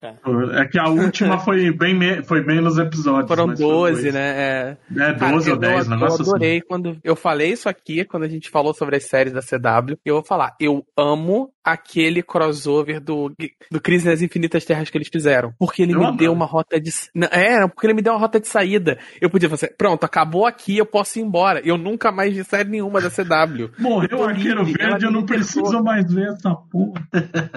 cara. É que a última foi bem me... foi menos episódios. Foram mas foi 12, dois. né? É. É, 12 Cara, ou 10, eu, negócio eu adorei quando eu falei isso aqui, quando a gente falou sobre as séries da CW. Eu vou falar, eu amo aquele crossover do, do Crise nas Infinitas Terras que eles fizeram. Porque ele Eu me amava. deu uma rota de. É, porque ele me deu uma rota de saída. Eu podia fazer, pronto, acabou aqui, eu posso ir embora. Eu nunca mais vi série nenhuma da CW. Eu Morreu o arqueiro verde, eu não preciso mais ver essa porra.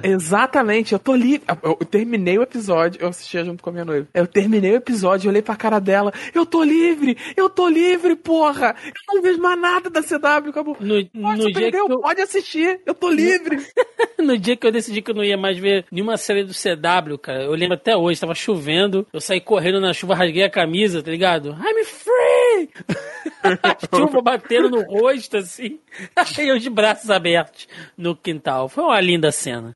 Exatamente, eu tô livre. Eu, eu terminei o episódio, eu assistia junto com a minha noiva. Eu terminei o episódio, eu olhei pra cara dela. Eu tô livre! Eu tô livre, porra! Eu não vejo mais nada da CW, acabou. No, Nossa, no, dia que perdeu, eu, pode assistir, eu tô livre. no dia que eu decidi que eu não ia mais ver nenhuma série do CW, cara, eu lembro até hoje, tava chovendo, eu saí correndo na chuva, rasguei a camisa, tá ligado? I'm free! chuva batendo no rosto, assim. Aí eu de braços abertos no quintal. Foi uma linda cena.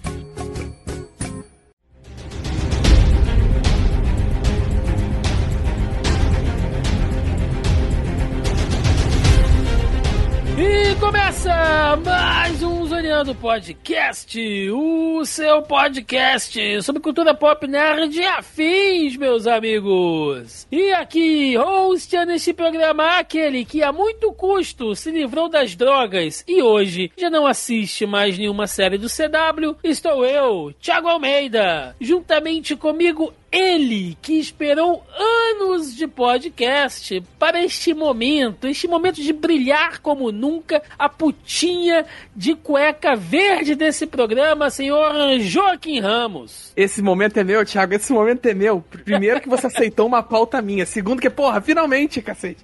E começa mais um Zoneando Podcast, o seu podcast sobre cultura pop nerd e afins, meus amigos. E aqui, hosteando este programa, aquele que a muito custo se livrou das drogas e hoje já não assiste mais nenhuma série do CW, estou eu, Thiago Almeida, juntamente comigo ele que esperou anos de podcast para este momento, este momento de brilhar como nunca, a putinha de cueca verde desse programa, senhor Joaquim Ramos. Esse momento é meu, Thiago, esse momento é meu. Primeiro que você aceitou uma pauta minha. Segundo que, porra, finalmente, cacete.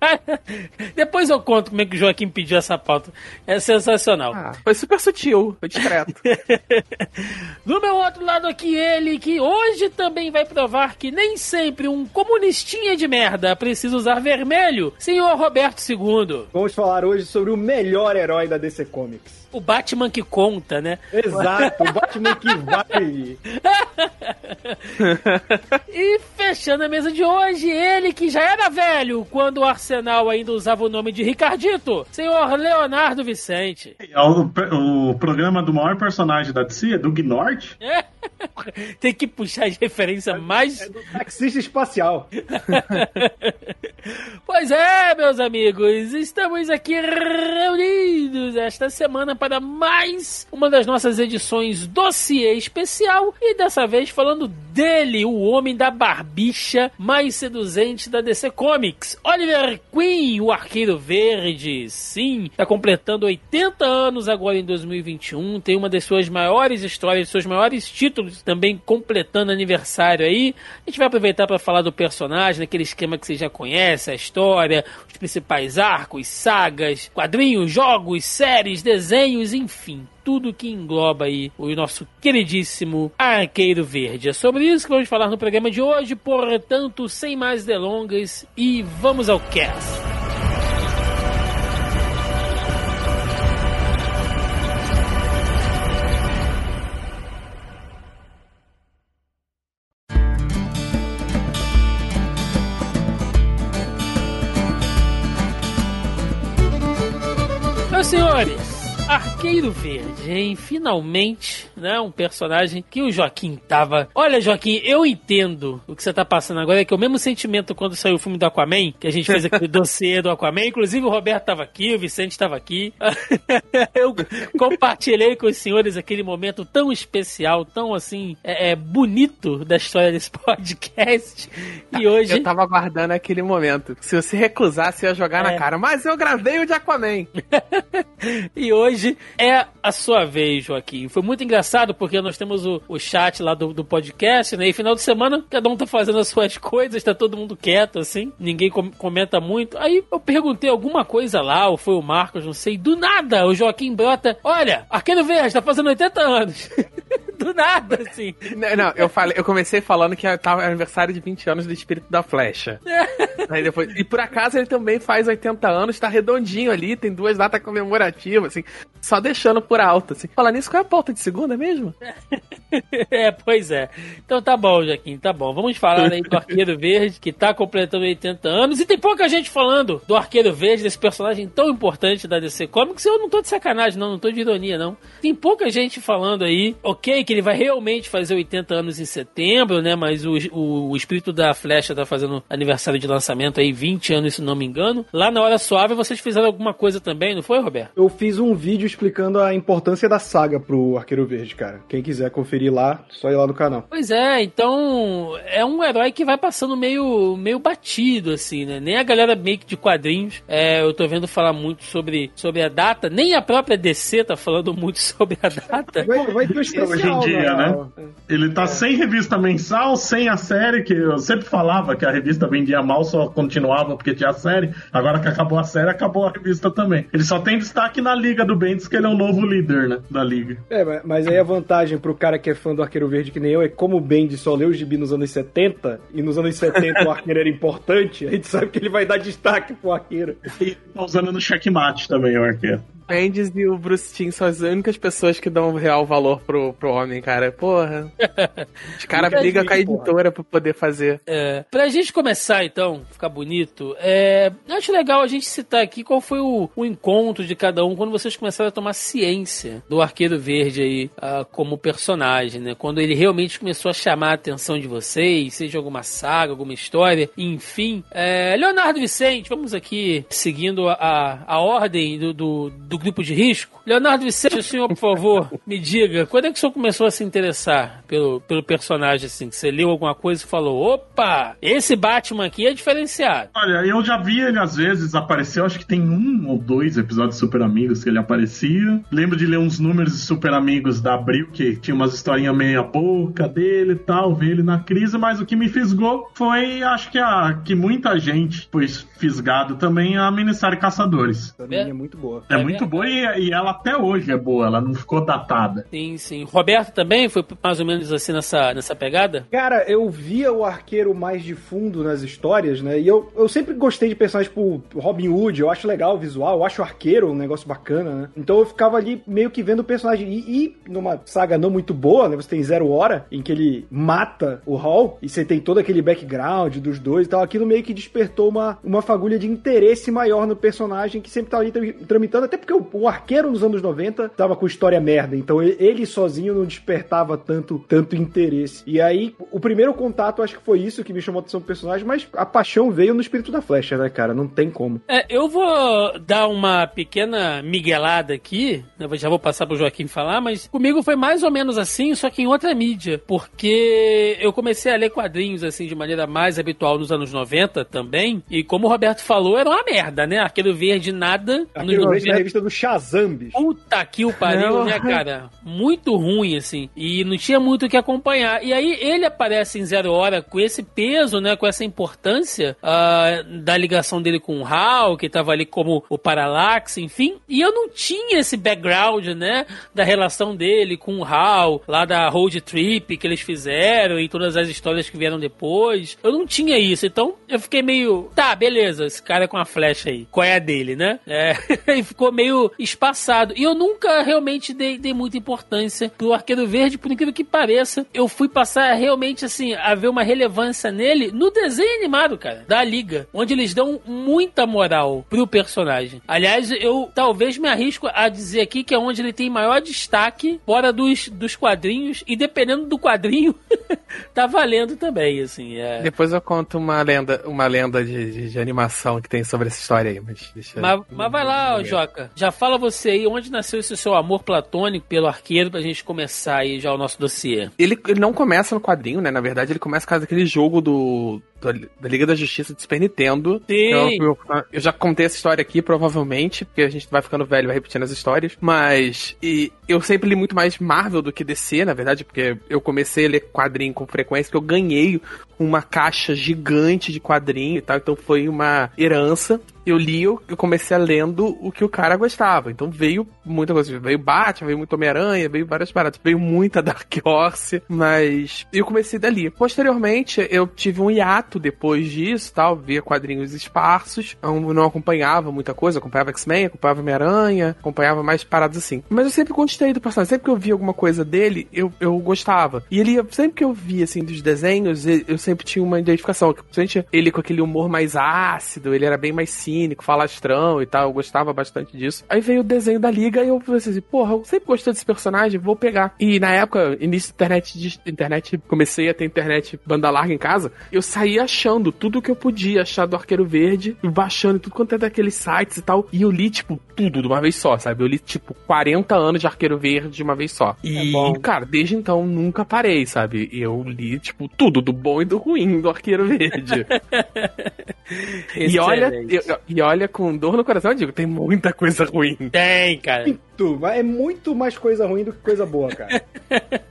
Cara, Depois eu conto como é que o Joaquim pediu essa pauta. É sensacional. Ah, foi super sutil, foi discreto. Do meu outro lado aqui, ele que hoje também vai provar que nem sempre um comunistinha de merda precisa usar vermelho, senhor Roberto II. Vamos falar hoje sobre o melhor herói da DC Comics. O Batman que conta, né? Exato, o Batman que vai. E fechando a mesa de hoje, ele que já era velho quando o Arsenal ainda usava o nome de Ricardito, senhor Leonardo Vicente. É O, o programa do maior personagem da DC é do Gnort? Tem que puxar as referências mais Taxista espacial. Pois é, meus amigos, estamos aqui reunidos esta semana para mais uma das nossas edições dossiê especial e dessa vez falando dele, o homem da barbicha mais seduzente da DC Comics, Oliver Queen, o Arqueiro Verde. Sim, está completando 80 anos agora em 2021, tem uma das suas maiores histórias, seus maiores títulos também completando aniversário aí. A gente vai aproveitar para falar do personagem, naquele esquema que você já conhece, a história, os principais arcos, sagas, quadrinhos, jogos, séries, desenhos, enfim. Tudo que engloba aí o nosso queridíssimo Arqueiro Verde. É sobre isso que vamos falar no programa de hoje, portanto, sem mais delongas, e vamos ao cast. Arqueiro Verde, hein? Finalmente, né? Um personagem que o Joaquim tava. Olha, Joaquim, eu entendo o que você tá passando agora, é que é o mesmo sentimento quando saiu o filme do Aquaman, que a gente fez aquele dossiê do Aquaman. Inclusive o Roberto tava aqui, o Vicente tava aqui. eu compartilhei com os senhores aquele momento tão especial, tão assim, é, é, bonito da história desse podcast. E hoje. Eu tava aguardando aquele momento. Se você recusasse, eu ia jogar É. na cara. Mas eu gravei o de Aquaman. E hoje é a sua vez, Joaquim. Foi muito engraçado porque nós temos o, o chat lá do, do podcast, né? E final de semana, cada um tá fazendo as suas coisas, tá todo mundo quieto, assim. Ninguém com- comenta muito. Aí eu perguntei alguma coisa lá, ou foi o Marcos, não sei. Do nada, o Joaquim brota. Olha, Arqueiro Verde tá fazendo 80 anos. do nada, assim. Não, não, eu falei, eu comecei falando que tava aniversário de 20 anos do Espírito da Flecha. Aí depois, e por acaso ele também faz 80 anos, tá redondinho ali, tem duas datas comemorativas, assim, só deixando por alto, assim. Falar nisso, qual é a pauta de segunda mesmo? é, pois é. Então tá bom, Jaquim, tá bom. Vamos falar aí do Arqueiro Verde, que tá completando 80 anos, e tem pouca gente falando do Arqueiro Verde, desse personagem tão importante da DC Comics. Eu não tô de sacanagem, não, não tô de ironia, não. Tem pouca gente falando aí, ok, que ele vai realmente fazer 80 anos em setembro, né? Mas o, o, o espírito da Flecha tá fazendo aniversário de lançamento aí, 20 anos, se não me engano. Lá na Hora Suave vocês fizeram alguma coisa também, não foi, Roberto? Eu fiz um vídeo explicando a importância da saga pro Arqueiro Verde, cara. Quem quiser conferir lá, só ir lá no canal. Pois é, então é um herói que vai passando meio, meio batido, assim, né? Nem a galera meio que de quadrinhos, é, eu tô vendo falar muito sobre, sobre a data, nem a própria DC tá falando muito sobre a data. Vai, vai ter especial, hoje em dia, né? Ele tá é. sem revista mensal, sem a série, que eu sempre falava que a revista vendia mal, só continuava porque tinha a série. Agora que acabou a série, acabou a revista também. Ele só tem destaque na Liga do Bendis, que ele é o novo líder, né? Da Liga. É, mas aí a vantagem pro cara que é fã do Arqueiro Verde, que nem eu, é como o Bendis só leu o gibi nos anos 70, e nos anos 70 o Arqueiro era importante, a gente sabe que ele vai dar destaque pro Arqueiro. E tá usando no checkmate também o Arqueiro. Mendes e o Bruce Timm são as únicas pessoas que dão real valor pro, pro homem, cara. Porra. Os caras brigam com a editora porra. pra poder fazer. É. Pra gente começar, então, ficar bonito, é, acho legal a gente citar aqui qual foi o, o, encontro de cada um quando vocês começaram a tomar ciência do Arqueiro Verde aí uh, como personagem, né? Quando ele realmente começou a chamar a atenção de vocês, seja alguma saga, alguma história, enfim. É, Leonardo Vicente, vamos aqui seguindo a, a ordem do, do, do grupo de risco. Leonardo Vicente, o senhor, por favor, me diga, quando é que o senhor começou a se interessar pelo, pelo personagem, assim? Que você leu alguma coisa e falou, opa, esse Batman aqui é diferenciado. Olha, eu já vi ele às vezes aparecer, acho que tem um ou dois episódios de Super Amigos que ele aparecia. Lembro de ler uns números de Super Amigos da Abril, que tinha umas historinhas meia boca dele e tal, ver ele na crise, mas o que me fisgou foi, acho que a que muita gente foi fisgado também, a minissérie Caçadores. Também é, é muito boa. É, é muito boa e, e ela até hoje é boa, ela não ficou datada. Sim, sim. Roberto também foi mais ou menos assim nessa, nessa pegada? Cara, eu via o arqueiro mais de fundo nas histórias, né? E eu, eu sempre gostei de personagens tipo Robin Hood, eu acho legal o visual, eu acho o arqueiro um negócio bacana, né? Então eu ficava ali meio que vendo o personagem. E, e numa saga não muito boa, né? Você tem Zero Hora, em que ele mata o Hall, e você tem todo aquele background dos dois e tal. Aquilo meio que despertou uma, uma fagulha de interesse maior no personagem que sempre tava ali tramitando, até porque o, o arqueiro nos anos 90 tava com história merda, então ele sozinho não despertava tanto, tanto interesse. E aí, o primeiro contato, acho que foi isso que me chamou a atenção do personagem, mas a paixão veio no espírito da flecha, né, cara? Não tem como. É, eu vou dar uma pequena miguelada aqui, eu já vou passar pro Joaquim falar, mas comigo foi mais ou menos assim, só que em outra mídia, porque eu comecei a ler quadrinhos, assim, de maneira mais habitual nos anos 90 também, e como o Roberto falou, era uma merda, né? Arqueiro Verde nada. Arqueiro Verde na revista do Shazam, bicho. Puta que o pariu, né, cara? Muito ruim, assim. E não tinha muito o que acompanhar. E aí ele aparece em Zero Hora com esse peso, né? Com essa importância uh, da ligação dele com o Hal, que tava ali como o Parallax, enfim. E eu não tinha esse background, né? Da relação dele com o Hal, lá da road trip que eles fizeram e todas as histórias que vieram depois. Eu não tinha isso. Então eu fiquei meio. Tá, beleza, esse cara é com a flecha aí. Qual é a dele, né? É. e ficou meio espaçado. E eu nunca realmente dei, dei muita importância pro Arqueiro Verde, por incrível que pareça. Eu fui passar realmente, assim, a ver uma relevância nele no desenho animado, cara, da Liga, onde eles dão muita moral pro personagem. Aliás, eu talvez me arrisco a dizer aqui que é onde ele tem maior destaque fora dos, dos quadrinhos, e dependendo do quadrinho, tá valendo também, assim. É... Depois eu conto uma lenda, uma lenda de, de, de animação que tem sobre essa história aí, mas deixa Mas, mas vai lá, Joca. Já fala você aí onde nasceu esse seu amor platônico pelo arqueiro pra gente começar aí já o nosso dossiê. Ele, ele não começa no quadrinho, né? Na verdade, ele começa com aquele jogo do do- da Liga da Justiça de Super Nintendo. Sim. Então, eu, eu já contei essa história aqui, provavelmente, porque a gente vai ficando velho e vai repetindo as histórias. Mas e eu sempre li muito mais Marvel do que DC, na verdade, porque eu comecei a ler quadrinho com frequência, porque eu ganhei uma caixa gigante de quadrinho e tal, então foi uma herança. Eu li, eu comecei a lendo o que o cara gostava. Então veio muita coisa. Veio Batman, veio muito Homem-Aranha, veio várias paradas. Veio muita Dark Horse, mas eu comecei dali. Posteriormente, eu tive um hiato depois disso, tal. Via quadrinhos esparsos. Eu não acompanhava muita coisa. Acompanhava X-Men, acompanhava Homem-Aranha, acompanhava mais paradas assim. Mas eu sempre gostei do personagem. Sempre que eu via alguma coisa dele, eu, eu gostava. E ele, sempre que eu via, assim, dos desenhos, eu sempre tinha uma identificação. Principalmente ele com aquele humor mais ácido, ele era bem mais cínico, falastrão e tal. Eu gostava bastante disso. Aí veio o desenho da Liga e eu pensei assim, porra, eu sempre gostei desse personagem, vou pegar. E na época, início da internet, de internet, comecei a ter internet banda larga em casa, eu saí achando tudo que eu podia achar do Arqueiro Verde, e baixando tudo quanto é daqueles sites e tal. E eu li, tipo, tudo de uma vez só, sabe? Eu li, tipo, 40 anos de Arqueiro Verde de uma vez só. E, bom. cara, desde então nunca parei, sabe? Eu li, tipo, tudo do bom e do ruim do Arqueiro Verde. e, olha, eu- e olha, com dor no coração, eu digo, tem muita coisa ruim. Tem, cara. Muito, é muito mais coisa ruim do que coisa boa, cara.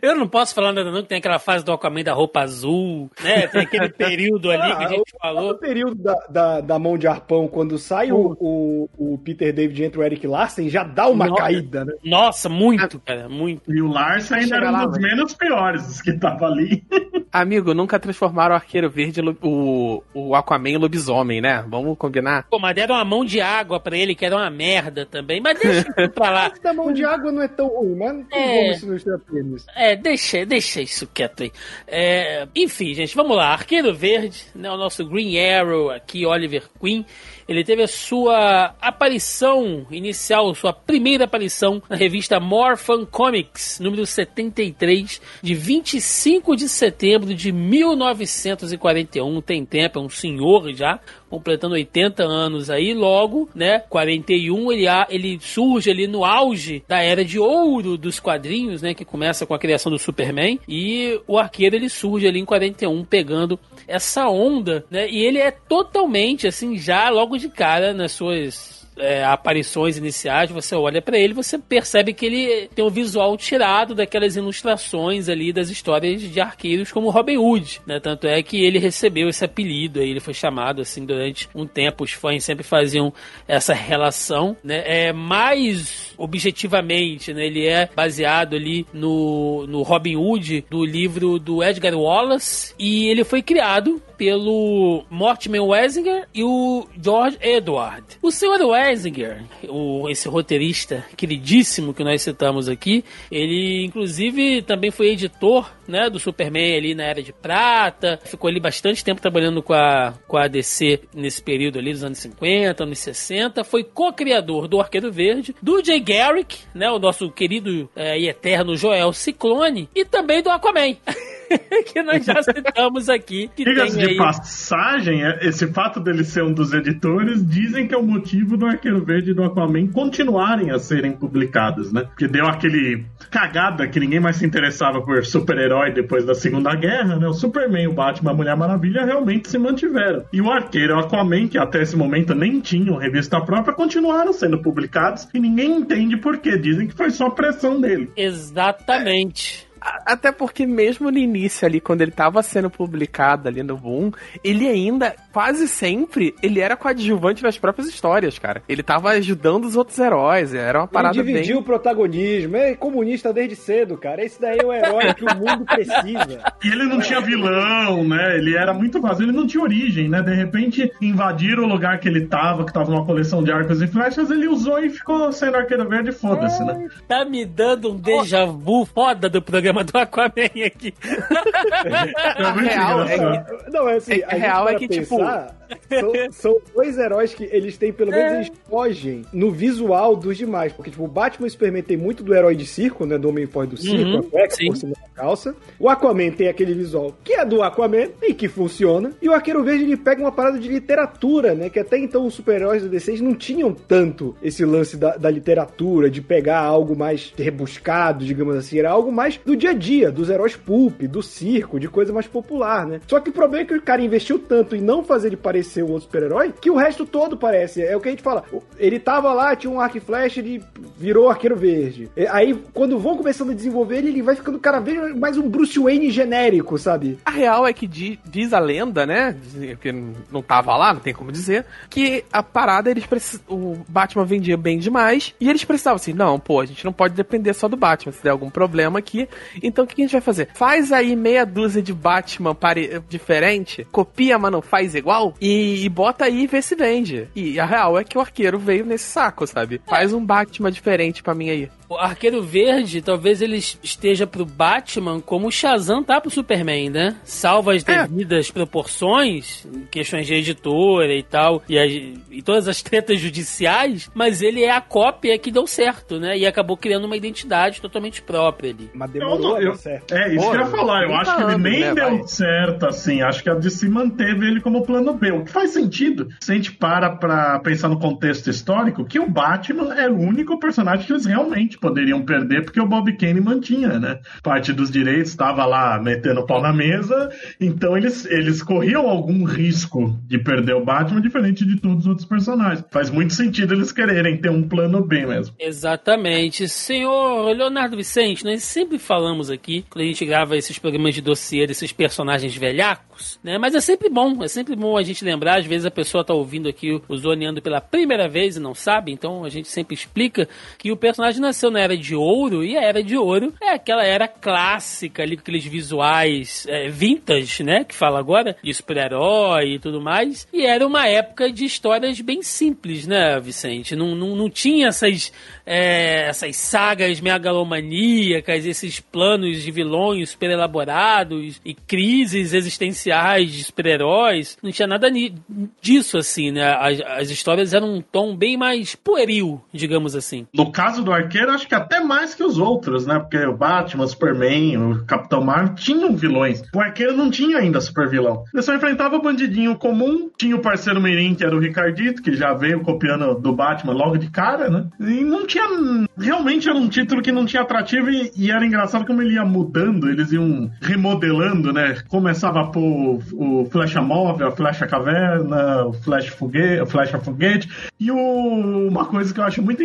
Eu não posso falar nada não, que tem aquela fase do Aquaman da roupa azul, né? Tem aquele período ali que a gente No falou. período da, da, da mão de arpão, quando sai o, o, o Peter David entre o Eric Larsen, já dá uma Nossa. caída, né? Nossa, muito, cara, muito. E o Lars ainda era um dos menos piores que tava ali. Amigo, nunca transformaram o Arqueiro Verde, o, o Aquaman em lobisomem, né? Vamos combinar? Pô, mas deram uma mão de água pra ele, que era uma merda também. Mas pra lá. Da mão de água não é tão ruim, mas não tem É. como isso não apenas. É, deixa, deixa isso quieto aí. É, enfim, gente, vamos lá. Arqueiro Verde, né, o nosso Green Arrow aqui, Oliver Queen. Ele teve a sua aparição inicial, sua primeira aparição na revista Morphin Comics, número 73, de 25 de setembro de 1941. Tem tempo, é um senhor já, completando 80 anos aí. Logo, né, 41, ele, ele surge ali no auge da era de ouro dos quadrinhos, né, que começa com a criação do Superman. E o arqueiro ele surge ali em 41, pegando essa onda, né, e ele é totalmente assim, já logo de cara nas suas é, aparições iniciais, você olha pra ele, você percebe que ele tem um visual tirado daquelas ilustrações ali das histórias de arqueiros como Robin Hood, né? Tanto é que ele recebeu esse apelido, aí ele foi chamado assim durante um tempo. Os fãs sempre faziam essa relação, né? É mais objetivamente, né? Ele é baseado ali no, no Robin Hood do livro do Edgar Wallace e ele foi criado pelo Mortimer Wesinger e o George Edward. O senhor Wesinger, o, esse roteirista queridíssimo que nós citamos aqui, ele inclusive também foi editor né, do Superman ali na Era de Prata, ficou ali bastante tempo trabalhando com a, com a DC nesse período ali dos anos 50, anos 60, foi co-criador do Arqueiro Verde, do Jay Garrick, né, o nosso querido eh, e eterno Joel Ciclone, e também do Aquaman. que nós já citamos aqui. Que Diga-se de aí... passagem, é- esse fato dele ser um dos editores dizem que é o motivo do Arqueiro Verde e do Aquaman continuarem a serem publicados, né? Porque deu aquele cagada que ninguém mais se interessava por super-herói depois da Segunda Guerra, né? O Superman, o Batman, a Mulher Maravilha realmente se mantiveram. E o Arqueiro e o Aquaman, que até esse momento nem tinham revista própria, continuaram sendo publicados e ninguém entende por quê. Dizem que foi só pressão dele. Exatamente. A- Até porque mesmo no início ali, quando ele tava sendo publicado ali no Boom, ele ainda, quase sempre, ele era coadjuvante nas próprias histórias, cara. Ele tava ajudando os outros heróis, era uma Ele parada dividiu bem... o protagonismo. É comunista desde cedo, cara. Esse daí é o herói que o mundo precisa. E ele não tinha vilão, né? Ele era muito vazio, ele não tinha origem, né? De repente invadiram o lugar que ele tava, que tava numa coleção de arcos e flechas, ele usou e ficou sendo arqueiro verde, foda-se, né? Tá me dando um déjà vu foda do programa do Aquaman aqui. É real é engraçado. Não, é assim, É- real é que, tipo, pensar, são, são dois heróis que eles têm, pelo menos, eles fogem no visual dos demais. Porque, tipo, o Batman e o Superman tem muito do herói de circo, né? Do homem forte do circo, Uhum, a cueca sim. por cima da calça. O Aquaman tem aquele visual que é do Aquaman e que funciona. E o Arqueiro Verde, ele pega uma parada de literatura, né? Que até então os super-heróis da DC não tinham tanto esse lance da, da literatura, de pegar algo mais rebuscado, digamos assim. Era algo mais do dia a dia, dos heróis pulp, do circo, de coisa mais popular, né? Só que o problema é que o cara investiu tanto em não fazer ele parecer um outro super-herói, que o resto todo parece. É o que a gente fala. Ele tava lá, tinha um arco e flecha, ele virou arqueiro verde. Aí, quando vão começando a desenvolver ele, ele vai ficando cada vez mais um Bruce Wayne genérico, sabe? A real é que di- diz a lenda, né? diz- Que não tava lá, não tem como dizer. Que a parada, eles precis- o Batman vendia bem demais. E eles precisavam assim: não, pô, a gente não pode depender só do Batman. Se der algum problema aqui. Então o que que a gente vai fazer? Faz aí meia dúzia de Batman pare- diferente, copia, mas não faz igual. E, e bota aí e vê se vende. E a real é que o arqueiro veio nesse saco, sabe? Faz um Batman diferente pra mim aí. O Arqueiro Verde, talvez ele esteja pro Batman como o Shazam tá pro Superman, né? Salva as É. devidas proporções, questões de editora e tal, e, as- e todas as tretas judiciais, mas ele é a cópia que deu certo, né? E acabou criando uma identidade totalmente própria ali. Mas demorou não- eu- dar certo. É, isso Pô, que eu ia falar. Eu 30 acho que ele nem né, deu vai. certo, assim. Acho que a DC manteve ele como plano B. O que faz sentido se a gente para pra pensar no contexto histórico, que o Batman era o único personagem que eles realmente poderiam perder, porque o Bob Kane mantinha, né? Parte dos direitos estava lá metendo pau na mesa, então eles, eles corriam algum risco de perder o Batman, diferente de todos os outros personagens. Faz muito sentido eles quererem ter um plano B mesmo. Exatamente. Senhor Leonardo Vicente, nós sempre falamos aqui, quando a gente grava esses programas de dossiê desses personagens velhacos, né? Mas é sempre bom, é sempre bom a gente lembrar. Às vezes a pessoa tá ouvindo aqui o Zoneando pela primeira vez e não sabe, então a gente sempre explica que o personagem nasceu na Era de Ouro e a Era de Ouro é aquela era clássica ali, com aqueles visuais é, vintage, né? Que fala agora, de super-herói e tudo mais. E era uma época de histórias bem simples, né, Vicente? Não, não, não tinha essas, é, essas sagas megalomaníacas, esses planos de vilões super elaborados e crises existenciais de super-heróis. Não tinha nada disso, assim, né? As, as histórias eram um tom bem mais pueril, digamos assim. No caso do Arqueiro, acho que até mais que os outros, né? Porque o Batman, o Superman, o Capitão Marvel tinham vilões. O Arqueiro não tinha ainda super vilão. Ele só enfrentava o bandidinho comum, tinha o parceiro Mirim, que era o Ricardito, que já veio copiando do Batman logo de cara, né? E não tinha. Realmente era um título que não tinha atrativo e, e era engraçado como ele ia mudando, eles iam remodelando, né? Começava a pôr o Flecha Móvel, a Flecha Caverna, o Flecha Foguete, o Flecha Foguete. E o- uma coisa que eu acho muito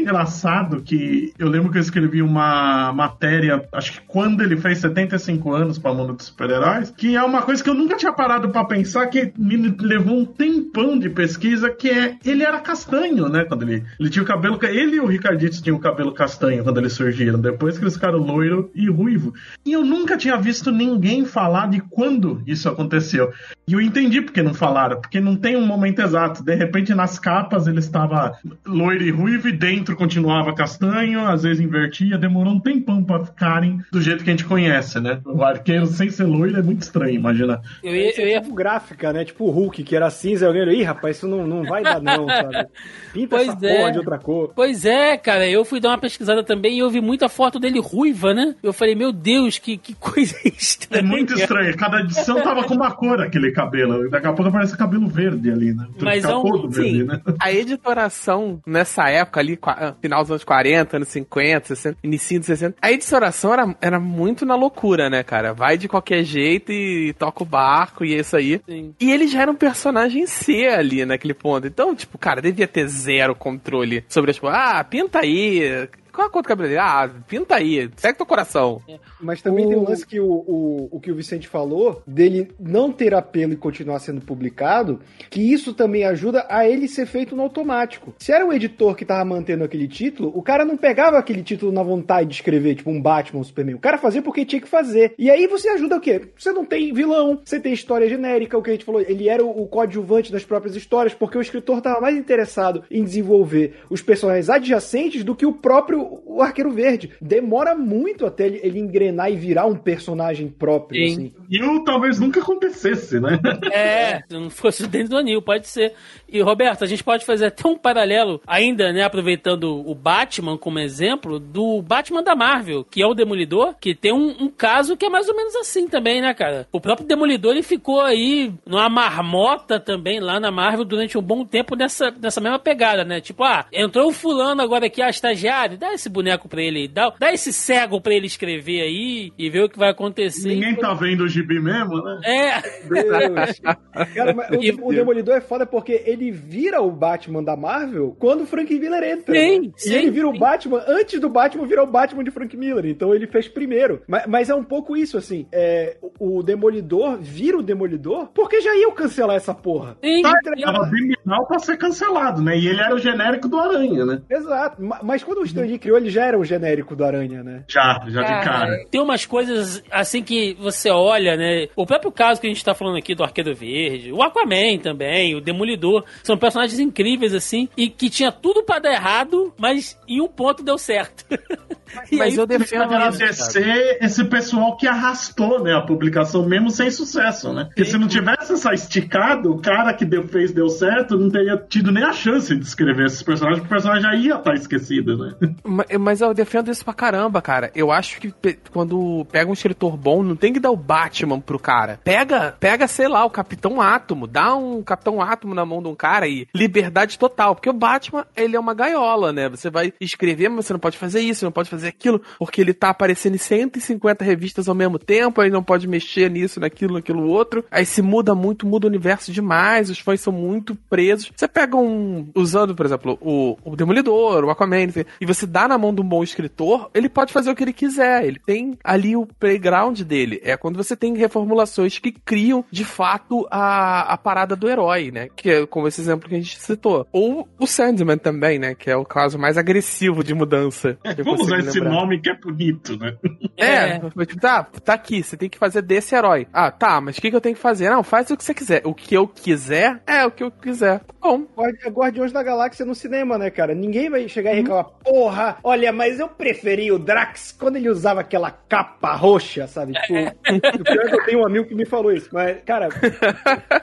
engraçado, que eu lembro que eu escrevi uma matéria, acho que quando ele fez 75 anos para o mundo dos super-heróis, que é uma coisa que eu nunca tinha parado para pensar, que me levou um tempão de pesquisa, que é, ele era castanho, né, quando ele, ele tinha o cabelo, ca- ele e o Ricardito tinham o cabelo castanho quando eles surgiram, depois que eles ficaram loiro e ruivo. E eu nunca tinha visto ninguém falar de quando isso aconteceu. E eu entendi porque não falaram, porque não tem um momento exato. De repente, nas capas, ele estava loiro e ruivo e dentro continuava castanho, às vezes invertia, demorou um tempão pra ficarem do jeito que a gente conhece, né? O arqueiro sem ser loiro é muito estranho, imagina. Eu ia, eu ia tipo gráfica, né? Tipo o Hulk, que era cinza, e alguém, ih, rapaz, isso não, não vai dar não, sabe? Pinta Pois essa é. porra de outra cor. Pois é, cara, eu fui dar uma pesquisada também e eu vi muita foto dele ruiva, né? Eu falei, meu Deus, que, que coisa estranha. É muito estranho. Cada edição tava com uma cor aquele cabelo. Daqui a pouco aparece cabelo verde ali, né? Mas é um- todo verde, Sim, né? a editoração nessa época ali, ah, final dos anos 40, anos 50, 60, início dos 60, a editoração era, era muito na loucura, né, cara? Vai de qualquer jeito e toca o barco e é isso aí. Sim. E ele já era um personagem C ali naquele ponto. Então, tipo, cara, devia ter zero controle sobre as tipo, ah, pinta aí. Qual a cor do cabelo dele? Ah, pinta aí. Segue teu coração. Mas também O- tem um lance que o, o, o que o Vicente falou, dele não ter apelo e continuar sendo publicado, que isso também ajuda a ele ser feito no automático. Se era o editor que tava mantendo aquele título, o cara não pegava aquele título na vontade de escrever, tipo um Batman, um Superman. O cara fazia porque tinha que fazer. E aí você ajuda o quê? Você não tem vilão, você tem história genérica, o que a gente falou. Ele era o, o coadjuvante das próprias histórias, porque o escritor tava mais interessado em desenvolver os personagens adjacentes do que o próprio o Arqueiro Verde. Demora muito até ele, ele engrenar e virar um personagem próprio, Sim. assim. E o talvez nunca acontecesse, né? É, se não fosse dentro do anil, pode ser. E, Roberto, a gente pode fazer até um paralelo, ainda, né, aproveitando o Batman como exemplo, do Batman da Marvel, que é o Demolidor, que tem um, um caso que é mais ou menos assim também, né, cara? O próprio Demolidor, ele ficou aí numa marmota também lá na Marvel durante um bom tempo nessa, nessa mesma pegada, né? Tipo, ah, entrou o fulano agora aqui, a estagiário, dá esse boneco pra ele, dá, dá esse cego pra ele escrever aí e ver o que vai acontecer. Ninguém tá vendo o gibi mesmo, né? É, Deus. Cara, mas o, o Demolidor é foda porque ele vira o Batman da Marvel quando o Frank Miller entra. Sim, né? sim, e ele vira sim. o Batman antes do Batman virar o Batman de Frank Miller. Então ele fez primeiro. Mas, mas é um pouco isso, assim. É, o Demolidor vira o Demolidor porque já iam cancelar essa porra. sim. Tá, Tava bem mal pra ser cancelado, né? E ele era o genérico do Aranha, né? Exato. Ma- Mas quando o Stan Lee criou, ele já era o genérico do Aranha, né? Já, já de cara. Tem umas coisas assim que você olha, né? O próprio caso que a gente tá falando aqui do Arqueiro Verde, o Aquaman também, o Demolidor, são personagens incríveis assim e que tinha tudo pra dar errado, mas em um ponto deu certo. Mas aí, eu defendo agradecer esse pessoal que arrastou, né, a publicação mesmo sem sucesso, né? Porque se não tivesse essa esticado, o cara que deu, fez deu certo, não teria tido nem a chance de escrever esses personagens, porque o personagem já ia estar esquecido, né? Ma- Mas eu defendo isso pra caramba, cara. Eu acho que quando pega um escritor bom, não tem que dar o Batman pro cara. Pega, pega, sei lá, o Capitão Átomo. Dá um Capitão Átomo na mão de um cara e liberdade total. Porque o Batman, ele é uma gaiola, né? Você vai escrever, mas você não pode fazer isso, não pode fazer aquilo, porque ele tá aparecendo em 150 revistas ao mesmo tempo, aí não pode mexer nisso, naquilo, naquilo outro. Aí se muda muito, muda o universo demais, os fãs são muito presos. Você pega um. Usando, por exemplo, o, o Demolidor, o Aquaman, e você dá na mão de um bom escritor, ele pode fazer o que ele quiser. Ele tem ali o playground dele. É quando você tem reformulações que criam, de fato, a, a parada do herói, né? Que é como esse exemplo que a gente citou. Ou o Sandman também, né? Que é o caso mais agressivo de mudança. eu Vamos usar consigo esse lembrar. nome que é bonito, né? É, É. tipo, tá, tá aqui, você tem que fazer desse herói. Ah, tá, mas o que, que eu tenho que fazer? Não, faz o que você quiser. O que eu quiser é o que eu quiser. Bom, Guardi- Guardiões da Galáxia no cinema, né, cara? Ninguém vai chegar e reclamar, porra, olha, mas eu preferi o Drax quando ele usava aquela capa roxa, sabe? Tipo, o pior é que eu tenho um amigo que me falou isso. Mas, cara,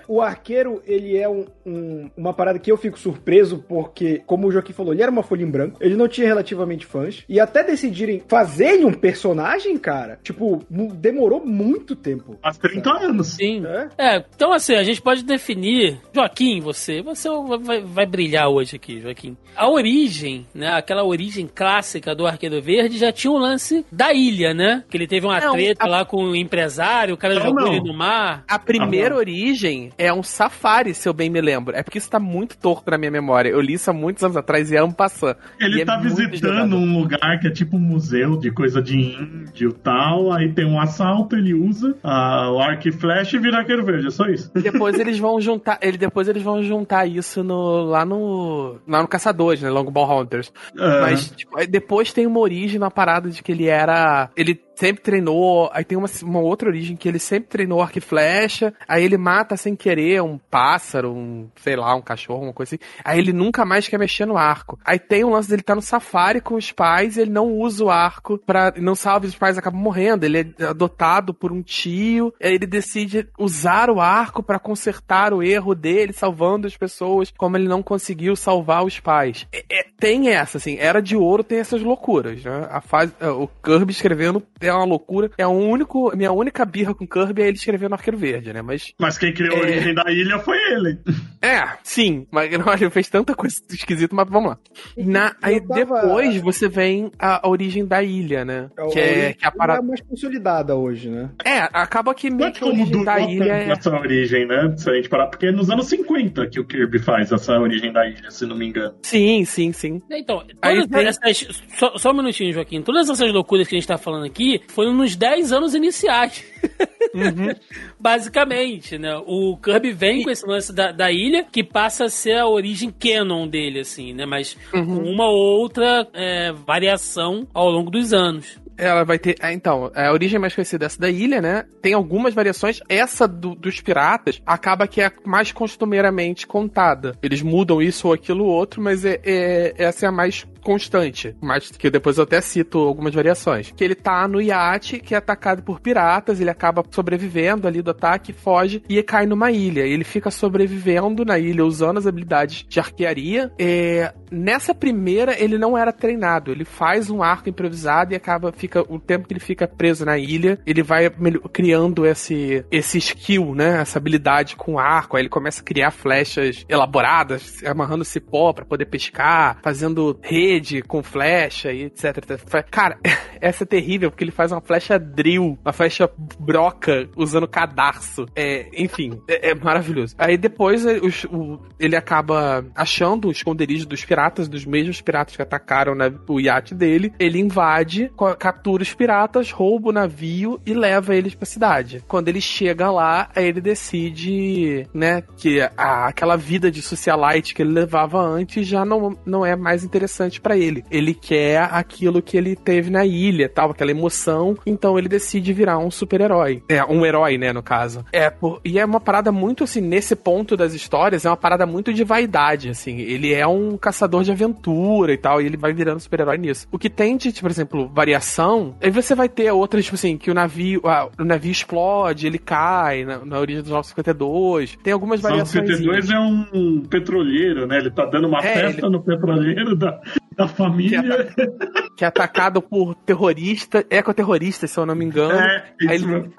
o arqueiro, ele é um- um- uma parada que eu fico surpreso, porque, como o Joaquim falou, ele era uma folha em branco, ele não tinha relativamente fãs, e até decidirem fazer ele um personagem, cara, tipo, demorou muito tempo. Faz 30 anos. Sim. É? É, então assim, a gente pode definir. Joaquim, você, você vai, vai brilhar hoje aqui, Joaquim. A origem, né? Aquela origem clássica do Arqueiro Verde já tinha um lance da ilha, né? Que ele teve uma Não, treta a- lá com o empresário, o cara Não, jogou não. ele no mar. a primeira origem é um safari, se eu bem me lembro. É porque isso tá muito torto na minha memória. Eu li isso há muitos anos atrás e era um passando. Ele E é tá muito visitando um lugar que é tipo um museu de coisa de índio e tal. Aí tem um assalto, ele usa ah, o arco e flecha e vira arqueiro verde. É só isso. Depois eles vão juntar, ele depois eles vão juntar isso no lá no lá no Caçadores, né, Longbow Hunters. Ah, Mas tipo, depois tem uma origem na parada de que ele era, ele sempre treinou, aí tem uma, uma outra origem que ele sempre treinou arco e flecha, aí ele mata sem querer um pássaro, um, sei lá, um cachorro, uma coisa assim. Aí ele nunca mais quer mexer no arco. Aí tem o lance dele estar no safari com os pais e ele não usa o arco para não salve os pais acabam morrendo. Ele é adotado por um tio, aí ele decide usar o arco para consertar o erro dele, salvando as pessoas, como ele não conseguiu salvar os pais. É- é- tem essa, assim, Era de Ouro tem essas loucuras, né? A fase, o Kirby escrevendo é uma loucura. É o único, minha única birra com Kirby é ele escrevendo Arqueiro Verde, né? Mas Mas quem criou a É. origem da ilha foi ele. é, sim, mas ele fez tanta coisa esquisita, mas vamos lá. Na, aí tava- depois você vem a, a origem da ilha, né? Que é, que é a parada. é mais consolidada hoje, né? É, acaba que meio Mas que a como origem durou da ilha é. essa origem, né? Se a gente parar, porque é nos anos 50 que o Kirby faz essa origem da ilha, se não me engano. Sim, sim, sim. Então, Aí tem- essas. Só, só um minutinho, Joaquim. Todas essas loucuras que a gente tá falando aqui foram nos 10 anos iniciais. Basicamente, né? O Kirby vem com esse lance da, da ilha, que passa a ser a origem canon dele, assim, né? Mas com uma outra é, variação ao longo dos anos. Ela vai ter. ah, Então, a origem mais conhecida é essa da ilha, né? Tem algumas variações. Essa do- dos piratas acaba que é mais costumeiramente contada. Eles mudam isso ou aquilo ou outro, mas é, é- essa é a mais constante, mas que depois eu até cito algumas variações. Que ele tá no iate que é atacado por piratas, ele acaba sobrevivendo ali do ataque, foge e cai numa ilha. Ele fica sobrevivendo na ilha usando as habilidades de arquearia. É, nessa primeira ele não era treinado, ele faz um arco improvisado e acaba fica o tempo que ele fica preso na ilha, ele vai criando esse esse skill, né, essa habilidade com arco. Aí ele começa a criar flechas elaboradas, amarrando cipó para poder pescar, fazendo rede com flecha e etc. Cara, essa é terrível porque ele faz uma flecha drill, uma flecha broca usando cadarço. É, enfim, é, é maravilhoso. Aí depois é, o, ele acaba achando o esconderijo dos piratas, dos mesmos piratas que atacaram né, o iate dele. Ele invade, captura os piratas, rouba o navio e leva eles pra cidade. Quando ele chega lá, ele decide, né, que a, aquela vida de socialite que ele levava antes já não, não é mais interessante para ele. Ele quer aquilo que ele teve na ilha, tal, aquela emoção. Então ele decide virar um super-herói. É, um herói, né, no caso. É, por, e é uma parada muito, assim, nesse ponto das histórias, é uma parada muito de vaidade, assim. Ele é um caçador de aventura e tal, e ele vai virando super-herói nisso. O que tem de, tipo, por exemplo, variação, aí você vai ter outras, tipo assim, que o navio, ah, o navio explode, ele cai na, na origem dos 952. Tem algumas variações. 952 é um petroleiro, né? Ele tá dando uma é, festa ele... no petroleiro da, da família. Que é, que é atacado por terroristas, ecoterroristas, se eu não me engano. É, isso aí ele,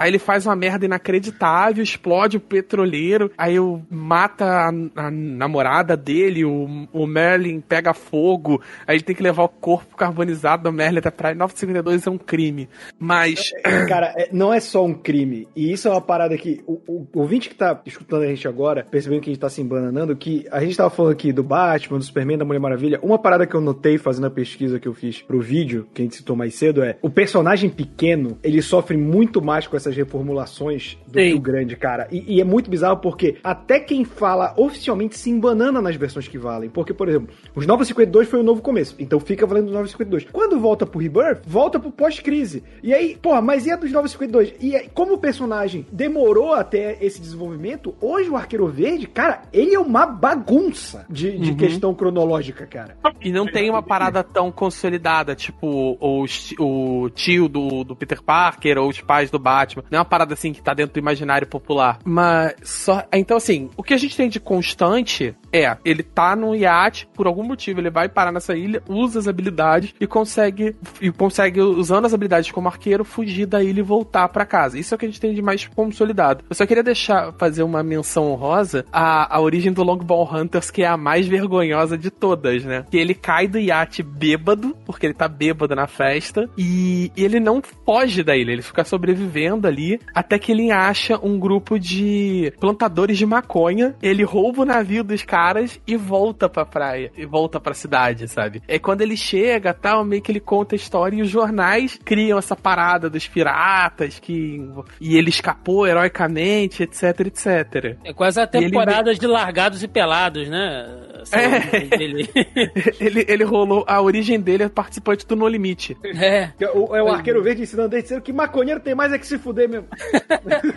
Aí ele faz uma merda inacreditável, explode o petroleiro, aí o, mata a, a namorada dele, o, o, Merlin pega fogo, aí ele tem que levar o corpo carbonizado do Merlin até praia. 952 é um crime. Mas. É, cara, é, não é só um crime. E isso é uma parada que o, o, o ouvinte que tá escutando a gente agora, percebendo que a gente tá se embananando, que a gente tava falando aqui do Batman, do Superman, da Mulher Maravilha. Uma parada que eu notei fazendo a pesquisa que eu fiz pro vídeo, que a gente citou mais cedo, é o personagem pequeno, ele sofre muito mais com essa essas reformulações do Sim. Rio Grande, cara. E, e, é muito bizarro porque até quem fala oficialmente se embanana nas versões que valem. Porque, por exemplo, os 952 foi o novo começo, então fica valendo os 952. Quando volta pro Rebirth, volta pro pós-crise. E aí, porra, mas e a dos 952? E aí, como o personagem demorou até esse desenvolvimento, hoje o Arqueiro Verde, cara, ele é uma bagunça de, de uhum. questão cronológica, cara. E não tem uma parada tão consolidada, tipo o, o tio do, do Peter Parker ou os pais do Batman não é uma parada assim que tá dentro do imaginário popular. Mas só. Então, assim, o que a gente tem de constante é, ele tá num iate, por algum motivo, ele vai parar nessa ilha, usa as habilidades e consegue, e consegue, usando as habilidades como arqueiro, fugir da ilha e voltar para casa. Isso é o que a gente tem de mais consolidado. Eu só queria deixar, fazer uma menção honrosa à, à origem do Longball Hunters, que é a mais vergonhosa de todas, né? Que ele cai do iate bêbado, porque ele tá bêbado na festa, e, e ele não foge da ilha, ele fica sobrevivendo ali, até que ele acha um grupo de plantadores de maconha, ele rouba o navio dos caras caras e volta pra praia, e volta pra cidade, sabe? É quando ele chega, tal, meio que ele conta a história e os jornais criam essa parada dos piratas que e ele escapou heroicamente, etc, etc. É quase a temporada ele... de largados e pelados, né? É. ele, ele rolou. A origem dele é participante do No Limite. É. É o, é o arqueiro verde ensinando desde que maconheiro tem mais é que se fuder mesmo.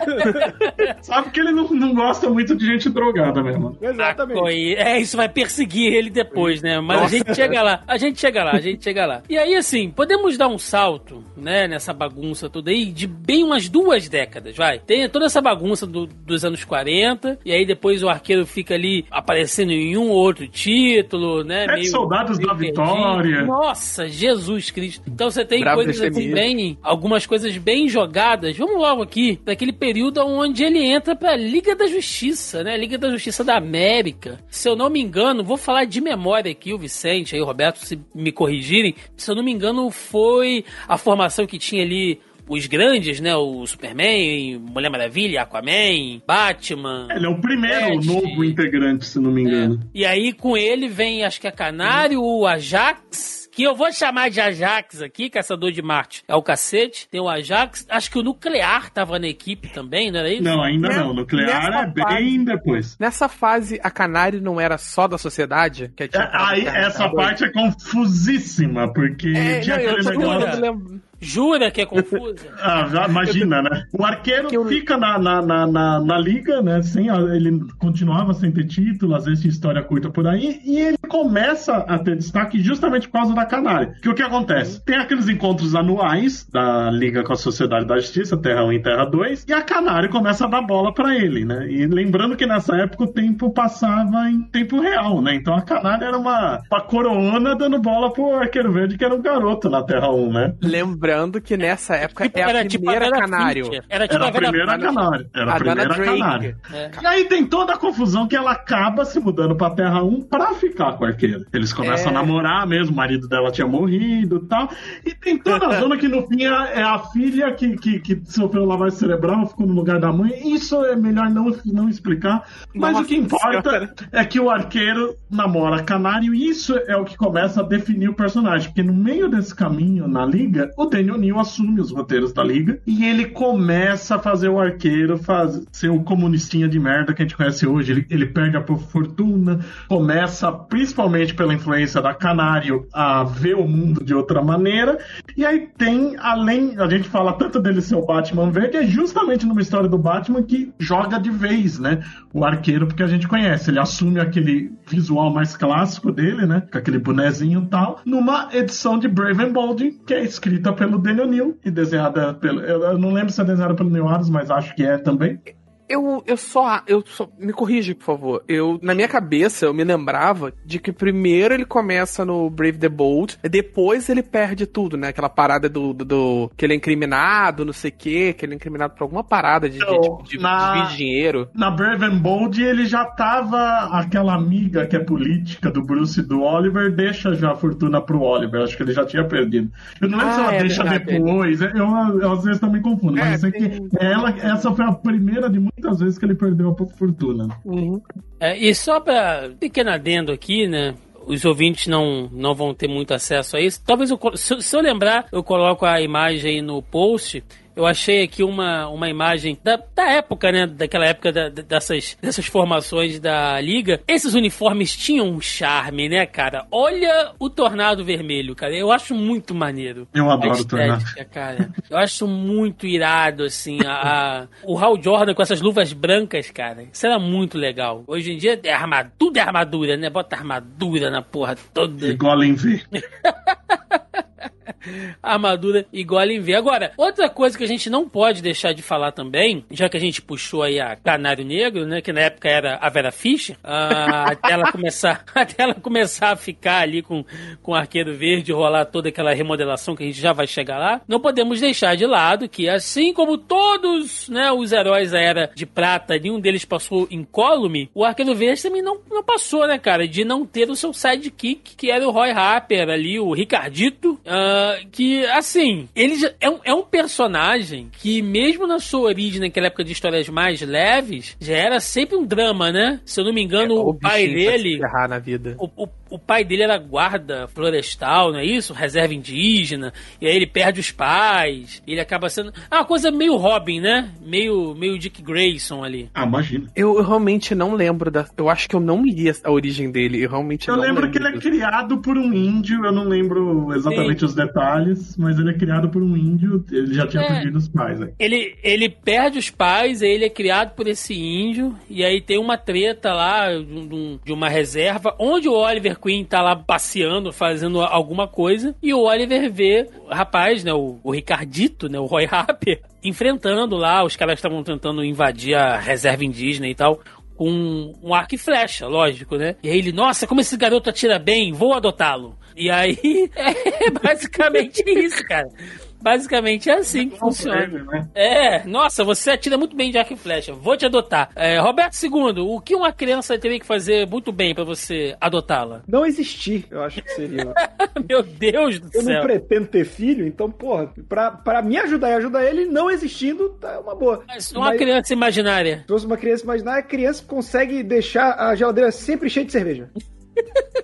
Sabe que ele não, não gosta muito de gente drogada mesmo. Exatamente. É, isso vai perseguir ele depois, né? Mas Nossa. a gente chega lá. A gente chega lá, a gente chega lá. E aí, assim, podemos dar um salto, né, nessa bagunça toda aí, de bem umas duas décadas, vai. Tem toda essa bagunça do, dos anos 40, e aí depois o arqueiro fica ali aparecendo em um ou outro outro título, né? Sete meio, soldados meio da perdido. vitória. Nossa, Jesus Cristo. Então você tem Bravo coisas assim, bem, algumas coisas bem jogadas. Vamos logo aqui, daquele período onde ele entra pra Liga da Justiça, né? Liga da Justiça da América. Se eu não me engano, vou falar de memória aqui, o Vicente, aí o Roberto, se me corrigirem. Se eu não me engano, foi a formação que tinha ali os grandes, né? O Superman, Mulher Maravilha, Aquaman, Batman. Ele é o primeiro Flash. novo integrante, se não me engano. É. E aí com ele vem, acho que a Canário, o Ajax que eu vou chamar de Ajax aqui, caçador de Marte. É o cacete. Tem o Ajax. Acho que o Nuclear tava na equipe também, não era isso? Não, ainda não. O Nuclear é bem fase, depois. Nessa fase, a Canário não era só da sociedade? Que é, aí, essa parte é confusíssima, porque é, tinha não, aquele negócio... Jura que é confusa? Ah, já imagina, né? O arqueiro fica na, na, na, na, na liga, né? Sem, ele continuava sem ter título, às vezes tinha história curta por aí, e ele começa a ter destaque justamente por causa da canária. Que o que acontece? Tem aqueles encontros anuais da Liga com a Sociedade da Justiça, Terra 1 e Terra 2, e a canária começa a dar bola pra ele, né? E lembrando que nessa época o tempo passava em tempo real, né? Então a canária era uma, uma coroona dando bola pro arqueiro verde, que era um garoto na Terra 1, né? Lembrando que nessa época Tipo, é a era tipo a primeira Vera canário. Era tipo Era a primeira canária. Era a, A primeira Drake. canária. É. E aí tem toda a confusão que ela acaba se mudando pra Terra 1 pra ficar com a arqueira. Eles começam É. a namorar mesmo, o marido dela tinha morrido e tal. E tem toda a zona que no fim é é a filha que, que, que sofreu lavagem cerebral, ficou no lugar da mãe. Isso é melhor não, não explicar. Mas Nossa o que importa Senhora. é que o arqueiro namora canário e isso é o que começa a definir o personagem. Porque no meio desse caminho na liga, o Daniel Neal assume os roteiros da liga e ele começa a fazer o arqueiro faz, ser o comunistinha de merda que a gente conhece hoje. Ele, ele perde a fortuna, começa, principalmente pela influência da Canário, a ver o mundo de outra maneira. E aí tem, além, a gente fala tanto dele ser o Batman verde, é justamente numa história do Batman que joga de vez, né? O arqueiro, porque a gente conhece. Ele assume aquele visual mais clássico dele, né? Com aquele bonezinho e tal, numa edição de Brave and Bold, que é escrita pelo Daniel Neal e desenhada pelo. Eu eu não lembro se é desenhada pelo Neil Adams, mas acho que é também. Eu, eu só. Eu só. Me corrige, por favor. Eu, na minha cabeça, eu me lembrava de que primeiro ele começa no Brave the Bold, e depois ele perde tudo, né? Aquela parada do. do, do- que ele é incriminado, não sei o quê, que ele é incriminado por alguma parada de, Então, de, de na- de dinheiro. Na Brave and Bold, ele já tava. Aquela amiga que é política do Bruce e do Oliver, deixa já a fortuna pro Oliver. Acho que ele já tinha perdido. Eu não lembro Ah, se ela é deixa verdade. depois. Eu, eu às vezes também confundo. Mas É, eu sei tem- que ela, essa foi a primeira de muitas vezes que ele perdeu a fortuna. É, e só pra pequeno adendo aqui, né? Os ouvintes não, não vão ter muito acesso a isso. Talvez eu, colo- se, se eu lembrar, eu coloco a imagem aí no post. Eu achei aqui uma, uma imagem da, da época, né? Daquela época da- dessas, dessas formações da liga. Esses uniformes tinham um charme, né, cara? Olha o Tornado Vermelho, cara. Eu acho muito maneiro. Eu adoro o Tornado. cara. Eu acho muito irado, assim, a, a- o Hal Jordan com essas luvas brancas, cara. Isso era muito legal. Hoje em dia é armadura, tudo é armadura, né? Bota armadura na porra toda. Igual em V. Armadura igual em V. Agora, outra coisa que a gente não pode deixar de falar também, já que a gente puxou aí a Canário Negro, né? Que na época era a Vera Fischer, ah, até ela começar, até ela começar a ficar ali com, com o Arqueiro Verde, rolar toda aquela remodelação que a gente já vai chegar lá, não podemos deixar de lado que, assim como todos né, os heróis da Era de Prata, nenhum deles passou incólume, o Arqueiro Verde também não, não passou, né, cara? De não ter o seu sidekick, que era o Roy Harper ali, o Ricardito, ah, que, assim, ele já é, um, é um personagem que, mesmo na sua origem, naquela época de histórias mais leves, já era sempre um drama, né? Se eu não me engano, o, pai bichinho pra se dele. ferrar na vida. O, o, o pai dele era guarda florestal, não é isso? Reserva indígena. E aí ele perde os pais. Ele acaba sendo. É uma coisa meio Robin, né? Meio, meio Dick Grayson ali. Ah, imagina. Eu, eu realmente não lembro da. Eu acho que eu não li a origem dele. Eu realmente Eu não lembro que ele é criado por um índio, eu não lembro exatamente os detalhes, mas ele é criado por um índio, ele já tinha É. perdido os pais. Né? Ele, ele perde os pais, aí ele é criado por esse índio, e aí tem uma treta lá de, um- de uma reserva, onde o Oliver Queen tá lá passeando, fazendo alguma coisa, e o Oliver vê o rapaz, né, o, o Ricardito, né, o Roy Harper, enfrentando lá, os caras estavam tentando invadir a reserva indígena e tal, com um arco e flecha, lógico, né? E aí ele, nossa, como esse garoto atira bem, vou adotá-lo. E aí, é basicamente isso, cara. Basicamente é assim que funciona. Ele, né? É, nossa, você atira muito bem de arco e flecha. Vou te adotar. É, Roberto II, o que uma criança teria que fazer muito bem pra você adotá-la? Não existir, eu acho que seria. Meu Deus do Eu não céu. pretendo ter filho, então, porra, pra, pra me ajudar e ajudar ele, não existindo, tá uma boa. Mas uma Mas- criança imaginária. Se fosse uma criança imaginária, a criança consegue deixar a geladeira sempre cheia de cerveja.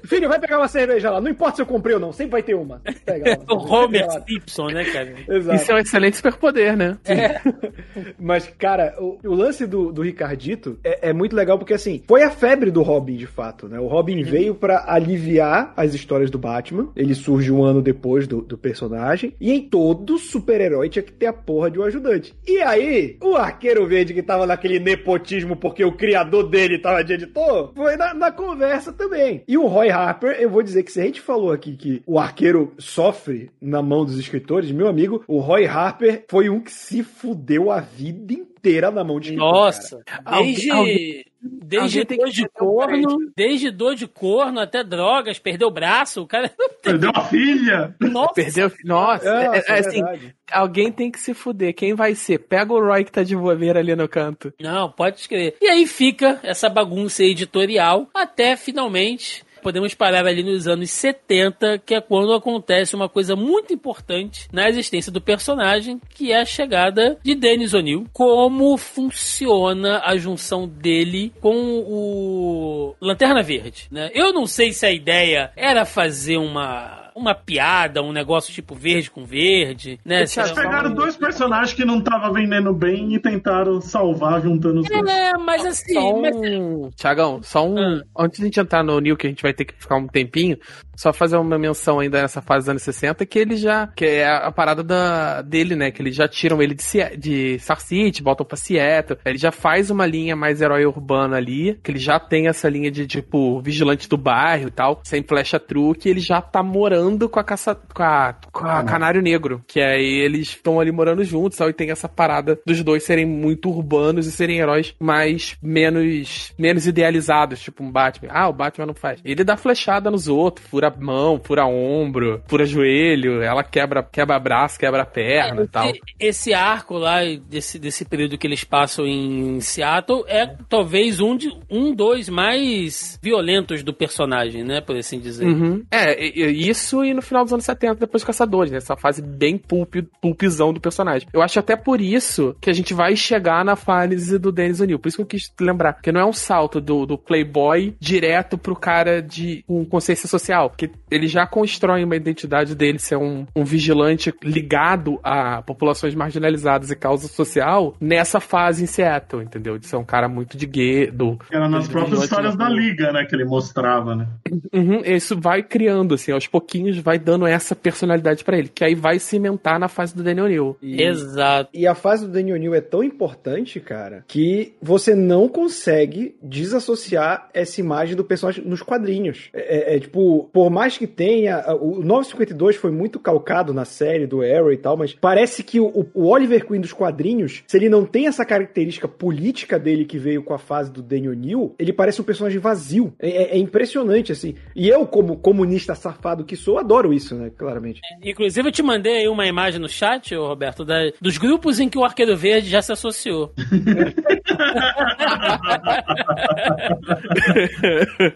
Filho, vai pegar uma cerveja lá. Não importa se eu comprei ou não, sempre vai ter uma. Pega lá. O Homer Simpson, né, cara? Exato. Isso é um excelente superpoder, né? Mas, cara, o, o lance do, do Ricardito é, é muito legal porque, assim, foi a febre do Robin, de fato, né? O Robin veio pra aliviar as histórias do Batman. Ele surge um ano depois do, do personagem. E em todo super-herói tinha que ter a porra de um ajudante. E aí, o Arqueiro Verde, que tava naquele nepotismo porque o criador dele tava de editor, foi na, na conversa também. E o Roy Harper, eu vou dizer que se a gente falou aqui que o Arqueiro sofre na mão dos escritores, meu amigo, o Roy Harper foi um que se fudeu a vida inteira na mão de escritor, cara. Nossa, desde, Alguém- desde dor de corno, desde dor de corno até drogas, perdeu o braço, o cara. Perdeu a filha. Nossa, Perdeu. Nossa, Nossa, é, é é assim, verdade. alguém tem que se fuder. Quem vai ser? Pega o Roy que tá de bobeira ali no canto. Não, pode escrever. E aí fica essa bagunça editorial até finalmente. Podemos parar ali nos anos 70, que é quando acontece uma coisa muito importante na existência do personagem, que é a chegada de Dennis O'Neill. Como funciona a junção dele com o Lanterna Verde, né? Eu não sei se a ideia era fazer uma uma piada, um negócio tipo verde com verde, né? Eles pegaram dois personagens que não estavam vendendo bem e tentaram salvar juntando os dois. É, mas assim, Só mas- um. Tiagão, só um. Ah. Antes de a gente entrar no Neil, que a gente vai ter que ficar um tempinho, só fazer uma menção ainda nessa fase dos anos 60, que ele já. Que é a, parada da, dele, né? Que eles já tiram ele de, de Star City, voltam pra Seattle. Ele já faz uma linha mais herói urbano ali, que ele já tem essa linha de, tipo, vigilante do bairro e tal, sem flecha truque, ele já tá morando com a caça. com a, com a Canário Negro. Que aí eles estão ali morando juntos, e tem essa parada dos dois serem muito urbanos e serem heróis mais menos menos idealizados, tipo um Batman. Ah, o Batman não faz. Ele dá flechada nos outros, fura mão, fura ombro, fura joelho, ela quebra quebra braço, quebra perna e tal. Esse, esse arco lá, desse, desse período que eles passam em Seattle, é talvez um, de, um dos mais violentos do personagem, né? Por assim dizer. Uhum. É, isso e no final dos anos 70, depois Caçadores, né? Essa fase bem pulp, pulpizão do personagem. Eu acho até por isso que a gente vai chegar na fase do Dennis O'Neill. Por isso que eu quis lembrar. Porque não é um salto do, do Playboy direto pro cara de com consciência social. Que ele já constrói uma identidade dele ser um, um vigilante ligado a populações marginalizadas e causa social nessa fase em Seattle, entendeu? De ser um cara muito de gay, do, Era nas do próprias histórias da. Liga, né? Que ele mostrava, né? Uhum, isso vai criando, assim, aos pouquinhos vai dando essa personalidade pra ele, que aí vai cimentar na fase do Daniel New. E- Exato. E a fase do Daniel New é tão importante, cara, que você não consegue desassociar essa imagem do personagem nos quadrinhos. É, é- é, tipo, por mais que tenha. O 952 foi muito calcado na série do Arrow e tal, mas parece que o, o Oliver Queen dos quadrinhos, se ele não tem essa característica política dele que veio com a fase do Daniel New, ele parece um personagem vazio. É, é- é impressionante, assim. E eu, como comunista safado que sou, adoro isso, né? Claramente. Inclusive, eu te mandei aí uma imagem no chat, Roberto, da- dos grupos em que o Arqueiro Verde já se associou.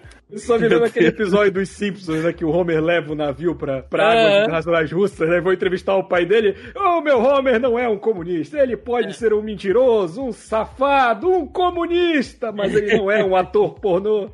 Eu só me lembro aquele episódio dos Simpsons, né? Que o Homer leva o navio pra, pra É. águas internacionais russas, né? Vou entrevistar o pai dele. Ô, meu Homer não é um comunista. Ele pode ser um mentiroso, um safado, um comunista, mas ele não é um ator pornô.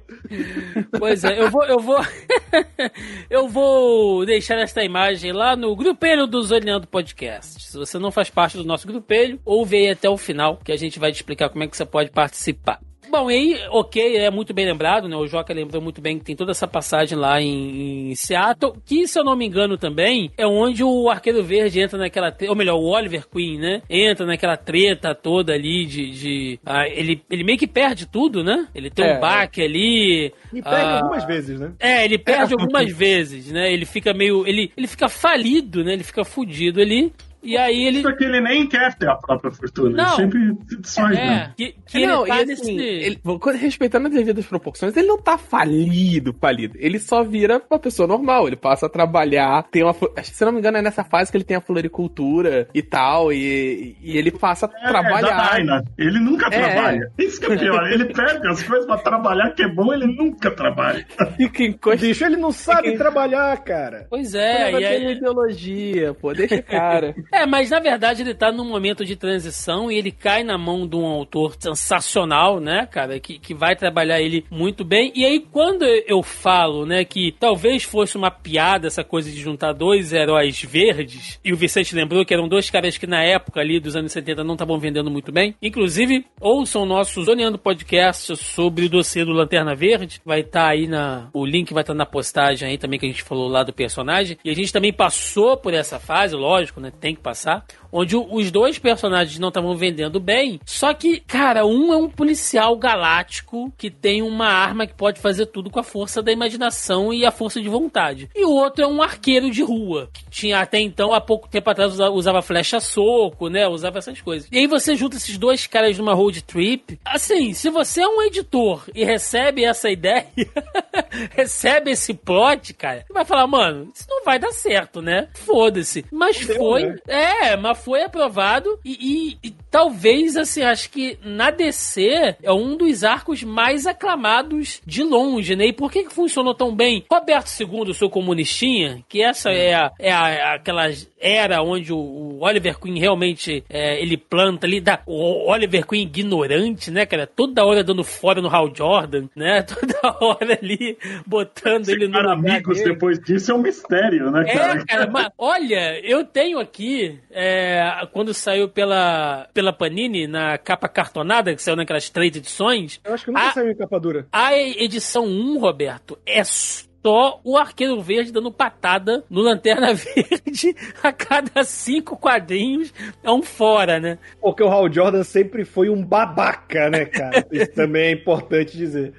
Pois é, eu vou, eu vou, eu vou deixar esta imagem lá no grupelho do Zoneando Podcast. Se você não faz parte do nosso grupelho, ouve aí até o final, que a gente vai te explicar como é que você pode participar. Bom, e aí, ok, é muito bem lembrado, né? O Joca lembrou muito bem que tem toda essa passagem lá em, em Seattle, que, se eu não me engano também, é onde o Arqueiro Verde entra naquela... Ou melhor, o Oliver Queen, né? Entra naquela treta toda ali de... de ah, ele, ele meio que perde tudo, né? Ele tem É. um baque ali... E perde ah, algumas vezes, né? é, ele perde algumas vezes, né? Ele fica meio. Ele, ele fica falido, né? Ele fica fudido ali. E aí ele. Porque ele nem quer ter a própria fortuna. Não. Ele sempre se desfaz, É, né? que, que não, ele tá e nesse. assim, ele- respeitando as devidas proporções, ele não tá falido, falido. Ele só vira uma pessoa normal. Ele passa a trabalhar, tem uma. que, Se não me engano, é nessa fase que ele tem a floricultura e tal. E, e ele passa a É, trabalhar. da. Ele nunca É. trabalha. Isso que é pior. Ele perde as coisas pra trabalhar, que é bom, ele nunca trabalha. Fica encostado. Bicho, ele não sabe trabalhar, cara. Pois é, vai e aí. ideologia, pô, deixa o cara. É, mas na verdade ele tá num momento de transição e ele cai na mão de um autor sensacional, né, cara, que, que vai trabalhar ele muito bem. E aí, quando eu falo, né, que talvez fosse uma piada essa coisa de juntar dois heróis verdes, e o Vicente lembrou que eram dois caras que na época ali dos anos 70 não estavam vendendo muito bem. Inclusive, ouçam nosso Zoneando Podcast sobre o dossiê do Lanterna Verde. Vai estar tá aí na. O link vai estar tá na postagem aí também que a gente falou lá do personagem. E a gente também passou por essa fase, lógico, né? Tem que passar onde os dois personagens não estavam vendendo bem. Só que, cara, um é um policial galáctico que tem uma arma que pode fazer tudo com a força da imaginação e a força de vontade. E o outro é um arqueiro de rua, que tinha até então, há pouco tempo atrás, usava flecha soco, né? Usava essas coisas. E aí você junta esses dois caras numa road trip. Assim, se você é um editor e recebe essa ideia, recebe esse plot, cara, vai falar, mano, isso não vai dar certo, né? Foda-se. Mas foi. Né? É, mas foi aprovado e, e, e, talvez, assim, acho que na DC é um dos arcos mais aclamados de longe, né? E por que, que funcionou tão bem? Roberto II, o seu comunistinha, que essa é, a, é a, aquela era onde o, o Oliver Queen realmente é, ele planta ali, dá, o Oliver Queen ignorante, né, cara? Toda hora dando fora no Hal Jordan, né? Toda hora ali botando ele no. amigos dele. depois disso é um mistério, né, cara? É, cara, mas olha, eu tenho aqui. É, é, quando saiu pela, pela Panini, na capa cartonada, que saiu naquelas três edições. Eu acho que nunca a, saiu em capa dura. A edição 1, Roberto, é só o Arqueiro Verde dando patada no Lanterna Verde a cada cinco quadrinhos é um fora, né? Porque o Hal Jordan sempre foi um babaca, né, cara? Isso também é importante dizer.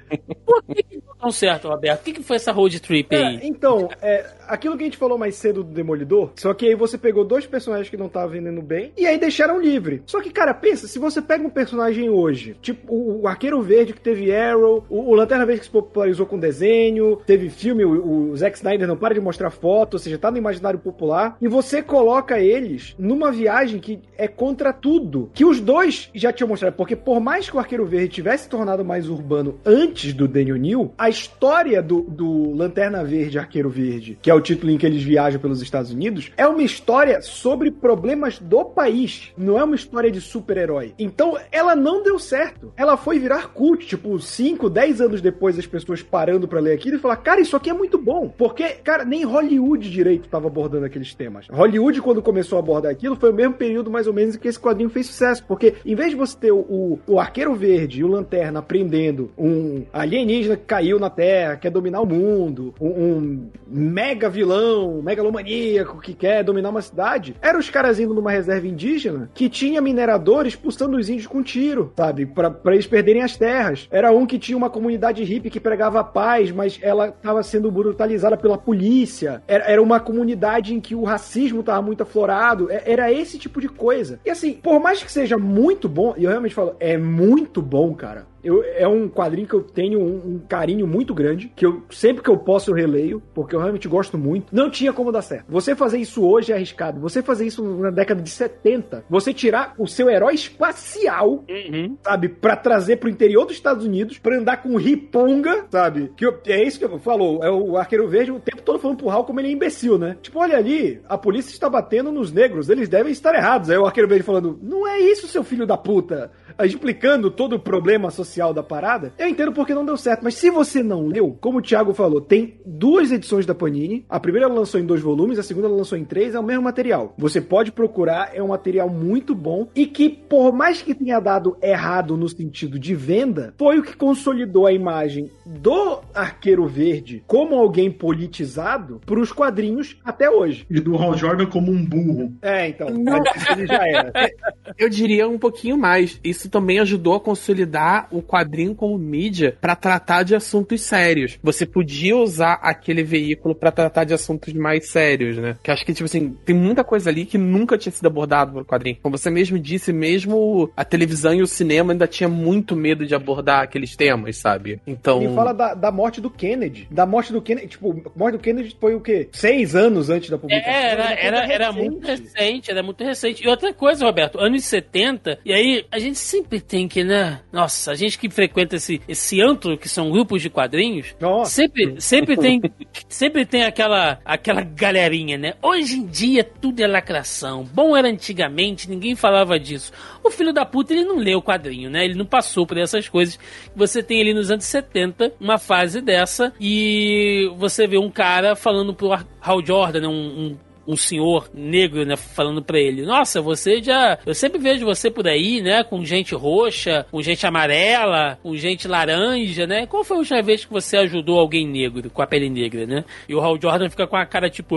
Por que não deu certo, Roberto? O que, que foi essa road trip aí? É, então, é, aquilo que a gente falou mais cedo do Demolidor, só que aí você pegou dois personagens que não estavam vendendo bem e aí deixaram livre. Só que, cara, pensa, se você pega um personagem hoje, tipo o, o Arqueiro Verde que teve Arrow, o, o, Lanterna Verde que se popularizou com desenho, teve filme, o, o Zack Snyder não para de mostrar foto, ou seja, tá no imaginário popular, e você coloca eles numa viagem que é contra tudo, que os dois já tinham mostrado, porque por mais que o Arqueiro Verde tivesse tornado mais urbano antes do Daniel New, a história do, do Lanterna Verde Arqueiro Verde, que é o título em que eles viajam pelos Estados Unidos, é uma história sobre problemas do país. Não é uma história de super-herói. Então, ela não deu certo. Ela foi virar cult, tipo, 5, 10 anos depois, as pessoas parando para ler aquilo e falar, cara, isso aqui é muito bom. Porque, cara, nem Hollywood direito tava abordando aqueles temas. Hollywood, quando começou a abordar aquilo, foi o mesmo período, mais ou menos, em que esse quadrinho fez sucesso. Porque, em vez de você ter o, o Arqueiro Verde e o Lanterna aprendendo um alienígena que caiu na Terra, quer dominar o mundo, um, um mega vilão, megalomaníaco que quer dominar uma cidade, eram os caras indo numa reserva indígena que tinha mineradores expulsando os índios com tiro, sabe? Pra, eles perderem as terras. Era um que tinha uma comunidade hippie que pregava paz, mas ela estava sendo brutalizada pela polícia. Era, era uma comunidade em que o racismo estava muito aflorado. É, era esse tipo de coisa. E assim, por mais que seja muito bom, e eu realmente falo, é muito bom, cara. Eu, é um quadrinho que eu tenho um, um, carinho muito grande, que eu sempre que eu posso eu releio, porque eu realmente gosto muito. Não tinha como dar certo. Você fazer isso hoje é arriscado. Você fazer isso na década de 70, você tirar o seu herói espacial, uhum. sabe, para trazer pro interior dos Estados Unidos, para andar com riponga, sabe? Que eu, é isso que eu falou, é o Arqueiro Verde o tempo todo falando pro Hal como ele é imbecil, né? Tipo, olha ali, a polícia está batendo nos negros, eles devem estar errados. Aí o Arqueiro Verde falando, não é isso, seu filho da puta explicando todo o problema social da parada, eu entendo porque não deu certo. Mas se você não leu, como o Thiago falou, tem duas edições da Panini. A primeira ela lançou em dois volumes, a segunda ela lançou em três, é o mesmo material. Você pode procurar, é um material muito bom e que, por mais que tenha dado errado no sentido de venda, foi o que consolidou a imagem do Arqueiro Verde como alguém politizado para os quadrinhos até hoje. E do Hal Jordan como um burro. É, então. Ele já era. Eu diria um pouquinho mais. Isso isso também ajudou a consolidar o quadrinho como mídia para tratar de assuntos sérios. Você podia usar aquele veículo para tratar de assuntos mais sérios, né? Que acho que, tipo assim, tem muita coisa ali que nunca tinha sido abordado no quadrinho. Como você mesmo disse, mesmo a televisão e o cinema ainda tinha muito medo de abordar aqueles temas, sabe? Então. Ele fala da, da morte do Kennedy. Da morte do Kennedy. Tipo, a morte do Kennedy foi o quê? Seis anos antes da publicação. É, era, era, era, era muito recente, era muito recente. E outra coisa, Roberto, anos 70, e aí a gente sempre tem que, né? Nossa, a gente que frequenta esse, esse antro, que são grupos de quadrinhos, Nossa. sempre, sempre tem sempre tem aquela, aquela galerinha, né? Hoje em dia tudo é lacração. Bom era antigamente, ninguém falava disso. O filho da puta, ele não leu o quadrinho, né? Ele não passou por essas coisas. Você tem ali nos anos 70 uma fase dessa e você vê um cara falando pro Hal Jordan, né? um, um um senhor negro, né, falando pra ele: Nossa, você já. Eu sempre vejo você por aí, né? Com gente roxa, com gente amarela, com gente laranja, né? Qual foi a última vez que você ajudou alguém negro, com a pele negra, né? E o Hal Jordan fica com a cara tipo.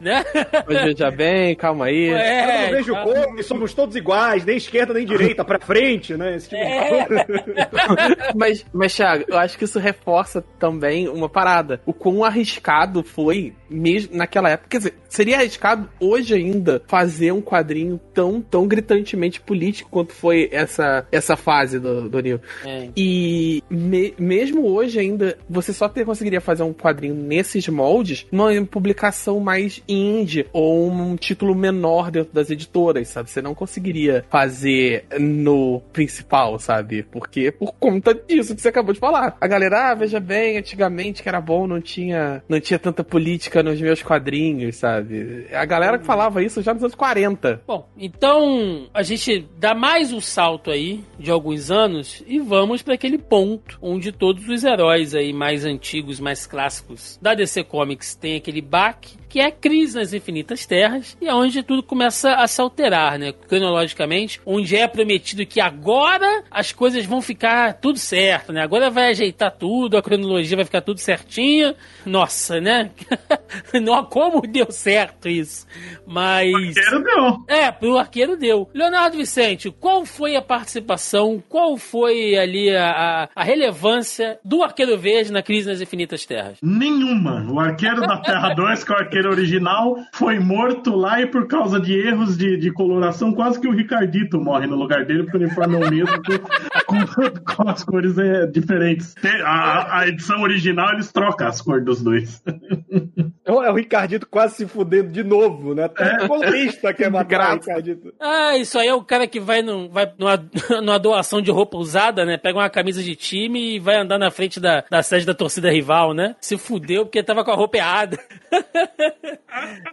Né? Mas veja bem, calma aí. É, eu não vejo tá. cor e somos todos iguais, nem esquerda nem direita, pra frente, né? Esse tipo É. Mas, mas, Thiago, eu acho que isso reforça também uma parada. O quão arriscado foi, mesmo naquela época. Quer dizer, seria arriscado hoje ainda fazer um quadrinho tão, tão gritantemente político quanto foi essa, essa fase do, do Neil. É. E me- mesmo hoje ainda, você só ter, conseguiria fazer um quadrinho nesses moldes numa publicação mais indie ou um título menor dentro das editoras, sabe? Você não conseguiria fazer no principal, sabe? Porque por conta disso que você acabou de falar. A galera, ah, veja bem, antigamente que era bom, não tinha, não tinha tanta política nos meus quadrinhos, sabe? A galera que falava isso já nos anos 40. Bom, então a gente dá mais um salto aí de alguns anos e vamos para aquele ponto onde todos os heróis aí mais antigos, mais clássicos da DC Comics têm aquele baque, que é a crise nas infinitas terras e é onde tudo começa a se alterar, né? Cronologicamente, onde é prometido que agora as coisas vão ficar tudo certo, né? Agora vai ajeitar tudo, a cronologia vai ficar tudo certinha. Nossa, né? Não como deu certo isso. Mas Quero deu. é, pro arqueiro deu. Leonardo Vicente, qual foi a participação, qual foi ali a, a- a relevância do arqueiro verde na crise nas infinitas terras? Nenhuma. O arqueiro da Terra 2, que é o arqueiro original, foi morto lá e por causa de erros de, de coloração, quase que o Ricardito morre no lugar dele, porque o uniforme é o mesmo, com, com- com as cores é, diferentes. A, a edição original, eles trocam as cores dos dois. É o Ricardito quase se fudendo de novo, né? Até o colista quer matar o Graça. Ricardito. Ah, isso aí é o cara que vai, num, vai numa, numa doação de roupa usada, né? Pega uma camisa de time e vai andar na frente da, da sede da torcida rival, né? Se fudeu porque tava com a roupa errada.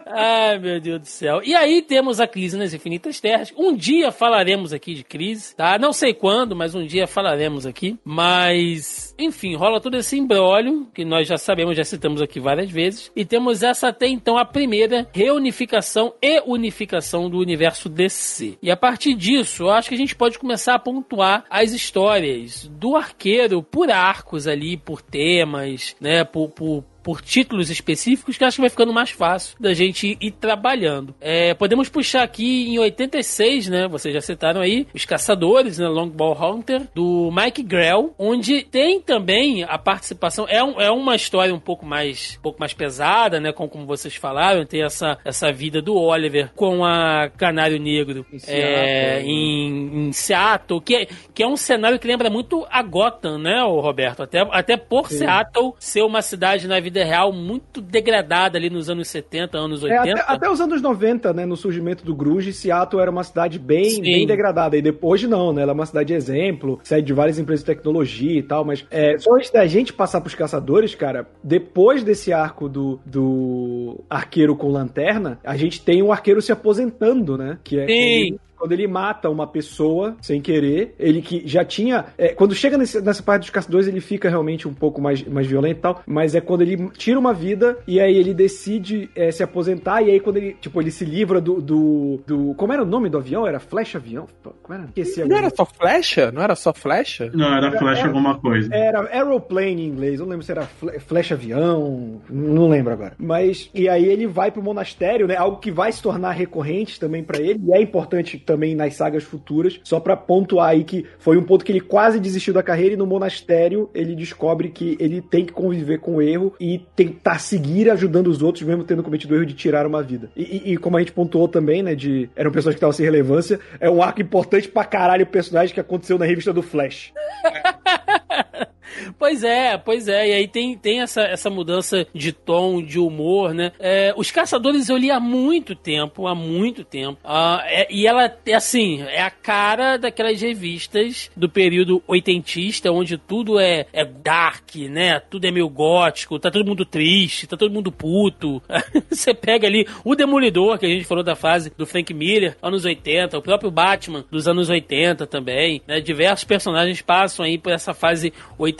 Ai, meu Deus do céu. E aí temos a crise nas infinitas terras. Um dia falaremos aqui de crise, tá? Não sei quando, mas um dia falaremos aqui. Mas, enfim, rola todo esse embrólio que nós já sabemos, já citamos aqui várias vezes. E temos essa até então a primeira reunificação e unificação do universo DC. E a partir disso, eu acho que a gente pode começar a pontuar as histórias do arqueiro por arcos ali, por temas, né? Por, por por títulos específicos que acho que vai ficando mais fácil da gente ir trabalhando. É, podemos puxar aqui em 86, né? Vocês já citaram aí, Os Caçadores, né? Longball Hunter, do Mike Grell, onde tem também a participação. É, um- é uma história um pouco mais, um pouco mais pesada, né? Como, como vocês falaram, tem essa, essa vida do Oliver com a Canário Negro Em é, Seattle. em, em Seattle, que é, que é um cenário que lembra muito a Gotham, né, Roberto? Até, até por Seattle ser uma cidade na vida real muito degradada ali nos anos 70, anos É, 80. até, até os anos 90, né, no surgimento do Grunge, Seattle era uma cidade bem, Sim. bem degradada. E depois não, né? Ela é uma cidade de exemplo, sede de várias empresas de tecnologia e tal, mas é, só antes da gente passar pros caçadores, cara, depois desse arco do, do arqueiro com lanterna, a gente tem um arqueiro se aposentando, né? Que é Sim. Quando ele mata uma pessoa sem querer, ele que já tinha. é, quando chega nesse- nessa parte dos caçadores, ele fica realmente um pouco mais, mais violento e tal. Mas é quando ele tira uma vida e aí ele decide é, se aposentar. E aí, quando ele, tipo, ele se livra do, do, do- Como era o nome do avião? Era Flecha Avião? Como era? Esqueci Não era só flecha? Não era só flecha? Não, era flash É- alguma coisa. Era aeroplane em inglês, eu não lembro se era fle- flecha avião, não lembro agora. Mas, e aí ele vai pro monastério, né? Algo que vai se tornar recorrente também pra ele, e é importante também nas sagas futuras, só pra pontuar aí que foi um ponto que ele quase desistiu da carreira e no monastério ele descobre que ele tem que conviver com o erro e tentar seguir ajudando os outros, mesmo tendo cometido o erro de tirar uma vida. E, e- e como a gente pontuou também, né, de eram pessoas que estavam sem relevância, é um arco importante pra caralho o personagem que aconteceu na revista do Flash. Pois é, pois é. E aí tem, tem essa, essa mudança de tom, de humor, né? É, os Caçadores eu li há muito tempo, há muito tempo. Ah, é- e ela, é assim, é a cara daquelas revistas do período oitentista, onde tudo é, é dark, né? Tudo é meio gótico, tá todo mundo triste, tá todo mundo puto. Você pega ali o Demolidor, que a gente falou da fase do Frank Miller, anos 80, o próprio Batman dos anos 80 também, né? Diversos personagens passam aí por essa fase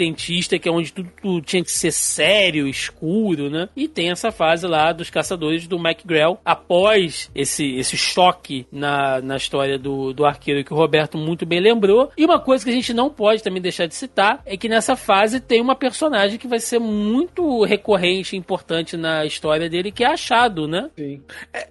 oitentista, que é onde tudo, tudo tinha que ser sério, escuro, né? E tem essa fase lá dos caçadores do Mike Grell, após esse, esse choque na, na história do, do arqueiro que o Roberto muito bem lembrou. E uma coisa que a gente não pode também deixar de citar é que nessa fase tem uma personagem que vai ser muito recorrente e importante na história dele, que é Achado, né? Sim.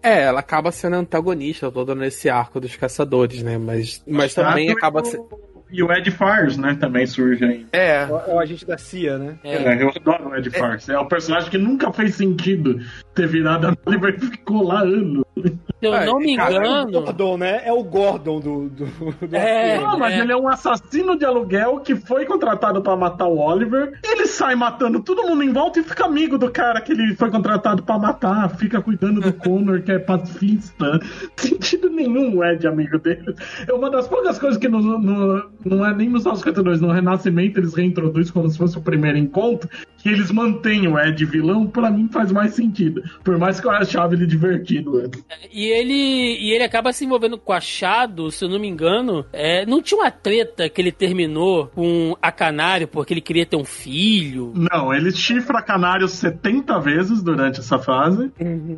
É, ela acaba sendo antagonista toda nesse arco dos caçadores, né? Mas, mas também Chato acaba sendo. E o Ed Fars, né, também surge aí. É. É o- o agente da CIA, né? É. É, eu adoro o Ed Fars. É o personagem que nunca fez sentido ter virado a Oliver e ficou lá anos. Se eu É, não me cara, É o engano. Gordon, né? É o Gordon do. do, do É. Não, mas é. ele é um assassino de aluguel que foi contratado pra matar o Oliver. Ele sai matando todo mundo em volta e fica amigo do cara que ele foi contratado pra matar. Fica cuidando do Connor, que é pacifista. Sentido nenhum o Ed amigo dele. É uma das poucas coisas que no, no- não é nem nos 952, no Renascimento eles reintroduzem como se fosse o primeiro encontro. Que eles mantêm o Ed vilão, pra mim faz mais sentido. Por mais que eu achava ele divertido antes. E ele, e ele acaba se envolvendo com o Achado, se eu não me engano. É, não tinha uma treta que ele terminou com a Canário porque ele queria ter um filho? Não, ele chifra Canário 70 vezes durante essa fase.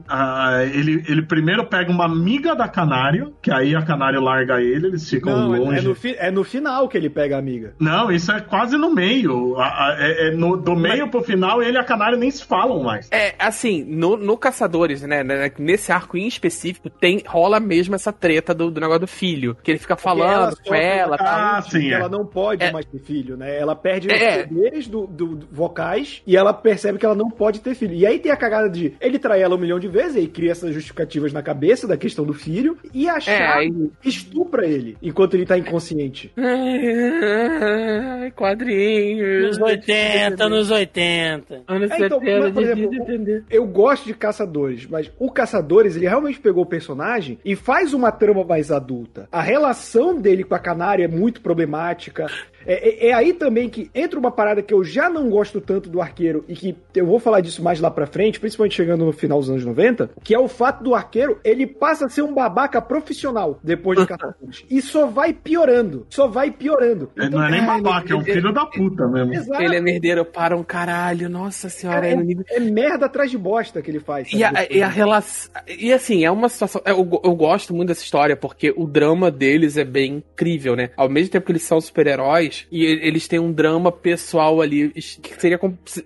Ah, ele, ele primeiro pega uma amiga da Canário, que aí a Canário larga ele, eles ficam Não, é, longe. é no fi- é no final que ele pega a amiga. Não, isso é quase no meio. A- a- é- é no- do meio pro final, ele e a Canário nem se falam mais. É, assim, no, no Caçadores, né, né, Nesse arco em específico, tem, rola mesmo essa treta do, do negócio do filho. Que ele fica falando com ela. tá? Ah, sim, é. Ela não pode É. mais ter filho, né? Ela perde É. os poderes do, do- do- vocais e ela percebe que ela não pode ter filho. E aí tem a cagada de ele trai ela um milhão de vezes, aí cria essas justificativas na cabeça da questão do filho e a É, estupra ele enquanto ele tá inconsciente. Ai, quadrinhos. Nos 80, nos 80. Anos É, então, 70, mas, por exemplo, entender. Eu gosto de Caçadores, mas o Caçadores, ele realmente pegou o personagem e faz uma trama mais adulta. A relação dele com a Canária é muito problemática. É, é- é aí também que entra uma parada que eu já não gosto tanto do arqueiro e que eu vou falar disso mais lá pra frente, principalmente chegando no final dos anos 90, que é o fato do arqueiro, ele passa a ser um babaca profissional depois de Caçadores. e só vai piorando, só vai piorando. Ele não é nem é, babaca, é um ele- filho da puta mesmo. Exato. Ele é merdeiro para um caralho, nossa senhora, é é, é merda atrás de bosta que ele faz. E a, e a relação. E assim, é uma situação. Eu, go- eu gosto muito dessa história, porque o drama deles é bem incrível, né? Ao mesmo tempo que eles são super-heróis, e eles têm um drama pessoal ali que seria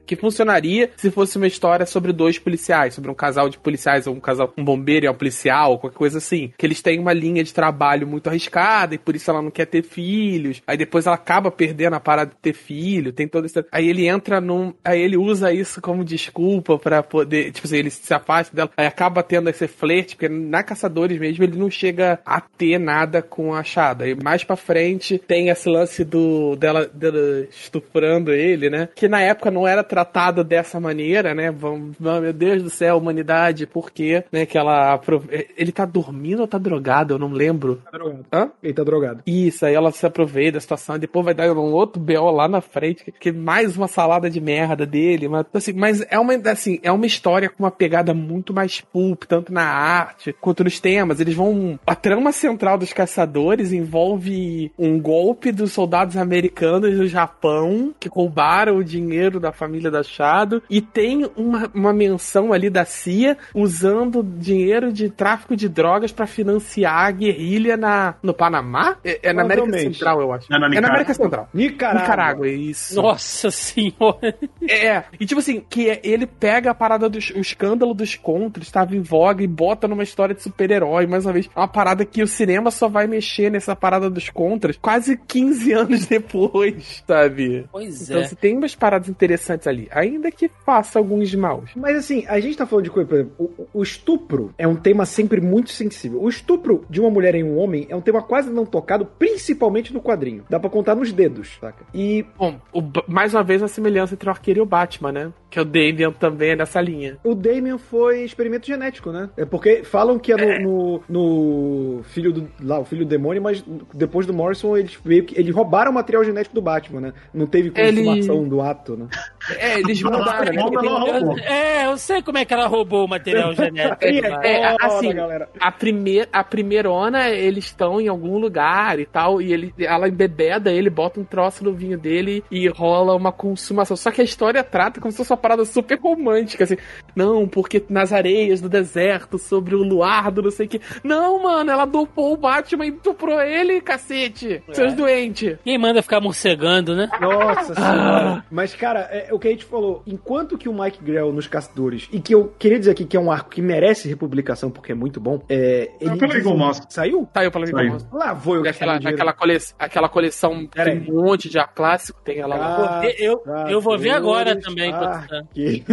que funcionaria se fosse uma história sobre dois policiais, sobre um casal de policiais, ou um casal, um bombeiro e um policial, qualquer coisa assim. Que eles têm uma linha de trabalho muito arriscada, e por isso ela não quer ter filhos. Aí depois ela acaba perdendo a parada de ter filho, tem todo esse. Aí ele entra num. Aí ele usa isso como desculpa pra poder. Tipo assim, ele se afasta dela. Aí acaba tendo esse flerte, porque na Caçadores mesmo ele não chega a ter nada com a Achada. E mais pra frente tem esse lance do dela, dela estuprando ele, né? Que na época não era tratado dessa maneira, né? Vamos, meu Deus do céu, humanidade, por quê? Né? Que ela. Ele tá dormindo ou tá drogado? Eu não lembro. Tá drogado. Hã? Ele tá drogado. Isso, aí ela se aproveita da situação e depois vai dar um outro BO lá na frente, que, que mais uma salada de merda dele. Mas, assim, mas é uma assim, é uma história com uma pegada muito mais pulp, tanto na arte quanto nos temas. Eles vão. A trama central dos caçadores envolve um golpe dos soldados americanos no Japão que roubaram o dinheiro da família da Chado. E tem uma, uma menção ali da CIA usando dinheiro de tráfico de drogas para financiar a guerrilha na, no Panamá? É, é na América. Central, eu acho. É na É na. América Central. Nicarágua. Nicarágua, isso. Nossa senhora. É, e tipo assim, que é- ele pega a parada do o escândalo dos contras, estava em voga e bota numa história de super-herói, mais uma vez. É uma parada que o cinema só vai mexer nessa parada dos contras quase 15 anos depois, sabe? Pois Então é. você tem uma, umas paradas interessantes ali, ainda que faça alguns maus. Mas assim, a gente tá falando de coisa, por exemplo, o, o estupro é um tema sempre muito sensível. O estupro de uma mulher em um homem é um tema quase não tocado, principalmente no quadrinho. Dá pra contar nos dedos, saca? E Bom, o mais uma vez a semelhança entre o Arqueiro e o Batman, né? Que o Damian também é nessa linha. o Damien foi experimento genético, né? É porque falam que é no, no- no filho do. lá, o filho do demônio, mas depois do Morrison eles veio que. Eles roubaram o material genético do Batman, né? Não teve Ele- consumação do ato, né? É, eles mudaram, né? Porque tem- é, eu sei como é que ela roubou o material genético. É, é, assim, galera. a primeira, a primeirona, eles estão em algum lugar e tal, e ele, ela embebeda ele, bota um troço no vinho dele e rola uma consumação. Só que a história trata como se fosse uma parada super romântica, assim. Não, porque nas areias do deserto, sobre o luar do não sei o que. Não, mano, ela dopou o Batman e tuprou ele, cacete. Seus doentes. Quem manda ficar morcegando, né? Nossa senhora. Mas, cara, é, o que a gente falou, enquanto que o Mike Grell nos Caçadores, e que eu queria dizer aqui que é um arco que merece republicação porque é muito bom, é. Ele pela Eagle Moss. Saiu? Saiu pela Saiu. Eagle Lá vou eu gastar Aquela, aquela, cole, aquela coleção Pera tem aí. um monte de ar clássico, tem ela lá. Ah, Eu, eu vou ver agora também. tá. Arque-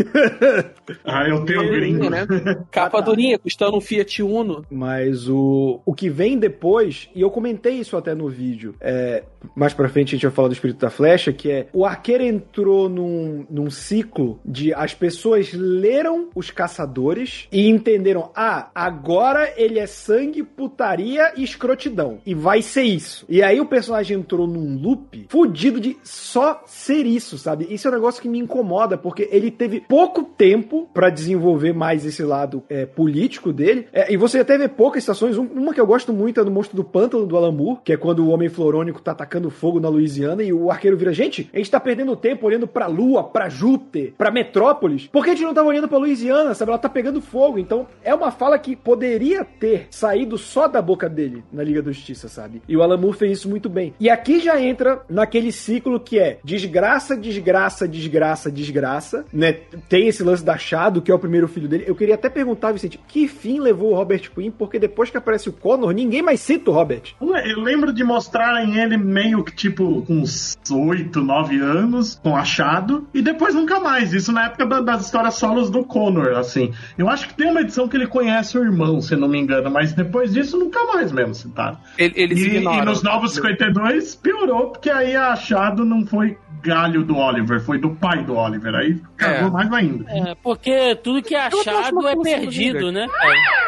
Ah, eu tenho gringo. né? Capa durinha, custando um Fiat Uno. Mas o, o que vem depois, e eu comentei isso até no vídeo, é, mais pra frente a gente vai falar do Espírito da Flecha, que é o arqueiro entrou num, num ciclo de as pessoas leram os caçadores e entenderam, ah, agora ele é sangue, putaria e escrotidão. E vai ser isso. E aí o personagem entrou num loop fudido de só ser isso, sabe? Isso é um negócio que me incomoda, porque ele teve pouco tempo pra desenvolver mais esse lado é, político dele. É, e você até vê poucas estações. Um- uma que eu gosto muito é do Monstro do Pântano do Alan Moore, que é quando o Homem Florônico tá atacando fogo na Louisiana e o arqueiro vira: gente, a gente tá perdendo tempo olhando pra Lua, pra Júpiter, pra Metrópolis. Por que a gente não tava olhando pra Louisiana, sabe? Ela tá pegando fogo. Então é uma fala que poderia ter saído só da boca dele na Liga da Justiça, sabe? E o Alan Moore fez isso muito bem. E aqui já entra naquele ciclo que é desgraça, desgraça, desgraça, desgraça, né? Tem esse lance da Shadow, que é o primeiro filho dele. Eu queria até perguntar, Vicente, que fim levou o Robert Quinn? Porque depois que aparece o Connor, ninguém mais cita o Robert. Eu lembro de mostrarem ele meio que, tipo, com uns 8, 9 anos, com achado, e depois nunca mais. Isso na época da- das histórias solos do Connor, assim. Eu acho que tem uma edição que ele conhece o irmão, se não me engano, mas depois disso nunca mais mesmo citaram. Ele, eles E, ignoram. e nos Novos 52 piorou, porque aí a achado não foi galho do Oliver, foi do pai do Oliver. Aí cagou É. mais ainda. É, porque tudo que é achado é perdido, né?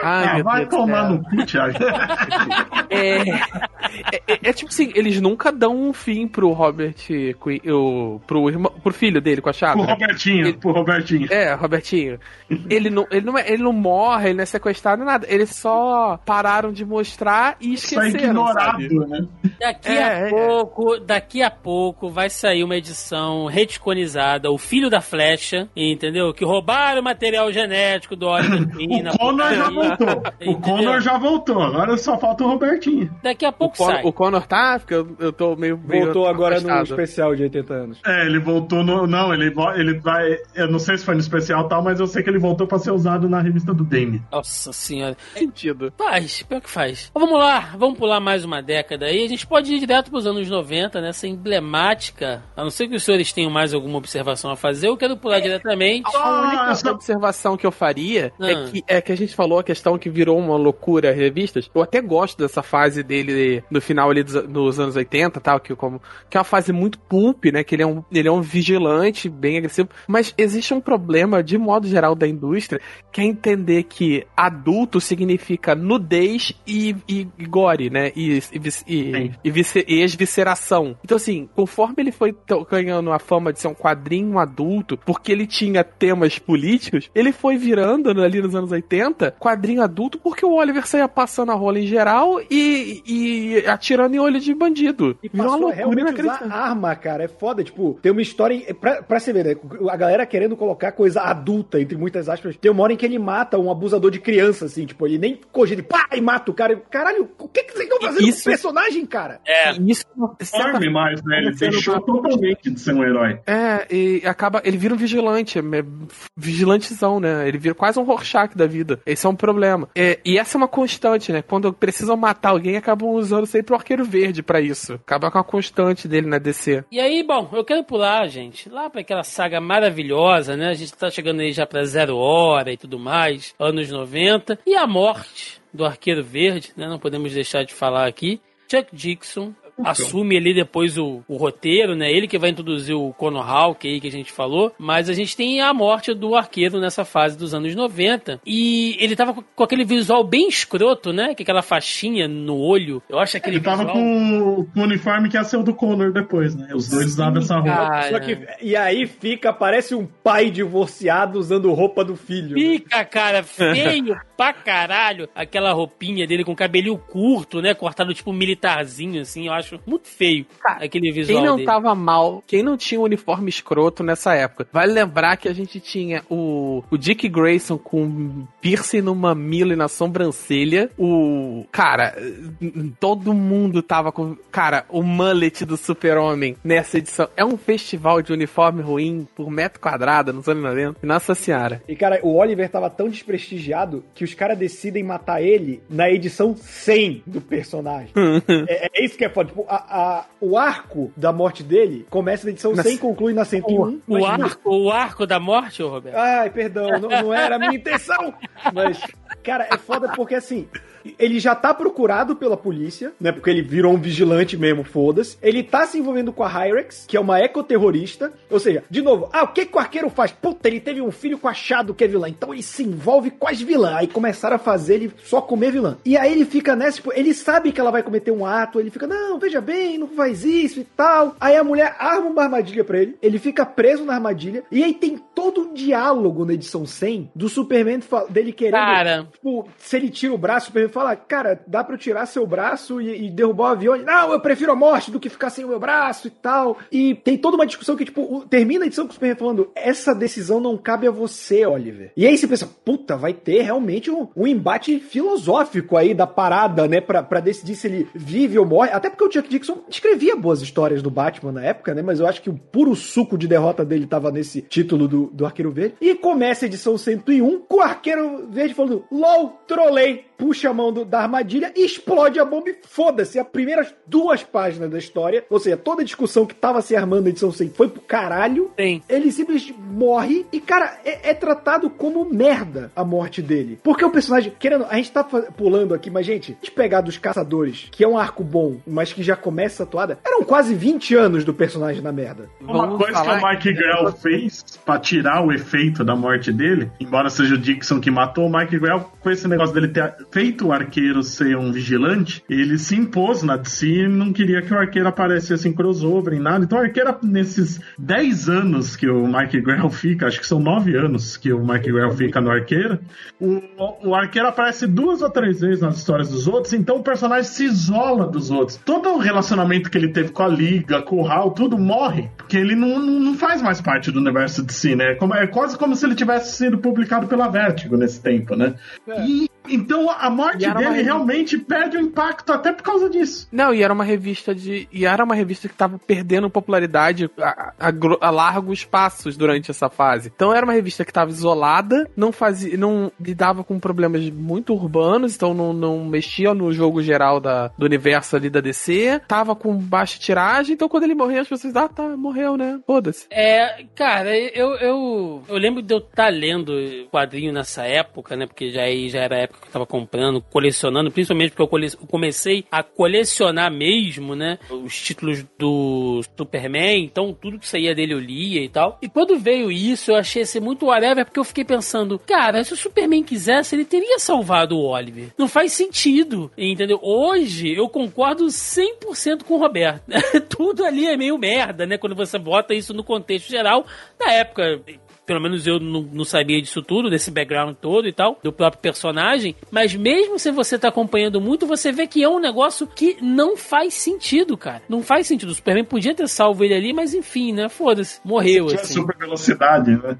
Ai, Ah, vai Deus tomar céu. no cu, Thiago. É, é, é- é tipo assim, eles nunca dão um fim pro Robert Quinn, o, pro, irmão, pro filho dele com a chave. pro né? Robertinho, Ele- pro Robertinho. É, Robertinho. Ele não, ele, não, é- ele não morre, ele não é sequestrado, nada. Eles só pararam de mostrar e Só esqueceram, ignorado, sabe? né? Daqui É, a é. pouco, daqui a pouco vai sair uma edição reticonizada, o filho da flecha, entendeu? Que roubaram o material genético do Oliver Queen. O Connor já voltou. O? Connor já voltou. Agora só falta o Robertinho. Daqui a O, pouco Con- sai. o Connor tá? Porque eu, eu tô meio. meio Voltou agora no afastado. especial de 80 anos. É, ele voltou no. Não, ele, ele vai. Eu não sei se foi no especial e tal, mas eu sei que ele voltou pra ser usado na revista do Dane. Nossa senhora. Sentido. Faz, pior que faz. Vamos lá, vamos pular mais uma década aí. A gente pode ir direto pros anos 90, nessa emblemática. Não ser que os senhores tenham mais alguma observação a fazer, eu quero pular diretamente. A única Ah, observação que eu faria Ah. é, que, é que a gente falou a questão que virou uma loucura revistas. Eu até gosto dessa fase dele no final ali dos, dos anos 80 tal, que, como, que é uma fase muito pulp, né? Que ele é, um, ele é um vigilante bem agressivo. Mas existe um problema, de modo geral, da indústria, que é entender que adulto significa nudez e, e, e gore, né? E, e, vis- e, Sim. e, vice- e esvisceração. Então, assim, conforme ele foi to- ganhando a fama de ser um quadrinho adulto, porque ele tinha temas políticos, ele foi virando né, ali nos anos 80 quadrinho adulto porque o Oliver saía passando a rola em geral e, e atirando em olho de bandido. E Virou uma loucura realmente usar inacreditável. arma, cara. É foda. Tipo, tem uma história. em- Pra, pra você ver, né? A galera querendo colocar coisa adulta, entre muitas aspas. Tem uma hora em que ele mata um abusador de criança, assim. Tipo, ele nem cogita, pá, e mata o cara. Caralho, o que, que vocês estão fazendo Isso- com o personagem, cara? É, Isso, certa Dorme mais, né? Ele Acontecendo deixou totalmente independente de ser um herói. É, e acaba. Ele vira um vigilante, é, vigilantezão, né? Ele vira quase um Rorschach da vida. Esse é um problema. É, e essa é uma constante, né? Quando precisam matar alguém, acabam usando sempre o arqueiro verde pra isso. Acaba com a constante dele na DC. E aí, bom, eu quero pular, gente, lá pra aquela saga maravilhosa, né? A gente tá chegando aí já pra Zero Hora e tudo mais, anos 90. E a morte do Arqueiro Verde, né? Não podemos deixar de falar aqui. Chuck Dixon assume ali depois o, o roteiro, né? Ele que vai introduzir o Conor Hawk aí que a gente falou, mas a gente tem a morte do arqueiro nessa fase dos anos 90 e ele tava com, aquele visual bem escroto, né? Que aquela faixinha no olho. Eu acho aquele Ele tava visual... com, com o uniforme que ia ser o do Connor depois, né? Os dois usavam essa roupa. Só que, e aí fica, parece um pai divorciado usando roupa do filho. né? Fica, cara, feio pra caralho. Aquela roupinha dele com cabelinho curto, né? Cortado tipo militarzinho, assim. Eu acho muito feio aquele visual Quem não dele. tava mal, quem não tinha um uniforme escroto nessa época, vale lembrar que a gente tinha o, o Dick Grayson com piercing no mamilo e na sobrancelha. O. Cara, todo mundo tava com. Cara, o mullet do Super-Homem nessa edição. É um festival de uniforme ruim por metro quadrado nos anos 90. Nossa senhora. E, cara, o Oliver tava tão desprestigiado que os caras decidem matar ele na edição 100 do personagem. é, é isso que é foda. Tipo, a- a- o arco da morte dele começa na edição Na 100 e conclui na 101. O mas- arco, o arco da morte, Roberto? Ai, perdão, não, não era a minha intenção. Mas, cara, é foda porque assim. Ele já tá procurado pela polícia, né? Porque ele virou um vigilante mesmo, foda-se. Ele tá se envolvendo com a Hyrex, que é uma ecoterrorista. Ou seja, de novo, ah, o que, que o arqueiro faz? Puta, ele teve um filho com a Shadow que é vilã. Então ele se envolve com as vilãs. Aí começaram a fazer ele só comer vilã. E aí ele fica nessa, tipo, ele sabe que ela vai cometer um ato. Ele fica, não, veja bem, não faz isso e tal. Aí a mulher arma uma armadilha pra ele. Ele fica preso na armadilha. E aí tem todo um diálogo na edição 100 do Superman dele querendo. Cara. Tipo, se ele tira o braço, o Superman fala, cara, dá pra eu tirar seu braço e, e derrubar o avião? Não, eu prefiro a morte do que ficar sem o meu braço e tal. E tem toda uma discussão que, tipo, termina a edição com o Superman falando, essa decisão não cabe a você, Oliver. E aí você pensa, puta, vai ter realmente um, um embate filosófico aí da parada, né, pra, pra decidir se ele vive ou morre. Até porque o Chuck Dixon escrevia boas histórias do Batman na época, né, mas eu acho que o puro suco de derrota dele tava nesse título do, do Arqueiro Verde. E começa a edição 101 com o Arqueiro Verde falando, LOL, trolei, puxa a mão do- da armadilha e explode a bomba e foda-se. As primeiras duas páginas da história, ou seja, toda a discussão que tava se armando na edição 100 foi pro caralho. Tem. Ele simplesmente morre e, cara, é, é tratado como merda a morte dele. Porque o personagem, querendo, a gente tá pulando aqui, mas, gente, de pegar dos caçadores, que é um arco bom, mas que já começa a toada, eram quase 20 anos do personagem na merda. Uma Vamos coisa que o Mike Grell fez pra tirar o efeito da morte dele, embora seja o Dixon que matou, o Mike Grell, com esse negócio dele ter feito o arqueiro ser um vigilante, ele se impôs na DC e não queria que o arqueiro aparecesse em crossover, em nada. Então o arqueiro, nesses 10 anos que o Mike Grell fica, acho que são 9 anos que o Mike Grell fica no arqueiro, o, o arqueiro aparece duas ou três vezes nas histórias dos outros, então o personagem se isola dos outros. Todo o relacionamento que ele teve com a Liga, com o Hal, tudo morre, porque ele não, não não faz mais parte do universo de si, né? Como- É quase como se ele tivesse sido publicado pela Vertigo nesse tempo, né? E então a morte dele revista- realmente perde o impacto até por causa disso. Não, e era uma revista de. E era uma revista que tava perdendo popularidade a, a a largos passos durante essa fase. Então era uma revista que tava isolada, não fazia. não lidava com problemas muito urbanos, então não, não mexia no jogo geral da, do universo ali da DC. Tava com baixa tiragem, então quando ele morreu, as pessoas, ah, tá, morreu, né? Foda-se. É, cara, eu, eu, eu lembro de eu estar lendo quadrinho nessa época, né? Porque já, aí já era a que tava comprando, colecionando, principalmente porque eu, cole- eu comecei a colecionar mesmo, né? Os títulos do Superman, então tudo que saía dele eu lia e tal. E quando veio isso, eu achei ser muito whatever, porque eu fiquei pensando, cara, se o Superman quisesse, ele teria salvado o Oliver. Não faz sentido, entendeu? Hoje eu concordo 100% com o Roberto. tudo ali é meio merda, né? Quando você bota isso no contexto geral. Na época, pelo menos eu não, não sabia disso tudo, desse background todo e tal, do próprio personagem. mas mesmo se você tá acompanhando muito, você vê que é um negócio que não faz sentido, cara. Não faz sentido. O Superman podia ter salvo ele ali, mas enfim, né? Foda-se. Morreu, Tinha assim. super velocidade, né?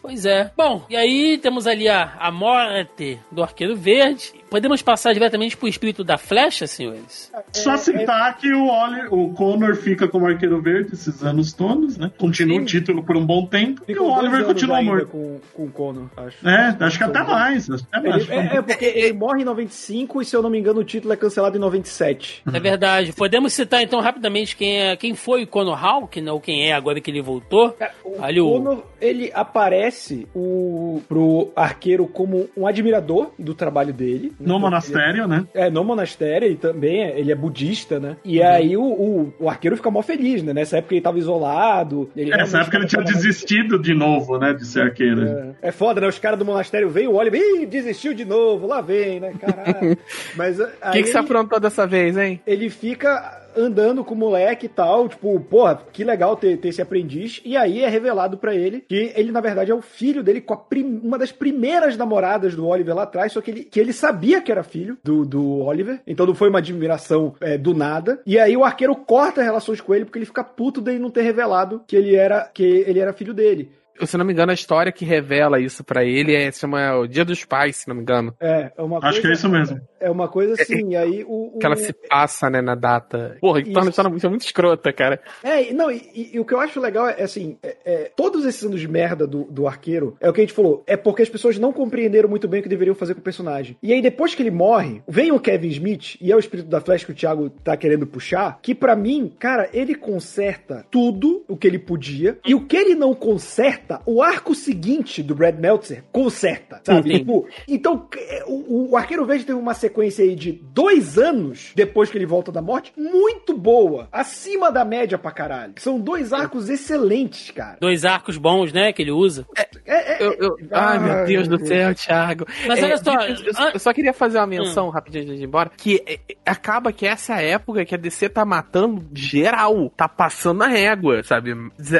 Pois é. Bom, e aí temos ali a, a morte do Arqueiro Verde. Podemos passar diretamente pro espírito da flecha, senhores? Só citar que o, Oli, o Connor fica como arqueiro verde esses anos todos, né? Continua Sim. o título por um bom tempo. e Ficam o Oliver continua morto. Com, com o Conor, acho. É, acho que até mais. Até mais. Ele- é, é, porque ele morre em 95 e, se eu não me engano, o título é cancelado em 97. É verdade. Podemos citar então rapidamente quem, é, quem foi o Conor Hawk, né? Ou quem é agora que ele voltou. Cara, o Ali o- Conor, ele aparece o, pro arqueiro como um admirador do trabalho dele. No monastério, né? É, no monastério, ele também é, ele é budista, né? E aí o, o, o arqueiro fica mó feliz, né? Nessa época ele tava isolado. Ele Nessa realmente época ele tinha desistido de novo, né? De ser arqueiro. É, é foda, né? Os caras do monastério veem o Oliver, ih, desistiu de novo, lá vem, né? Caralho. Mas O que, que você ele- aprontou dessa vez, hein? ele fica andando com o moleque e tal, tipo, porra, que legal ter, ter esse aprendiz. E aí é revelado pra ele que ele, na verdade, é o filho dele com prim- uma das primeiras namoradas do Oliver lá atrás, só que ele, que ele sabia que era filho do, do Oliver, então não foi uma admiração é, do nada. E aí o arqueiro corta relações com ele porque ele fica puto dele não ter revelado que ele era, que ele era filho dele. Se não me engano, a história que revela isso pra ele é, se chama O Dia dos Pais, se não me engano. É, é uma Acho que é coisa- isso mesmo. É uma coisa assim, e aí o. o- Que ela se passa, né, na data. Porra, que torna a Isso. história muito, muito escrota, cara. É, não, e, e- e o que eu acho legal é, assim, é- é, todos esses anos de merda do, do arqueiro, é o que a gente falou, é porque as pessoas não compreenderam muito bem o que deveriam fazer com o personagem. E aí, depois que ele morre, vem o Kevin Smith, e é o espírito da Flash que o Thiago tá querendo puxar, que pra mim, cara, ele conserta tudo o que ele podia, e o que ele não conserta, o arco seguinte do Brad Meltzer conserta, sabe? Sim. Tipo, então, é, o, o Arqueiro Verde teve uma sequência aí de dois anos depois que ele volta da morte, muito boa. Acima da média pra caralho. São dois arcos excelentes, cara. Dois arcos bons, né? Que ele usa. É, é- Eu, eu- ai, meu Deus do céu, Thiago. Mas olha só, eu, eu- ah- eu só queria fazer uma menção rapidinho antes de ir embora. Que é, é, acaba que essa é a época que a DC tá matando geral. Tá passando a régua, sabe?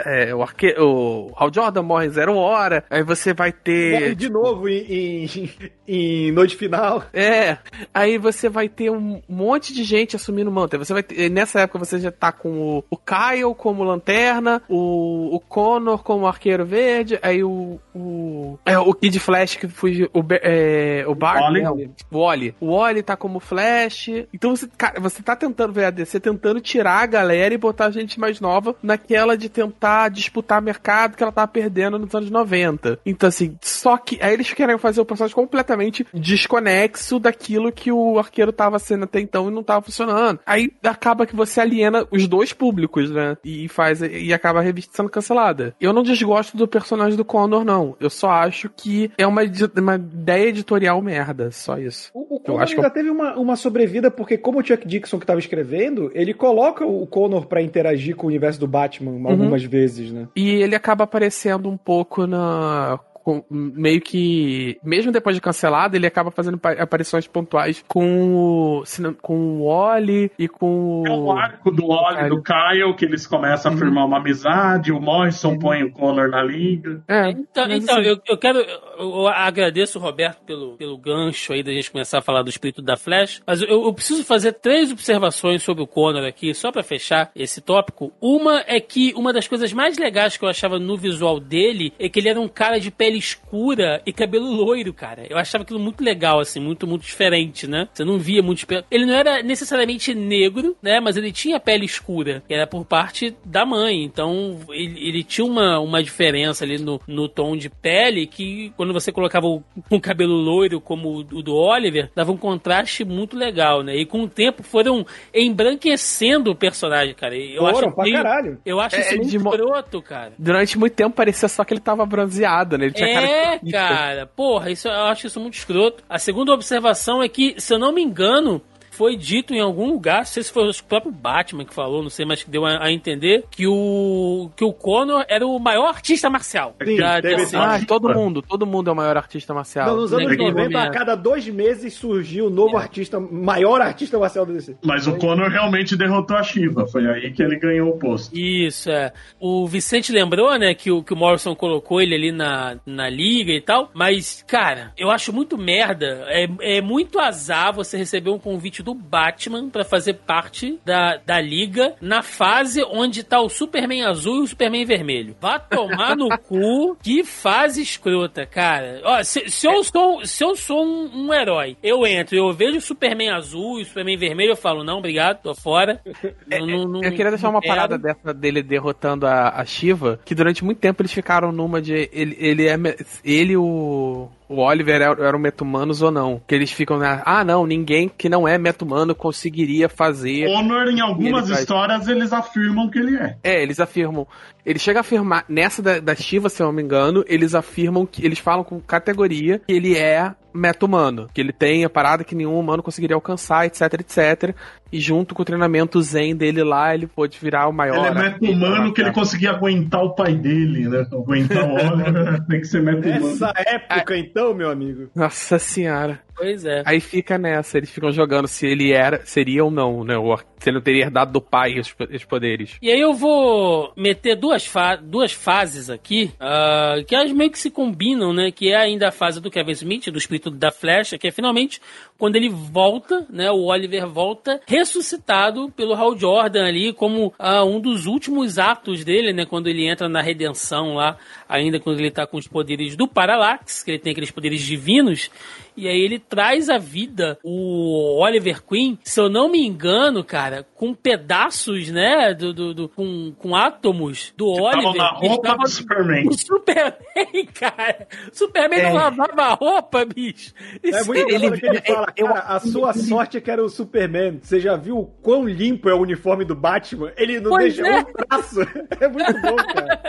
É, o, arque... o Hal Jordan morre zero hora. Aí você vai ter. Morre de novo em, em, em Noite Final. É, aí você vai ter um monte de gente assumindo manta. Você vai ter, nessa época você já tá com o, o Kyle como lanterna, o, o Connor como arqueiro verde, aí o o, é, o Kid Flash que fugiu, o, é, o Bart, Wally. né, o Wally. O Wally tá como Flash. Então você, cara, você tá tentando ver a DC tentando tirar a galera e botar gente mais nova naquela de tentar disputar mercado que ela tava perdendo nos anos 90. Então assim, só que aí eles querem fazer o personagem completamente desconexo daquilo que o arqueiro tava sendo até então e não tava funcionando. Aí acaba que você aliena os dois públicos, né? E faz e acaba a revista sendo cancelada. Eu não desgosto do personagem do Connor, não. Eu só acho que é uma, uma ideia editorial merda, só isso. O, o Eu Conor acho que ainda teve uma, uma sobrevida, porque como o Chuck Dixon que tava escrevendo, ele coloca o Conor pra interagir com o universo do Batman algumas vezes, né? E ele acaba aparecendo um pouco na. Com- meio que. Mesmo depois de cancelado, ele acaba fazendo pa- aparições pontuais com o. com o Wally e com É o o. arco do Oli e do Kyle, que eles começam a firmar uma amizade, o Morrison põe o Connor na liga. É, Então, então assim, eu, eu quero. Eu, eu agradeço o Roberto pelo, pelo gancho aí da gente começar a falar do espírito da Flash. Mas eu, eu preciso fazer três observações sobre o Connor aqui, só pra fechar esse tópico. Uma é que uma das coisas mais legais que eu achava no visual dele é que ele era um cara de pele escura e cabelo loiro, cara. Eu achava aquilo muito legal, assim, muito, muito diferente, né? Você não via muito. Ele não era necessariamente negro, né? Mas ele tinha pele escura, que era por parte da mãe. Então ele, ele tinha uma, uma diferença ali no, no tom de pele que quando você colocava o, um cabelo loiro como o, o do Oliver, dava um contraste muito legal, né? E com o tempo foram embranquecendo o personagem, cara. Eu Foram acho pra meio- caralho. Eu acho É, isso muito de escroto, cara. Durante muito tempo parecia só que ele tava bronzeado, né? Ele tinha É, cara. Porra, isso, eu acho isso muito escroto. A segunda observação é que, se eu não me engano, foi dito em algum lugar, não sei se foi o próprio Batman que falou, não sei, mas que deu a, a entender que o que o Connor era o maior artista marcial. Sim, da teve DC. esse- Ah, todo mundo, todo mundo é o maior artista marcial. Não, nos anos Naquele 90, a momento. cada dois meses surgiu um novo artista, maior artista marcial do DC. Mas o Conor realmente derrotou a Shiva. Foi aí que ele ganhou o posto. Isso, é. O Vicente lembrou, né, que o, que o Morrison colocou ele ali na, na liga e tal. Mas, cara, eu acho muito merda. É, é muito azar você receber um convite do Batman pra fazer parte da, da liga na fase onde tá o Superman azul e o Superman vermelho. Vá tomar no cu. Que fase escrota, cara. Ó, se, se eu sou, se eu sou um, um herói, eu entro, eu vejo o Superman azul e o Superman vermelho, eu falo, não, obrigado, tô fora. Não- não- não- Eu queria deixar uma quero. parada dessa dele derrotando a, a Shiva, que durante muito tempo eles ficaram numa de ele, ele é ele o o Oliver eram, eram meta-humanos ou não. Que eles ficam na, ah não, ninguém que não é meta-humano conseguiria fazer. Conor, em algumas Ele faz- histórias, eles afirmam que ele é. É, eles afirmam. Ele chega a afirmar, nessa da, da Shiva, se eu não me engano, eles afirmam que. Eles falam com categoria que ele é meta-humano. Que ele tem a parada que nenhum humano conseguiria alcançar, etc, etc. E junto com o treinamento zen dele lá, ele pôde virar o maior. Ele é meta-humano que ele conseguia aguentar o pai dele, né? Aguentar o Oliver, tem que ser meta-humano. Nessa época, então, meu amigo. Nossa senhora. Pois é. Aí fica nessa, eles ficam jogando se ele era, seria ou não, né? Se ele não teria herdado do pai os, os poderes. E aí eu vou meter duas, fa duas fases aqui, ah, que elas meio que se combinam, né? Que é ainda a fase do Kevin Smith, do espírito da flecha, que é finalmente quando ele volta, né? O Oliver volta ressuscitado pelo Hal Jordan ali, como ah, um dos últimos atos dele, né? Quando ele entra na redenção lá, ainda quando ele tá com os poderes do Parallax, que ele tem aqueles poderes divinos. E aí ele traz à vida o Oliver Queen, se eu não me engano, cara, com pedaços, né, do, do, do- com, com átomos do Estavam Oliver. na que roupa do Superman. O Superman, cara. Superman não É. lavava a roupa, bicho. É muito ele- ele, que fala, eu- cara, a sua sorte é que era o Superman. Você já viu o quão limpo é o uniforme do Batman? Ele não Pois deixa é. um traço. É muito bom, cara.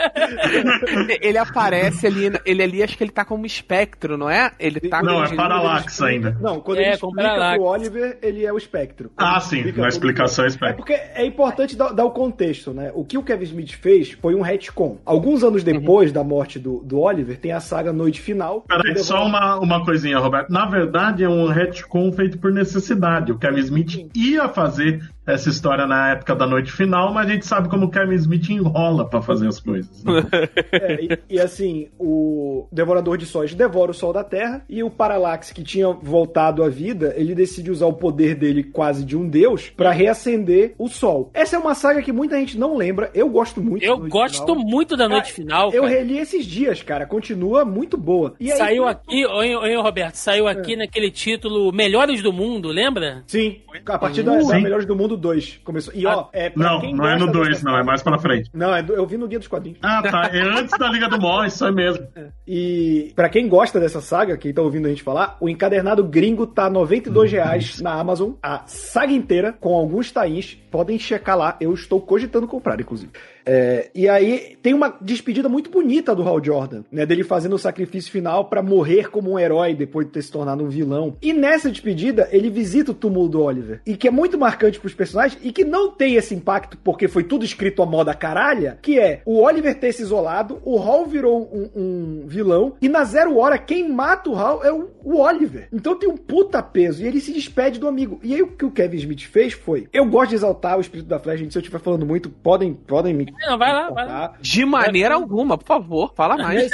Ele aparece ali, ele ali, acho que ele tá como espectro, não é? Ele tá Não, com é Parallax ainda. Não, quando É, ele com explica pro Oliver, ele é o espectro. Ah, Ele sim, na explicação é É espectro. porque é importante dar, dar o contexto, né? O que o Kevin Smith fez foi um retcon. Alguns anos Uhum. depois da morte do, do Oliver, tem a saga Noite Final. Peraí, só uma, uma coisinha, Roberto. Na verdade, é um retcon feito por necessidade. O Kevin Smith ia fazer essa história na época da noite final, mas a gente sabe como o Kevin Smith enrola pra fazer as coisas. né? É, e, e assim, o Devorador de Sóis devora o Sol da Terra e o Parallax, que tinha voltado à vida, ele decide usar o poder dele quase de um deus pra reacender o Sol. Essa é uma saga que muita gente não lembra. Eu gosto muito. Eu da Noite gosto Final. muito da noite Cara, final. Eu cara. reli esses dias, cara. Continua muito boa. E aí- Saiu aqui, oi, oi, Roberto, saiu aqui naquele título Melhores do Mundo, lembra? Sim, a partir da, da. Melhores do Mundo 2 começou. E ó, é pra Não, quem não é no gosta 2, dessa não, é mais pra frente. Não, é do- eu vi no Guia dos Quadrinhos. Ah, tá. É antes da Liga do Mó, isso é mesmo. E pra quem gosta dessa saga, quem tá ouvindo a gente falar, o encadernado gringo tá 92 reais na Amazon, a saga inteira, com alguns tains. Podem checar lá, eu estou cogitando comprar, inclusive. É, e aí tem uma despedida muito bonita do Hal Jordan, né? Dele fazendo o sacrifício final pra morrer como um herói depois de ter se tornado um vilão. E nessa despedida, ele visita o túmulo do Oliver. E que é muito marcante pros personagens e que não tem esse impacto porque foi tudo escrito a moda caralha, que é o Oliver ter se isolado, o Hal virou um, um vilão, e na zero hora quem mata o Hal é o, o Oliver. Então tem um puta peso, e ele se despede do amigo. E aí o que o Kevin Smith fez foi, eu gosto de exaltar o espírito da Flash, gente, se eu estiver falando muito, podem, podem me Não, vai lá, vai lá. De maneira alguma, por favor, fala mais.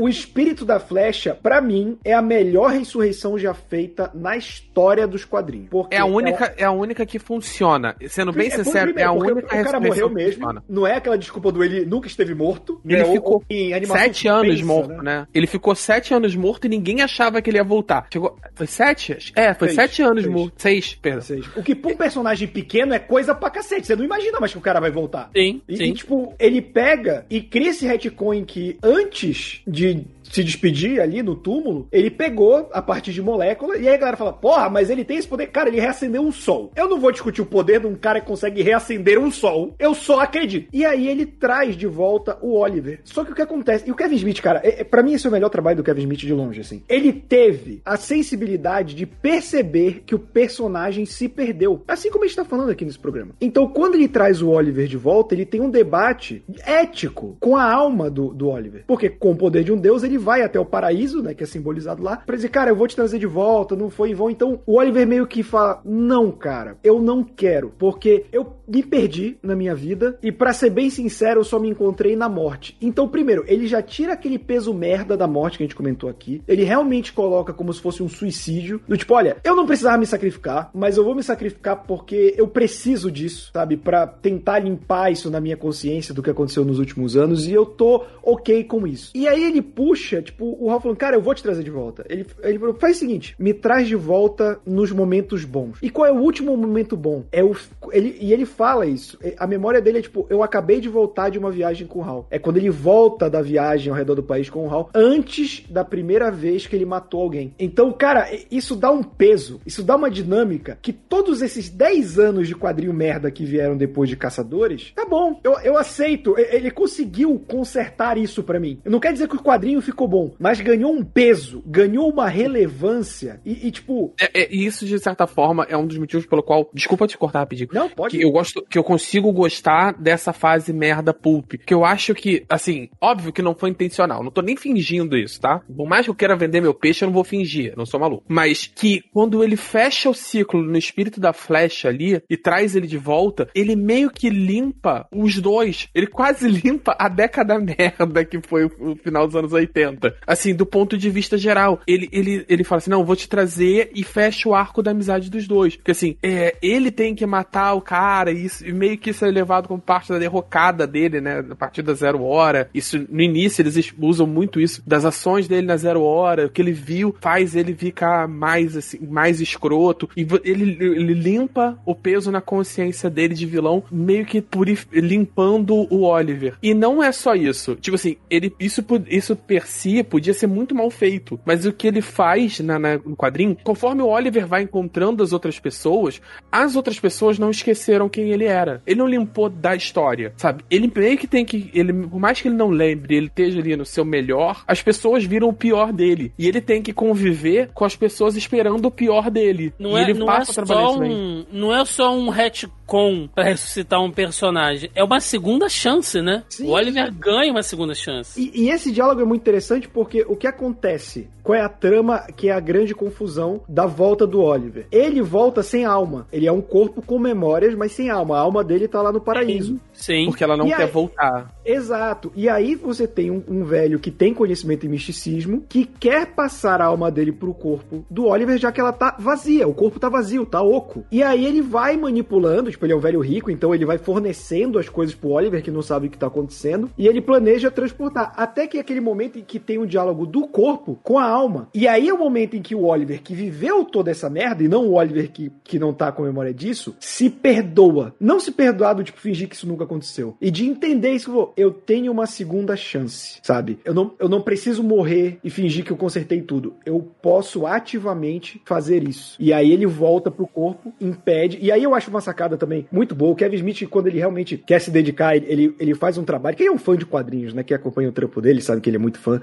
O espírito da flecha, pra mim, é a melhor ressurreição já feita na história dos quadrinhos. Porque É a única, é a única que funciona. Sendo bem É, sincero, é a única O cara ressurreição morreu mesmo. funciona. Não é aquela desculpa do ele nunca esteve morto. Ele né? Ou- ficou ou em animação Sete anos suspensa, morto, né? Ele ficou sete anos morto e ninguém achava que ele ia voltar. Chegou. Foi sete? É, foi Seis, sete anos seis. morto. Seis, perdão. Seis. O que pra um personagem pequeno é coisa pra cacete. Você não imagina mais que o cara vai voltar. Sim, E, sim. e, tipo, ele pega e cria esse retcon que antes de really se despedir ali no túmulo, ele pegou a partir de molécula e aí a galera fala: "Porra, mas ele tem esse poder, cara, ele reacendeu um sol". Eu não vou discutir o poder de um cara que consegue reacender um sol. Eu só acredito. E aí ele traz de volta o Oliver. Só que o que acontece, e o Kevin Smith, cara, é, é, para mim esse é o melhor trabalho do Kevin Smith de longe assim. Ele teve a sensibilidade de perceber que o personagem se perdeu, assim como a gente tá falando aqui nesse programa. Então, quando ele traz o Oliver de volta, ele tem um debate ético com a alma do, do Oliver. Porque com o poder de um deus, ele vai até o paraíso, né, que é simbolizado lá, pra dizer, cara, eu vou te trazer de volta, não foi em vão. Então, o Oliver meio que fala, não, cara, eu não quero, porque eu me perdi na minha vida e para ser bem sincero, eu só me encontrei na morte. Então, primeiro, ele já tira aquele peso merda da morte que a gente comentou aqui. Ele realmente coloca como se fosse um suicídio, do tipo, olha, eu não precisava me sacrificar, mas eu vou me sacrificar porque eu preciso disso, sabe, para tentar limpar isso na minha consciência do que aconteceu nos últimos anos e eu tô OK com isso. E aí ele puxa, tipo, o Ralph falando, cara, eu vou te trazer de volta. Ele, ele falou, faz o seguinte, me traz de volta nos momentos bons. E qual é o último momento bom? É o ele, e ele fala isso. A memória dele é tipo, eu acabei de voltar de uma viagem com o Hal. É quando ele volta da viagem ao redor do país com o Hal, antes da primeira vez que ele matou alguém. Então, cara, isso dá um peso, isso dá uma dinâmica que todos esses 10 anos de quadrinho merda que vieram depois de Caçadores, tá bom, eu, eu aceito. Ele conseguiu consertar isso para mim. Não quer dizer que o quadrinho ficou bom, mas ganhou um peso, ganhou uma relevância e, e tipo. É, é, isso, de certa forma, é um dos motivos pelo qual. Desculpa te cortar rapidinho. Não, pode. Que eu gosto, que eu consigo gostar dessa fase merda pulp. Que eu acho que, assim, óbvio que não foi intencional. Não tô nem fingindo isso, tá? Por mais que eu queira vender meu peixe, eu não vou fingir. Não sou maluco. Mas que quando ele fecha o ciclo no espírito da flecha ali e traz ele de volta, ele meio que limpa os dois. Ele quase limpa a década merda que foi o final dos anos 80. Assim, do ponto de vista geral. Ele, ele, ele fala assim: não, vou te trazer e fecha o arco da amizade dos dois. Porque assim, é, ele tem que matar o cara e, isso, e meio que isso é levado como parte da derrocada dele, né? A partir da zero hora. Isso, no início, eles usam muito isso das ações dele na zero hora. O que ele viu faz ele ficar mais, assim, mais escroto. E ele, ele limpa o peso na consciência dele de vilão, meio que purif limpando o Oliver. E não é só isso. Tipo assim, ele, isso, isso per si podia ser muito mal feito. Mas o que ele faz na, na, no quadrinho, conforme o Oliver vai encontrando as outras pessoas, as outras pessoas não esqueceram quem ele era. Ele não limpou da história, sabe? Ele meio que tem que. Ele, por mais que ele não lembre, ele esteja ali no seu melhor, as pessoas viram o pior dele. E ele tem que conviver com as pessoas esperando o pior dele. Não e é, ele não passa é a trabalhar só um, não é só um retcon pra ressuscitar um personagem. É uma segunda chance, né? Sim. O Oliver ganha uma segunda chance. E, e esse diálogo é muito interessante porque o que acontece? Qual é a trama que é a grande confusão da volta do Oliver? Ele volta sem alma. Ele é um corpo com memórias, mas sem alma. A alma dele tá lá no paraíso. Sim. Porque ela não E quer aí- voltar. Exato. E aí você tem um, um velho que tem conhecimento em misticismo, que quer passar a alma dele pro corpo do Oliver, já que ela tá vazia. O corpo tá vazio, tá oco. E aí ele vai manipulando, tipo, ele é um velho rico, então ele vai fornecendo as coisas pro Oliver, que não sabe o que tá acontecendo, e ele planeja transportar. Até que é aquele momento em que tem um diálogo do corpo com a alma. E aí é o momento em que o Oliver, que viveu toda essa merda, e não o Oliver que, que não tá com memória disso, se perdoa. Não se perdoar do tipo fingir que isso nunca aconteceu. E de entender isso, eu tenho uma segunda chance, sabe? Eu não, eu não preciso morrer e fingir que eu consertei tudo. Eu posso ativamente fazer isso. E aí ele volta pro corpo, impede. E aí eu acho uma sacada também muito boa. O Kevin Smith, quando ele realmente quer se dedicar, ele, ele faz um trabalho. Quem é um fã de quadrinhos, né? Que acompanha o trampo dele, sabe que ele é muito fã.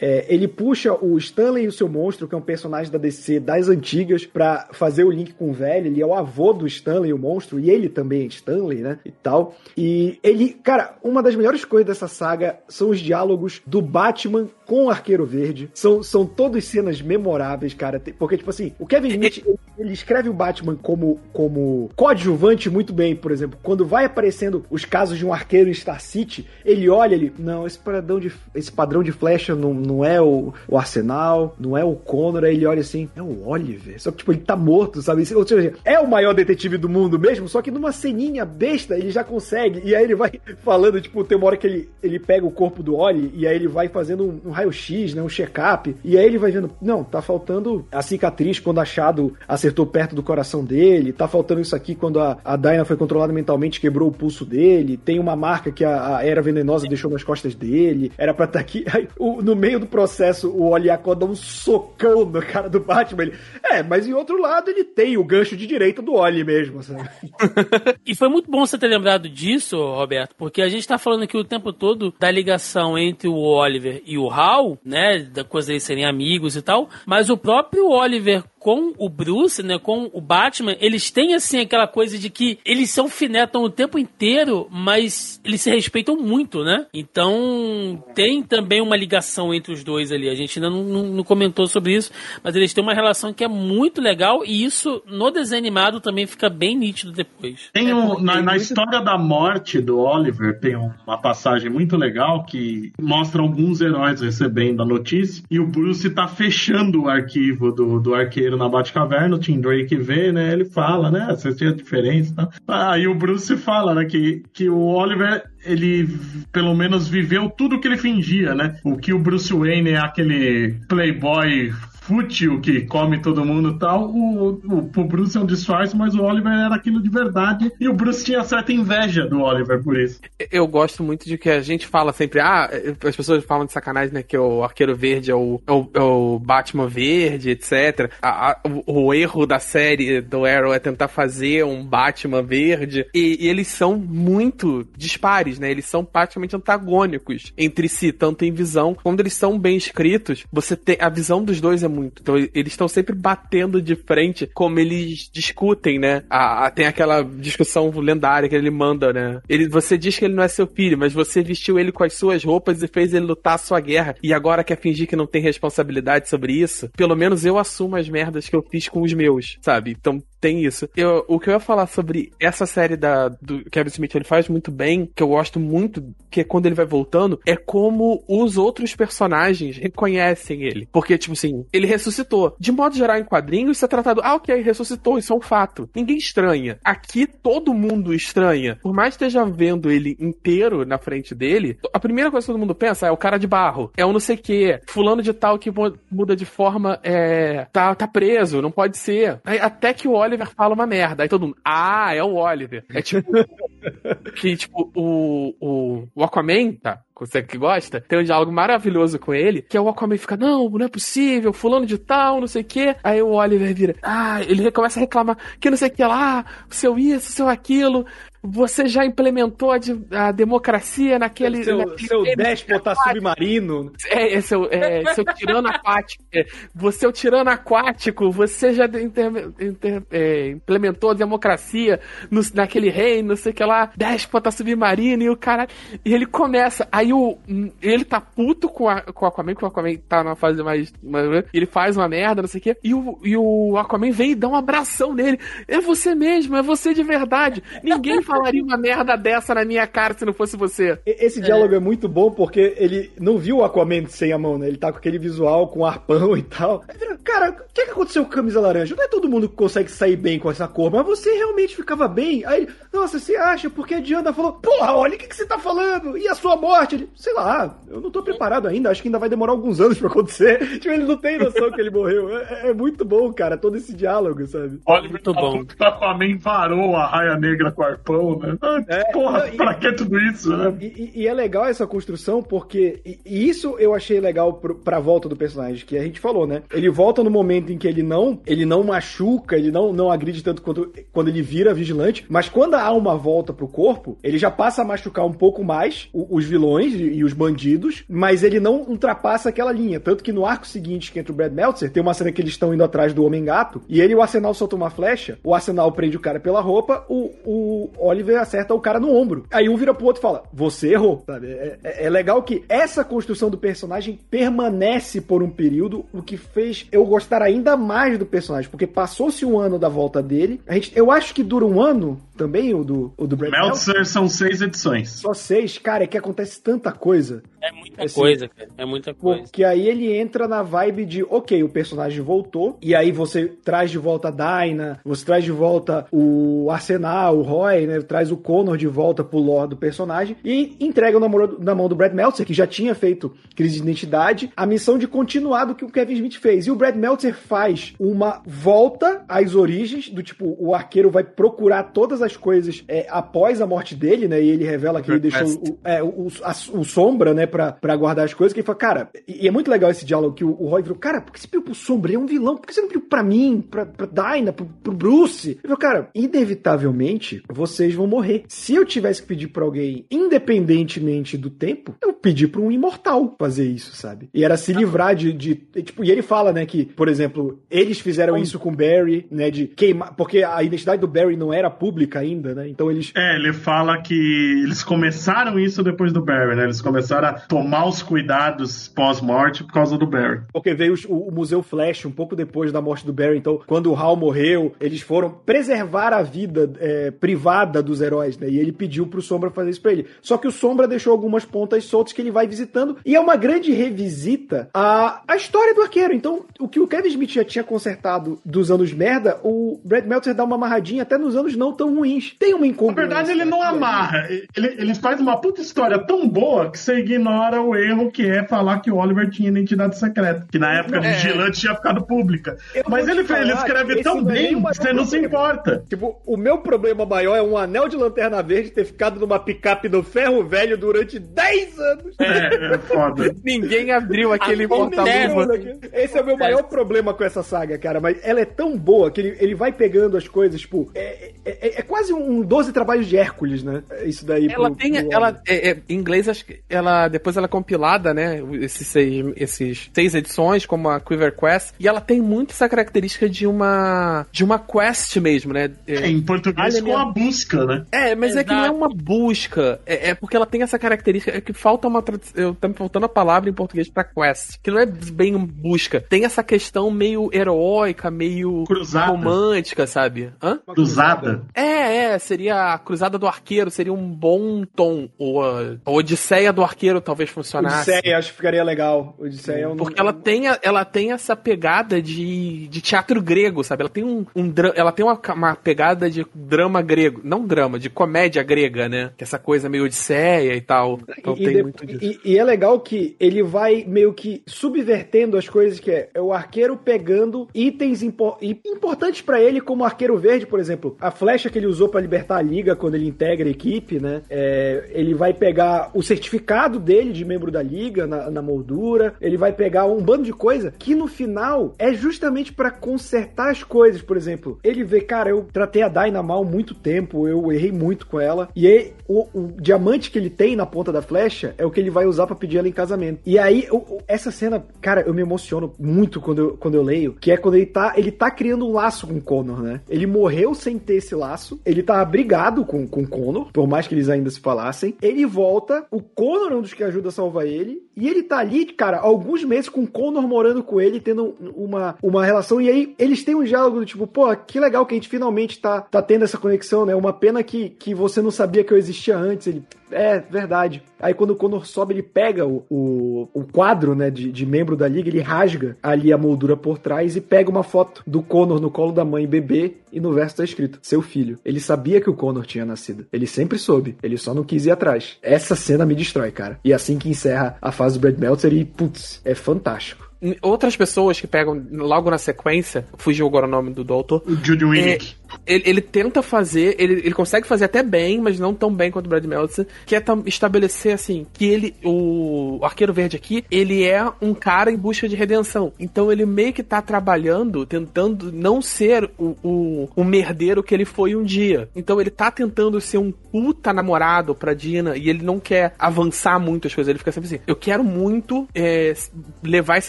É, ele puxa o Stanley e o seu monstro, que é um personagem da DC das antigas, pra fazer o link com o velho. Ele é o avô do Stanley, o monstro, e ele também é Stanley, né? E tal. E ele, cara, uma das melhores coisas dessa saga são os diálogos do Batman com o Arqueiro Verde. São, são todas cenas memoráveis, cara. Porque, tipo assim, o Kevin Smith, ele, ele escreve o Batman como, como coadjuvante muito bem, por exemplo. Quando vai aparecendo os casos de um arqueiro em Star City, ele olha ele, não, esse padrão de, esse padrão de flecha não, não é o, o Arsenal, não é o Connor, aí ele olha assim, é o Oliver. Só que, tipo, ele tá morto, sabe? Ou seja, é o maior detetive do mundo mesmo, só que numa ceninha besta ele já consegue. E aí ele vai falando, tipo, tem uma hora que ele, ele pega o corpo do Oli e aí ele vai fazendo um, um raio-x, né? Um check-up. E aí ele vai vendo, não, tá faltando a cicatriz quando achado acertou perto do coração dele, tá faltando isso aqui quando a, a Dinah foi controlada mentalmente, quebrou o pulso dele, tem uma marca que a, a era venenosa deixou nas costas dele, era pra estar aqui. Aí o- no meio do processo o Oliakó dá um socão no cara do Batman. Ele, é, mas em outro lado ele tem o gancho de direita do Oli mesmo, sabe? E foi muito bom você ter lembrado disso, Roberto, porque a gente tá falando aqui o tempo todo da ligação entre o Oliver e o Hal, né? Da coisa deles serem amigos e tal. Mas o próprio Oliver com o Bruce, né? Com o Batman, eles têm assim aquela coisa de que eles são finetam o tempo inteiro, mas eles se respeitam muito, né? Então tem também uma ligação entre os dois ali. A gente ainda não, não- não comentou sobre isso, mas eles têm uma relação que é muito legal e isso no desenho animado também fica bem nítido depois. Tem um, porque na, na muito- história da morte do Oliver, tem uma passagem muito legal que mostra alguns heróis recebendo a notícia e o Bruce tá fechando o arquivo do, do arqueiro na Batcaverna, o Tim Drake vê, né? Ele fala, né? Você tinha diferença, tá? Aí o Bruce fala, né? Que, que o Oliver, ele pelo menos viveu tudo que ele fingia, né? O que o Bruce Wayne é aquele playboy fútil que come todo mundo e tal, o, o, o Bruce é um disfarce, mas o Oliver era aquilo de verdade. E o Bruce tinha certa inveja do Oliver por isso. Eu gosto muito de que a gente fala sempre, ah, as pessoas falam de sacanagem, né, que o Arqueiro Verde é o, é o, é o Batman Verde, etc. A- a- o, o erro da série do Arrow é tentar fazer um Batman Verde. E, e eles são muito dispares, né? Eles são praticamente antagônicos entre si, tanto em visão. Quando eles são bem escritos, você tem. A visão dos dois é muito. Então eles estão sempre batendo de frente, como eles discutem, né? A, a- tem aquela discussão lendária que ele manda, né? Ele, você diz que ele não é seu filho, mas você vestiu ele com as suas roupas e fez ele lutar a sua guerra. E agora quer fingir que não tem responsabilidade sobre isso? Pelo menos eu assumo as merdas que eu fiz com os meus, sabe? Então tem isso. Eu, o que eu ia falar sobre essa série da, do Kevin Smith, ele faz muito bem, que eu gosto muito, que é quando ele vai voltando, é como os outros personagens reconhecem ele. Porque, tipo assim, ele ressuscitou. De modo geral, em quadrinhos, isso é tratado, ah, ok, ressuscitou, isso é um fato. Ninguém estranha. Aqui, todo mundo estranha. Por mais que esteja vendo ele inteiro na frente dele, a primeira coisa que todo mundo pensa é o cara de barro, é o não sei o quê, fulano de tal que mu- muda de forma, é, tá, tá preso, não pode ser. Aí, até que o Oliver fala uma merda. Aí todo mundo, ah, é o Oliver. É tipo, que, tipo, o, o, o Aquaman, tá? Você que gosta, tem um diálogo maravilhoso com ele, que é o Aquaman fica, não, não é possível, fulano de tal, não sei o quê. Aí o Oliver vira, ah, ele começa a reclamar que não sei o que lá, seu isso, seu aquilo. Você já implementou a, de- a democracia naquele. seu naquele seu déspota submarino. é, é seu, é, seu tirano aquático. É, você é o tirano aquático, você já inter- inter- é, implementou a democracia no- naquele reino, não sei o que lá, déspota submarino e o cara. E ele começa. Aí o. Ele tá puto com, a, com o Aquaman, que o Aquaman tá numa fase mais. mais ele faz uma merda, não sei o que. E o, e o Aquaman vem e dá um abração nele. É você mesmo, é você de verdade. Ninguém falaria uma merda dessa na minha cara se não fosse você. Esse diálogo é. muito bom porque ele não viu o Aquaman sem a mão, né? Ele tá com aquele visual com arpão e tal. Cara, o que, que aconteceu com a camisa laranja? Não é todo mundo que consegue sair bem com essa cor, mas você realmente ficava bem. Aí ele, nossa, você acha? Porque a Diana falou, porra, olha o que, que você tá falando? E a sua morte? Ele, sei lá, eu não tô preparado ainda, acho que ainda vai demorar alguns anos pra acontecer. Tipo, ele não tem noção que ele morreu. É, é muito bom, cara, todo esse diálogo, sabe? Oliver Muito bom. o Aquaman varou a raia negra com o arpão, né? Ah, É, porra, e- pra que tudo isso, né? E, e- é legal essa construção porque. E, isso eu achei legal pro, pra volta do personagem, que a gente falou, né? Ele volta no momento em que ele não ele não machuca, ele não, não agride tanto quanto quando ele vira vigilante, mas quando há uma volta pro corpo, ele já passa a machucar um pouco mais o- os vilões e, os bandidos, mas ele não ultrapassa aquela linha. Tanto que no arco seguinte que entra o Brad Meltzer, tem uma cena que eles estão indo atrás do Homem-Gato, e ele e o Arsenal soltam uma flecha, o Arsenal prende o cara pela roupa, o, o Oliver acerta o cara no ombro. Aí um vira pro outro e fala: Você errou, sabe? É, é- é legal que essa construção do personagem permanece por um período, o que fez eu gostar ainda mais do personagem, porque passou-se um ano da volta dele. A gente, eu acho que dura um ano também, o do, o do Brad Meltzer. Meltzer são seis edições. Só seis, cara, é que acontece tanta coisa. É muita Assim, coisa, cara. É muita coisa. Porque aí ele entra na vibe de, ok, o personagem voltou, e aí você traz de volta a Dinah, você traz de volta o Arsenal, o Roy, né? Traz o Connor de volta pro lore do personagem e entrega na mão, na mão do Brad Meltzer, que já tinha feito crise de identidade, a missão de continuar do que o Kevin Smith fez. E o Brad Meltzer faz uma volta às origens, do tipo, o arqueiro vai procurar todas as as coisas é, após a morte dele, né? E ele revela que ele deixou o, é, o, a, o Sombra, né, pra, pra guardar as coisas. Que ele fala, cara, e, e é muito legal esse diálogo que o, o Roy falou, cara, por que você pediu pro Sombra? Ele é um vilão, por que você não pediu pra mim, pra, pra Dinah, pro, pro Bruce? Ele falou, cara, inevitavelmente vocês vão morrer. Se eu tivesse que pedir pra alguém, independentemente do tempo, eu pedi pra um imortal fazer isso, sabe? E era se livrar de, de, Tipo, e ele fala, né, que, por exemplo, eles fizeram isso com o Barry, né, de queimar. Porque a identidade do Barry não era pública ainda, né? Então eles. É, ele fala que eles começaram isso depois do Barry, né? Eles começaram a tomar os cuidados pós-morte por causa do Barry. Porque veio o, o Museu Flash um pouco depois da morte do Barry. Então, quando o Hal morreu, eles foram preservar a vida é, privada dos heróis, né? E ele pediu pro Sombra fazer isso pra ele. Só que o Sombra deixou algumas pontas soltas que ele vai visitando. E é uma grande revisita a, a história do arqueiro. Então, o que o Kevin Smith já tinha consertado dos anos merda, o Brad Meltzer dá uma amarradinha até nos anos não tão ruins. Tem uma incongruência. Na verdade, ele não amarra. Ele, ele faz uma puta história tão boa que você ignora o erro que é falar que o Oliver tinha identidade secreta. Que na época É. Vigilante tinha ficado pública. Eu Mas ele, falar ele escreve tão é bem o que você não se importa. Tipo, o meu problema maior é um anel de lanterna verde ter ficado numa picape do ferro velho durante 10 anos. É, é foda. Ninguém abriu aquele porta-luva. Esse é o meu maior problema com essa saga, cara. Mas ela é tão boa que ele, ele vai pegando as coisas, tipo, é, é, é- é quase um 12 trabalhos de Hércules, né? Isso daí. Ela pro- tem, pro- ela, é, é, em inglês, acho que ela, depois ela é compilada, né, esses seis, esses seis edições, como a Quiver Quest, e ela tem muito essa característica de uma, de uma quest mesmo, né, é, Em português com a busca, né? É, mas é que não é Exato. uma busca. É, é porque ela tem essa característica. É que falta uma. Eu tá me faltando a palavra em português pra quest. Que não é bem busca. Tem essa questão meio heróica, meio Cruzada. romântica, sabe? Hã? Cruzada. É, é, seria a Cruzada do Arqueiro, seria um bom tom. Ou a, a Odisseia do Arqueiro talvez funcionasse. Odisseia, acho que ficaria legal. Odisseia é um. Porque ela tem, a- ela tem essa pegada de, de teatro grego, sabe? Ela tem um, um ela tem uma, uma pegada de drama grego, não drama, de comédia grega, né? Que essa coisa meio odisseia e tal. Então e, tem de- muito disso. e- e é legal que ele vai meio que subvertendo as coisas que é, é o arqueiro pegando itens impo- importantes pra ele, como o arqueiro verde, por exemplo. A flecha que ele usou pra libertar a liga quando ele integra a equipe, né? É, ele vai pegar o certificado dele de membro da liga na, na moldura. Ele vai pegar um bando de coisa que no final é justamente pra consertar as coisas. Por exemplo, ele vê, cara, eu tratei a Dyna mal muito tempo, eu errei muito com ela. E aí, o, o diamante que ele tem na ponta da flecha é o que ele vai usar pra pedir ela em casamento. E aí, o- essa cena, cara, eu me emociono muito quando eu, quando eu leio, que é quando ele tá, ele tá criando um laço com o Connor, né? Ele morreu sem ter esse laço, ele tá brigado com, com o Connor, por mais que eles ainda se falassem. Ele volta, o Connor é um dos que ajuda a salvar ele, e ele tá ali, cara, alguns meses com o Connor morando com ele, tendo uma, uma relação, e aí eles têm um diálogo do tipo, pô, que legal que a gente finalmente tá, tá tendo essa conexão, né? Uma pena que, que você não sabia que eu existia antes. Ele, é, verdade. Aí quando o Connor sobe, ele pega o, o, o quadro, né, de, de membro da liga, ele rasga ali a moldura por trás e pega uma foto do Connor no colo da mãe bebê e no verso tá escrito, seu filho. Ele sabia que o Connor tinha nascido. Ele sempre soube. Ele só não quis ir atrás. Essa cena me destrói, cara. E assim que encerra a fase do Brad Meltzer e, putz, é fantástico. Outras pessoas que pegam logo na sequência, fugiu agora o nome do doutor. O Judy Winnick. Ele, ele tenta fazer, ele, ele consegue fazer até bem, mas não tão bem quanto o Brad Meltzer, que é estabelecer assim, que ele, o, o Arqueiro Verde aqui, ele é um cara em busca de redenção. Então ele meio que tá trabalhando, tentando não ser o, o, o merdeiro que ele foi um dia. Então ele tá tentando ser um puta namorado pra Dina e ele não quer avançar muito as coisas. Ele fica sempre assim, eu quero muito é, levar esse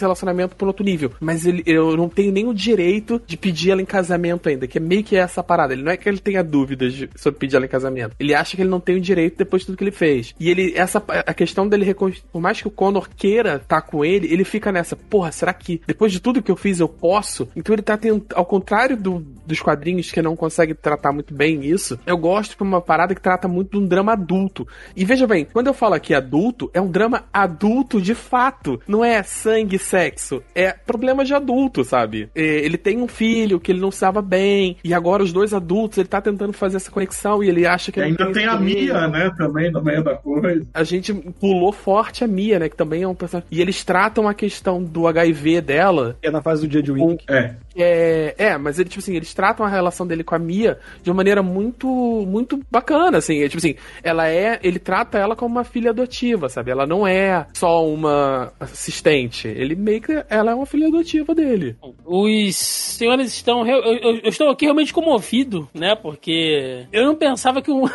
relacionamento pra um outro nível, mas ele, eu não tenho nem o direito de pedir ela em casamento ainda, que é meio que essa parada. Ele não é que ele tenha dúvidas sobre pedir ela em casamento. Ele acha que ele não tem o direito depois de tudo que ele fez. E ele, essa, a questão dele reconstruir, por mais que o Connor queira estar com ele, ele fica nessa, porra, será que depois de tudo que eu fiz eu posso? Então ele tá tentando, ao contrário do- dos quadrinhos que não consegue tratar muito bem isso, eu gosto de uma parada que trata muito de um drama adulto. E veja bem, quando eu falo aqui adulto, é um drama adulto de fato. Não é sangue sexo. É problema de adulto, sabe? É, ele tem um filho que ele não estava bem, e agora os dois adultos, ele tá tentando fazer essa conexão e ele acha que E ele ainda tem a. Mia, né, também no meio da coisa. A gente pulou forte a Mia, né? Que também é um personagem. E eles tratam a questão do HIV dela. É na fase do dia de Wink. É. É, é, mas ele, tipo assim, eles tratam a relação dele com a Mia de uma maneira muito, muito bacana, assim. É, tipo assim, ela é. Ele trata ela como uma filha adotiva, sabe? Ela não é só uma assistente. Ele meio que. Ela é uma filha adotiva dele. Os senhores estão. Eu, eu- eu estou aqui realmente comovido, né? Porque eu não pensava que um, um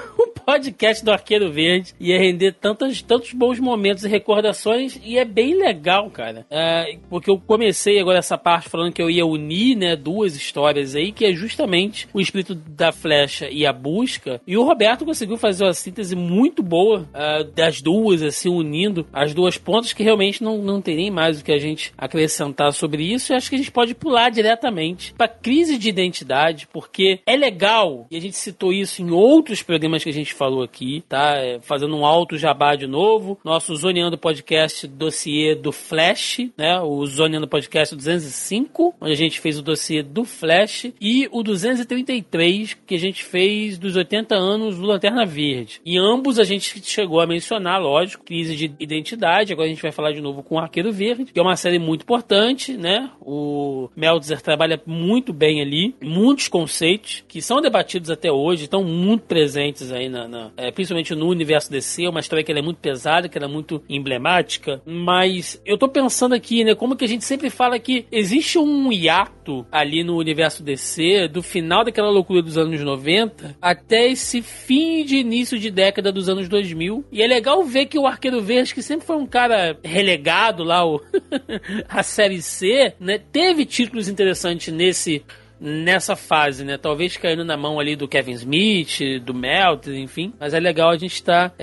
podcast do Arqueiro Verde ia render tantos, tantos bons momentos e recordações. E é bem legal, cara. É, porque eu comecei agora essa parte falando que eu ia unir, né? Duas histórias aí, que é justamente o espírito da flecha e a busca. E o Roberto conseguiu fazer uma síntese muito boa ah, das duas, assim, unindo as duas pontas, que realmente não, não tem nem mais o que a gente acrescentar sobre isso. E acho que a gente pode pular diretamente para crise de identidade, porque é legal, e a gente citou isso em outros programas que a gente falou aqui, tá? É, fazendo um alto jabá de novo. Nosso Zoneando Podcast dossiê do Flash, né? O Zoneando Podcast 205, onde a gente fez o dossiê do Flash, e o 233, que a gente fez dos 80 anos do Lanterna Verde. E ambos a gente chegou a mencionar, lógico, crise de identidade. Agora a gente vai falar de novo com o Arqueiro Verde, que é uma série muito importante, né? O Meltzer trabalha muito bem ali, muitos conceitos que são debatidos até hoje, estão muito presentes aí, na, na- é, principalmente no universo DC. Uma história que ela é muito pesada, que é muito emblemática. Mas eu tô pensando aqui, né? Como que a gente sempre fala que existe um hiato ali no universo DC, do final daquela loucura dos anos 90 até esse fim de início de década dos anos 2000. E é legal ver que o Arqueiro Verde, que sempre foi um cara relegado lá, o a série C, né? Teve títulos interessantes nesse nessa fase, né? Talvez caindo na mão ali do Kevin Smith, do Melt, enfim. Mas é legal a gente estar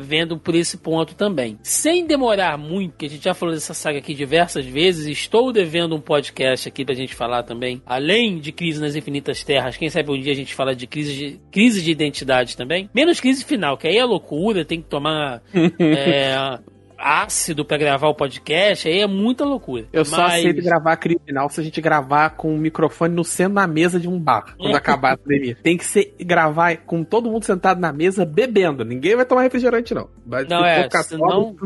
vendo por esse ponto também. Sem demorar muito, que a gente já falou dessa saga aqui diversas vezes, estou devendo um podcast aqui pra gente falar também. Além de Crise nas Infinitas Terras, quem sabe um dia a gente fala de crise de, crise de identidade também. Menos crise final, que aí é loucura, tem que tomar... é, ácido pra gravar o podcast, aí é muita loucura. Eu só Mas- aceito gravar criminal se a gente gravar com o microfone no centro da mesa de um bar, quando acabar a pandemia. Tem que ser gravar com todo mundo sentado na mesa bebendo. Ninguém vai tomar refrigerante, não. Vai Não, é, senão- não.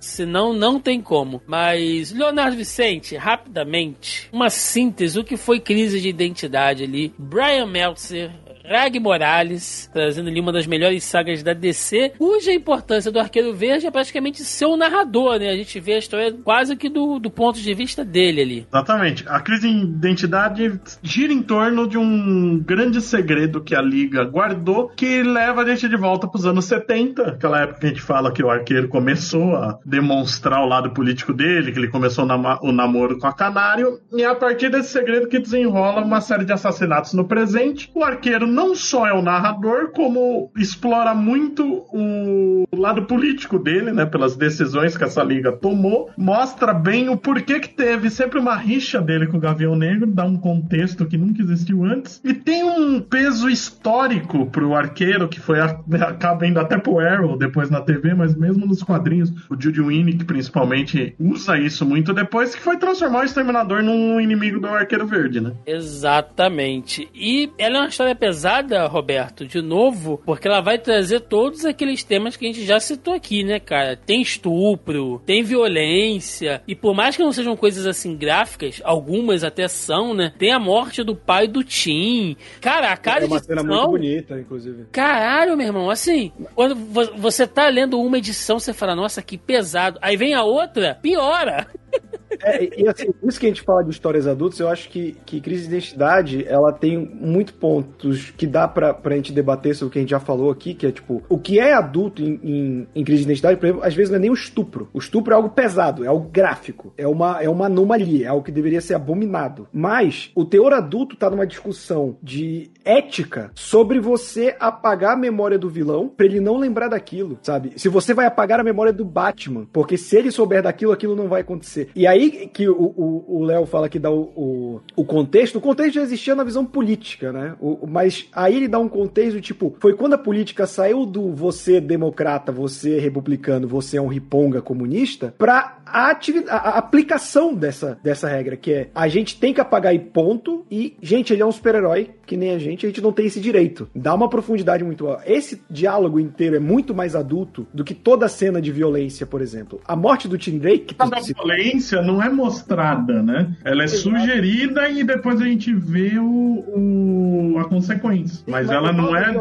Senão não tem como. Mas, Leonardo Vicente, rapidamente, uma síntese, o que foi crise de identidade ali. Brian Meltzer. Rag Morales, trazendo ali uma das melhores sagas da DC, cuja importância do Arqueiro Verde é praticamente ser o narrador, né? A gente vê a história quase que do, do ponto de vista dele ali. Exatamente. A crise de identidade gira em torno de um grande segredo que a Liga guardou, que leva a gente de volta para os anos 70, aquela época que a gente fala que o arqueiro começou a demonstrar o lado político dele, que ele começou o o namoro com a Canário, e é a partir desse segredo que desenrola uma série de assassinatos no presente. O arqueiro não só é o narrador, como explora muito o lado político dele, né, pelas decisões que essa liga tomou, mostra bem o porquê que teve sempre uma rixa dele com o Gavião Negro, dá um contexto que nunca existiu antes, e tem um peso histórico pro arqueiro, que foi a- acaba indo até pro Arrow depois na TV, mas mesmo nos quadrinhos, o Judy Winnick principalmente usa isso muito depois, que foi transformar o Exterminador num inimigo do Arqueiro Verde, né? Exatamente. E ela é uma história pesada, Roberto, de novo, porque ela vai trazer todos aqueles temas que a gente já citou aqui, né, cara? Tem estupro, tem violência, e por mais que não sejam coisas assim gráficas, algumas até são, né? Tem a morte do pai do Tim. Cara, a cada É uma cena muito edição- bonita, inclusive. Caralho, meu irmão, assim, quando vo- você tá lendo uma edição, você fala, nossa, que pesado. Aí vem a outra, piora. É, e assim, por isso que a gente fala de histórias adultas, eu acho que, que crise de identidade, ela tem muito pontos que dá pra, pra gente debater sobre o que a gente já falou aqui, que é tipo, o que é adulto em, em, em crise de identidade, por exemplo, às vezes não é nem o estupro. O estupro é algo pesado, é algo gráfico, é uma, é uma anomalia, é algo que deveria ser abominado. Mas o teor adulto tá numa discussão de ética sobre você apagar a memória do vilão pra ele não lembrar daquilo, sabe? Se você vai apagar a memória do Batman, porque se ele souber daquilo, aquilo não vai acontecer. E aí que o- Léo fala que dá o, o, o contexto, o contexto já existia na visão política, né? O- mas aí ele dá um contexto tipo, foi quando a política saiu do você democrata, você republicano, você é um riponga comunista, pra a, a- a aplicação dessa, dessa regra, que é a gente tem que apagar e ponto, e, gente, ele é um super-herói, que nem a gente, a gente não tem esse direito. Dá uma profundidade muito maior. Esse diálogo inteiro é muito mais adulto do que toda cena de violência, por exemplo. A morte do Tim Drake... que A se- violência não é mostrada, né? Ela é Exato. sugerida e depois a gente vê o, o- a consequência. Mas, ela não a é.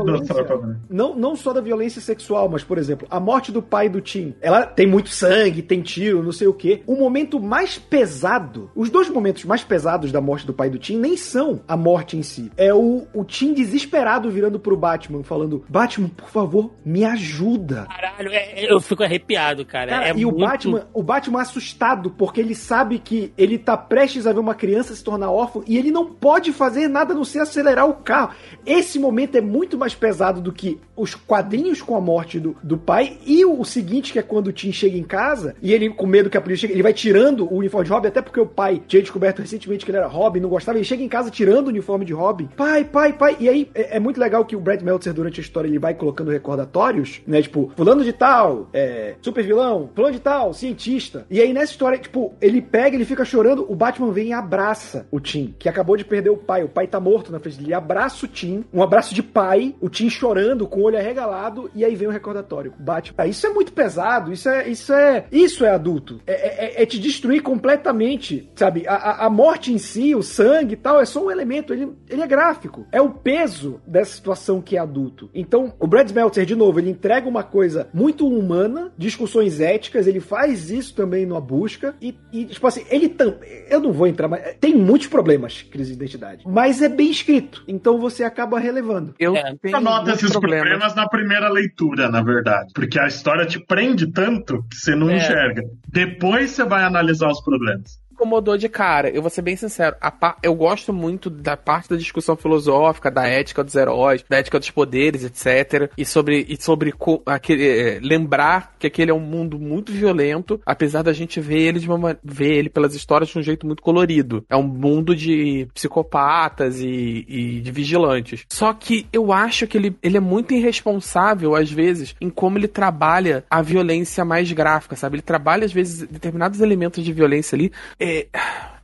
Não, não só da violência sexual, mas, por exemplo, a morte do pai do Tim. Ela tem muito sangue, tem tiro, não sei o quê. O momento mais pesado, os dois momentos mais pesados da morte do pai do Tim nem são a morte em si. É o, o Tim desesperado virando pro Batman, falando: Batman, por favor, me ajuda. Caralho, é- é- eu fico arrepiado, cara. Cara, é e o muito- Batman, o Batman assustado, porque ele sabe que ele tá prestes a ver uma criança se tornar órfã e ele não pode fazer nada a não ser acelerar o carro. Esse momento é muito mais pesado do que os quadrinhos com a morte do, do pai e o, o seguinte, que é quando o Tim chega em casa e ele, com medo que a polícia chegue, ele vai tirando o uniforme de Robin, até porque o pai tinha descoberto recentemente que ele era Robin, não gostava, ele chega em casa tirando o uniforme de Robin. Pai, pai, pai. E aí é, é muito legal que o Brad Meltzer, durante a história, ele vai colocando recordatórios, né? Tipo, fulano de tal, é, super vilão, fulano de tal, cientista. E aí nessa história, tipo, ele pega, ele fica chorando, o Batman vem e abraça o Tim, que acabou de perder o pai. O pai tá morto na frente dele. Ele abraça o Tim, um abraço de pai, o Tim chorando, com o olho arregalado, e aí vem o recordatório. Batman. Ah, isso é muito pesado, isso é. Isso é, isso é adulto. É, é- é te destruir completamente, sabe? A, a- a morte em si, o sangue e tal, é só um elemento, ele, ele é gráfico. É o peso dessa situação que é adulto. Então, o Brad Meltzer, de novo, ele entrega uma coisa muito humana, discussões éticas, ele faz isso também numa busca, e, e tipo assim, ele também. Eu não vou entrar, mas tem muitos problemas, crise de identidade. Mas é bem escrito, então você acaba relevando. Eu É. esses problemas. problemas na primeira leitura, na verdade. Porque a história te prende tanto que você não É. enxerga. Depois você vai analisar os problemas. Incomodou de cara. Eu vou ser bem sincero. pa- Eu gosto muito da parte da discussão filosófica, da ética dos heróis, da ética dos poderes, etc. E sobre, e sobre co- aquele, é, lembrar que aquele é um mundo muito violento, apesar da gente ver ele de uma, ma- ver ele pelas histórias de um jeito muito colorido. É um mundo de psicopatas e, e de vigilantes. Só que eu acho que ele, ele é muito irresponsável, às vezes, em como ele trabalha a violência mais gráfica, sabe? Ele trabalha, às vezes, determinados elementos de violência ali. É, it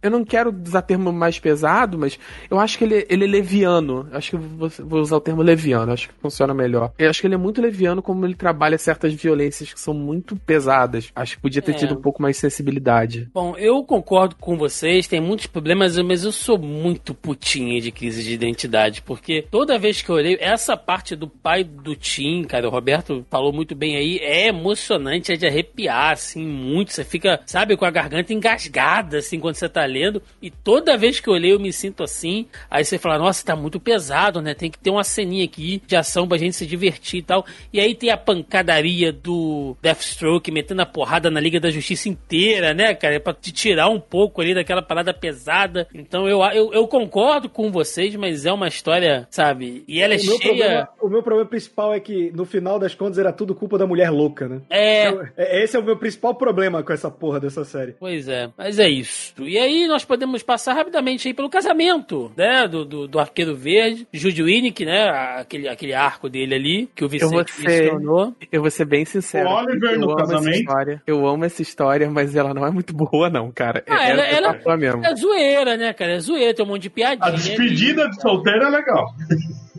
eu não quero usar termo mais pesado, mas eu acho que ele, ele é leviano. Acho que vou, vou usar o termo leviano, acho que funciona melhor. Eu acho que ele é muito leviano como ele trabalha certas violências que são muito pesadas. Acho que podia ter É. tido um pouco mais de sensibilidade. Bom, eu concordo com vocês, tem muitos problemas, mas eu sou muito putinha de crise de identidade, porque toda vez que eu olhei, essa parte do pai do Tim, cara, o Roberto falou muito bem aí, é emocionante, é de arrepiar, assim, muito. Você fica, sabe, com a garganta engasgada, assim, quando você tá lendo, e toda vez que eu olhei eu me sinto assim, aí você fala, nossa, tá muito pesado, né? Tem que ter uma ceninha aqui de ação pra gente se divertir e tal. E aí tem a pancadaria do Deathstroke metendo a porrada na Liga da Justiça inteira, né, cara? É pra te tirar um pouco ali daquela parada pesada. Então eu, eu, eu concordo com vocês, mas é uma história, sabe? E ela é o, cheia. problema, o meu problema principal é que, no final das contas, era tudo culpa da mulher louca, né? É, Então, é- Esse é o meu principal problema com essa porra dessa série. Pois é, mas é isso. E aí nós podemos passar rapidamente aí pelo casamento, né, do, do, do Arqueiro Verde, Jude Winnick, né, aquele, aquele arco dele ali, que o Eu vou Vicente ser- mencionou. Eu vou ser bem sincero. O Oliver eu no amo casamento? Essa história. Eu amo essa história, mas ela não é muito boa, não, cara. Ah, é, ela- é ela- mesmo. É zoeira, né, cara, é zoeira, tem um monte de piadinha. A despedida de solteiro é legal.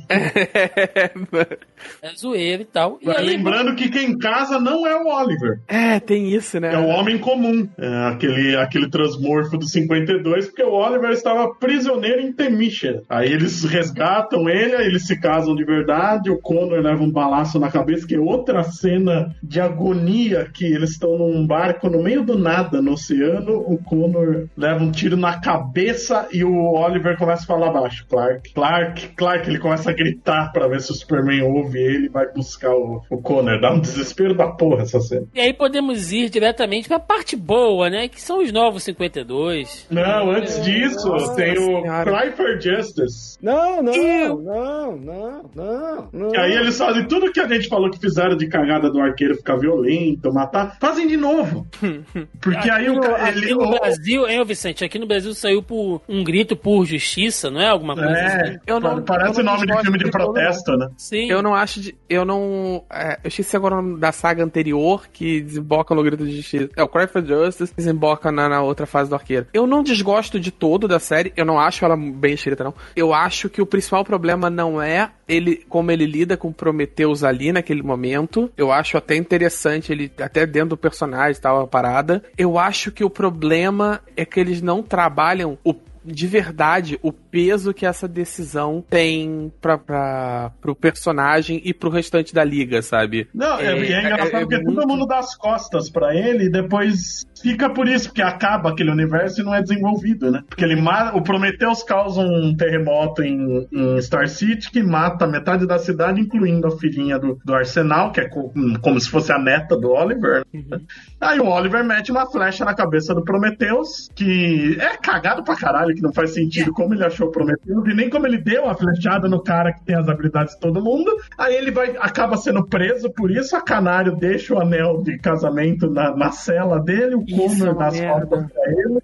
É zoeira e tal. E aí, lembrando que quem casa não é o Oliver. é, tem isso, né? É o homem comum. É aquele, aquele transmorfo do 52, porque o Oliver estava prisioneiro em Temisha. Aí eles resgatam ele, aí eles se casam de verdade, o Connor leva um balaço na cabeça, que é outra cena de agonia que eles estão num barco no meio do nada, no oceano, o Connor leva um tiro na cabeça e o Oliver começa a falar baixo. Clark, Clark, Clark, ele começa a gritar pra ver se o Superman ouve ele e vai buscar o, o Connor. Dá um desespero da porra essa cena. e aí podemos ir diretamente pra parte boa, né, que são os novos 52. Não, antes disso, Nossa tem o Senhora. Cry for Justice. Não, não, Eu- não, não, não, não. Que aí eles fazem tudo que a gente falou que fizeram de cagada do arqueiro ficar violento, matar, fazem de novo. Porque aí o ca- Aqui ele. no o- Brasil, hein, Vicente? Aqui no Brasil saiu por um grito por justiça, não é? Alguma coisa assim. É, Eu não- parece eu não nome de filme de protesto, né? Sim. Eu não acho de. Eu não. é, eu esqueci agora o nome da saga anterior que desemboca no Grito de Justiça. É o Cry for Justice, desemboca na, na outra fase do arqueiro. Eu não desgosto de todo da série, eu não acho ela bem escrita, não. Eu acho que o principal problema não é ele como ele lida com Prometheus ali naquele momento. Eu acho até interessante ele, até dentro do personagem e tal, a parada. Eu acho que o problema é que eles não trabalham o de verdade o peso que essa decisão tem pra, pra, pro personagem e pro restante da liga, sabe? Não, é, e é engraçado é- é porque muito- todo mundo dá as costas pra ele e depois fica por isso, porque acaba aquele universo e não é desenvolvido, né? Porque ele mata, o Prometheus causa um terremoto em, em Star City que mata metade da cidade, incluindo a filhinha do, do Arsenal, que é co- como se fosse a neta do Oliver. né? Aí o Oliver mete uma flecha na cabeça do Prometheus, que é cagado pra caralho, que não faz sentido como ele achou o Prometheus, e nem como ele deu a flechada no cara que tem as habilidades de todo mundo. Aí ele vai acaba sendo preso por isso, a Canário deixa o anel de casamento na, na cela dele, o Isso é merda. costas pra ele.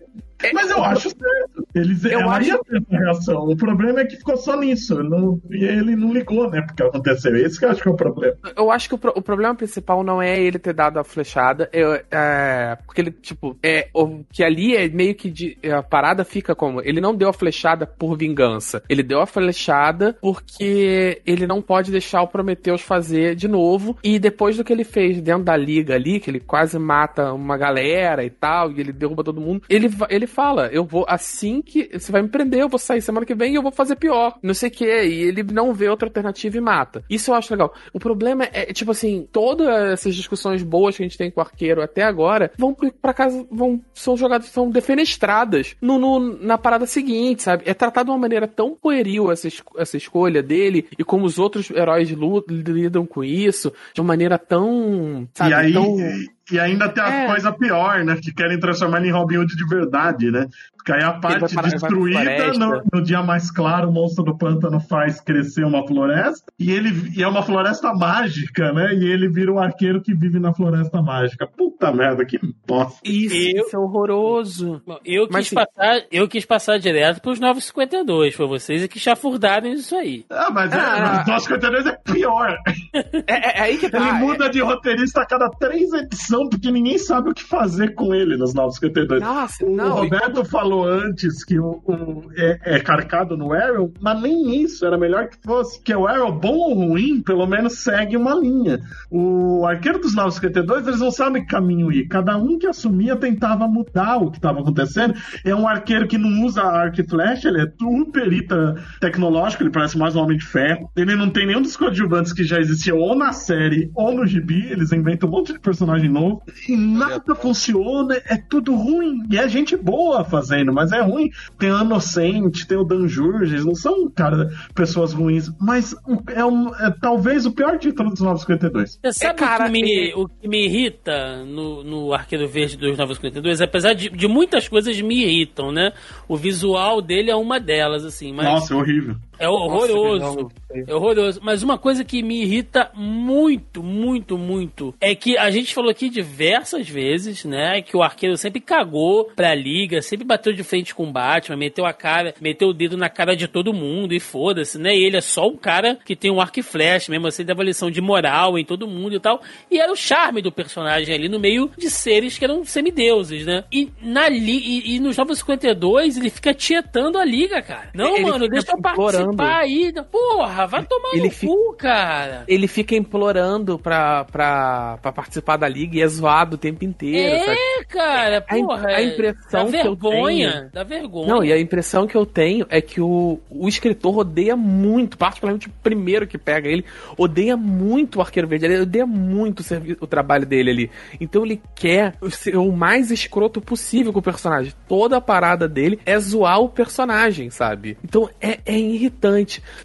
Mas eu acho certo. Eles, Eu ela acho- ia ter essa reação. O problema é que ficou só nisso. Não, e ele não ligou, né? Porque aconteceu. Esse que eu acho que é o problema. Eu acho que o, pro- o problema principal não é ele ter dado a flechada, é, é, porque ele, tipo, é o que ali é meio que de, é, a parada fica como, ele não deu a flechada por vingança, ele deu a flechada porque ele não pode deixar o Prometheus fazer de novo, e depois do que ele fez dentro da liga ali, que ele quase mata uma galera e tal, e ele derruba todo mundo, ele, ele fala, eu vou, assim que, você vai me prender, eu vou sair semana que vem e eu vou fazer pior, não sei o que, e ele não vê outra alternativa e mata. Isso eu acho legal. O problema é, tipo assim, todas essas discussões boas que a gente tem com o arqueiro até agora vão pra casa, vão, são jogadas, são defenestradas no, no- na parada seguinte, sabe? É tratado de uma maneira tão pueril essa, es- essa escolha dele e como os outros heróis lidam com isso, de uma maneira tão, sabe, e aí. tão... E ainda tem a É. coisa pior, né? Que querem transformar ele em Robin Hood de verdade, né? Porque aí a parte parar- destruída, no, no dia mais claro, o monstro do pântano faz crescer uma floresta. E ele e é uma floresta mágica, né? E ele vira um arqueiro que vive na floresta mágica. Puta merda, que bosta. Isso, Eu- isso é horroroso. Bom, Eu quis, Mas, passar, eu quis passar direto pros 952 pra vocês e que chafurdaram isso aí. Ah, mas Ah, é, o 52 é pior. É, é- é aí que tá. Ele é- muda de roteirista a cada três edições, porque ninguém sabe o que fazer com ele nos 952. Nossa, O não. e- Roberto falou antes que o, o- é, é carcado no Arrow, mas nem isso, era melhor que fosse. Que o Arrow, bom ou ruim, pelo menos segue uma linha. O Arqueiro dos 952, eles não sabem que caminho ir. Cada um que assumia tentava mudar o que estava acontecendo. É um arqueiro que não usa arco e flecha, ele é tudo perita tecnológico, ele parece mais um homem de ferro. Ele não tem nenhum dos coadjuvantes que já existia ou na série ou no gibi, eles inventam um monte de personagem novo. E nada funciona, é tudo ruim. E é gente boa fazendo, mas é ruim. Tem o Inocente, tem o Dan Jurges, não são, cara, pessoas ruins. Mas é, um, é talvez o pior título dos 952. Você sabe cara, o, que me, é- o que me irrita no, no Arqueiro Verde dos 952? Apesar de, de muitas coisas me irritam, né? O visual dele é uma delas, assim, mas Nossa, é horrível. É horroroso. Nossa, É horroroso. Mas uma coisa que me irrita muito, muito, muito é que a gente falou aqui diversas vezes, né? Que o arqueiro sempre cagou pra liga, sempre bateu de frente com o Batman, meteu a cara, meteu o dedo na cara de todo mundo e foda-se, né? E ele é só um cara que tem um arco e flecha, mesmo assim, dava lição de moral em todo mundo e tal. E era o charme do personagem ali no meio de seres que eram semideuses, né? E, na li e, e nos 952 ele fica tietando a liga, cara. Não, Ele mano, deixa eu implorando. participar aí. Porra, vai tomar Ele no fica- cu, cara. Ele fica implorando pra, pra, pra participar da liga e é zoado o tempo inteiro, sabe? É, cara, A im- porra. a é- impressão dá que eu vergonha, tenho- Dá vergonha. Não, e a impressão que eu tenho é que o, o escritor odeia muito, particularmente o primeiro que pega ele, odeia muito o Arqueiro Verde, ele odeia muito o, o trabalho dele ali. Então ele quer ser o mais escroto possível com o personagem. Toda a parada dele é zoar o personagem, sabe? Então é, é irritante.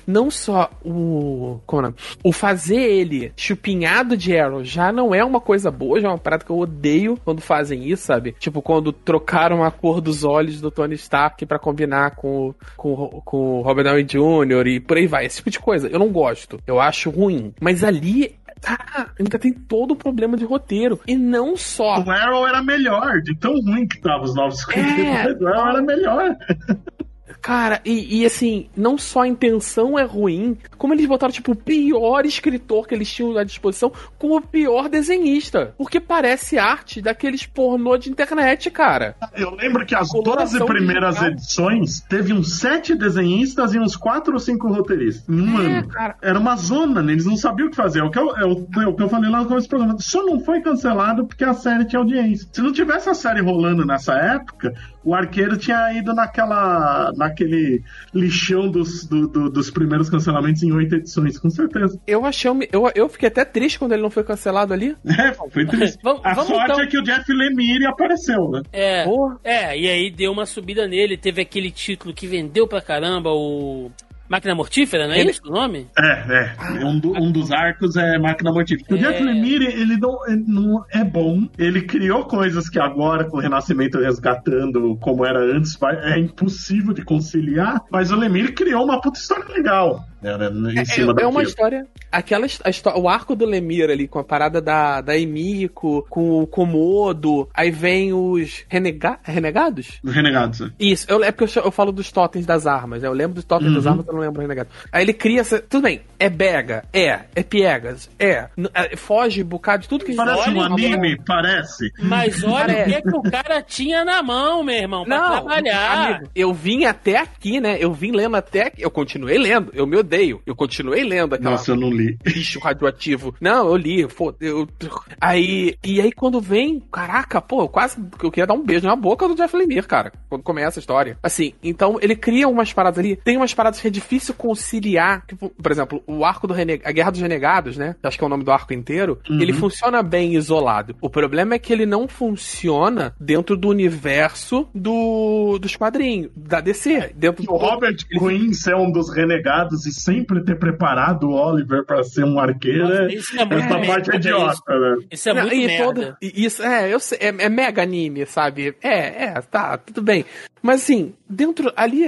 Não só o. É o fazer ele chupinhado de Arrow já não é uma coisa boa, já é uma parada que eu odeio quando fazem isso, sabe? Tipo, quando trocaram a cor dos olhos do Tony Stark pra combinar com, o- com, com o Robert Downey Jr. e por aí vai. Esse tipo de coisa. Eu não gosto. Eu acho ruim. Mas ali. Ah, ainda tem todo o problema de roteiro. E não só. O Arrow era melhor, de tão ruim que tava os 952. É. O Arrow era melhor. Cara, e, e, assim, não só a intenção é ruim, como eles botaram, tipo, o pior escritor que eles tinham à disposição com o pior desenhista. Porque parece arte daqueles pornô de internet, cara. Eu lembro que as Coloração 12 primeiras edições teve uns sete desenhistas e uns quatro ou cinco roteiristas em um É, ano. cara. Era uma zona, né? Eles não sabiam o que fazer. É o que eu, é o, é o que eu falei lá no começo do programa. Só não foi cancelado porque a série tinha audiência. Se não tivesse a série rolando nessa época, o arqueiro tinha ido naquela, naquele lixão dos, do- do- dos primeiros cancelamentos em oito edições, com certeza. Eu achei. Eu, eu fiquei até triste quando ele não foi cancelado ali. É, foi triste. Vamos- a vamos sorte então. é que o Jeff Lemire apareceu, né? É. Porra. É, e aí deu uma subida nele, teve aquele título que vendeu pra caramba, o. Máquina Mortífera, não é Ele- isso o nome? É, é. Um, do- um dos arcos é Máquina Mortífera. O É. Jeff Lemire, ele não, ele não é bom. Ele criou coisas que agora, com o Renascimento resgatando como era antes, vai- é impossível de conciliar. Mas o Lemire criou uma puta história legal. Né, né, em cima É, é uma daquilo. história. Aquela a o arco do Lemir ali, com a parada da, da Emiko, com o Komodo, aí vem os renega, renegados? Os Renegados. né? Isso, eu, é porque eu, eu falo dos totens das armas, né? Eu lembro dos totens das Uhum. armas, eu não lembro renegado. Aí ele cria essa. Tudo bem, é Bega, é, é Piegas, é, é, foge um bocado de tudo que a gente Parece um anime, parece. Mas olha o Parece. que, que o cara tinha na mão, meu irmão, pra Não, trabalhar. amigo, eu vim até aqui, né? Eu vim lendo até aqui. Eu continuei lendo. Eu me odeio. Eu continuei lendo aquela Nossa, eu não li. bicho radioativo. Não, eu li, foda eu, Aí, e aí quando vem, caraca, pô, eu quase eu queria dar um beijo na boca do Jeff Lemire, cara, quando começa a história. Assim, então ele cria umas paradas ali, tem umas paradas que é difícil conciliar, tipo, por exemplo, o arco do Rene... a Guerra dos Renegados, né? Acho que é o nome do arco inteiro. Ele funciona bem isolado. O problema é que ele não funciona dentro do universo do dos quadrinhos, da DC, dentro O Robert Quinn ser um dos renegados e sempre ter preparado o Oliver pra ser um arqueiro, Nossa, é- isso é muito essa parte é idiota, né? Isso é Não, muito e merda. todo- isso, é, eu sei, é, é mega anime, sabe? É, é, tá, tudo bem. Mas assim, dentro, ali,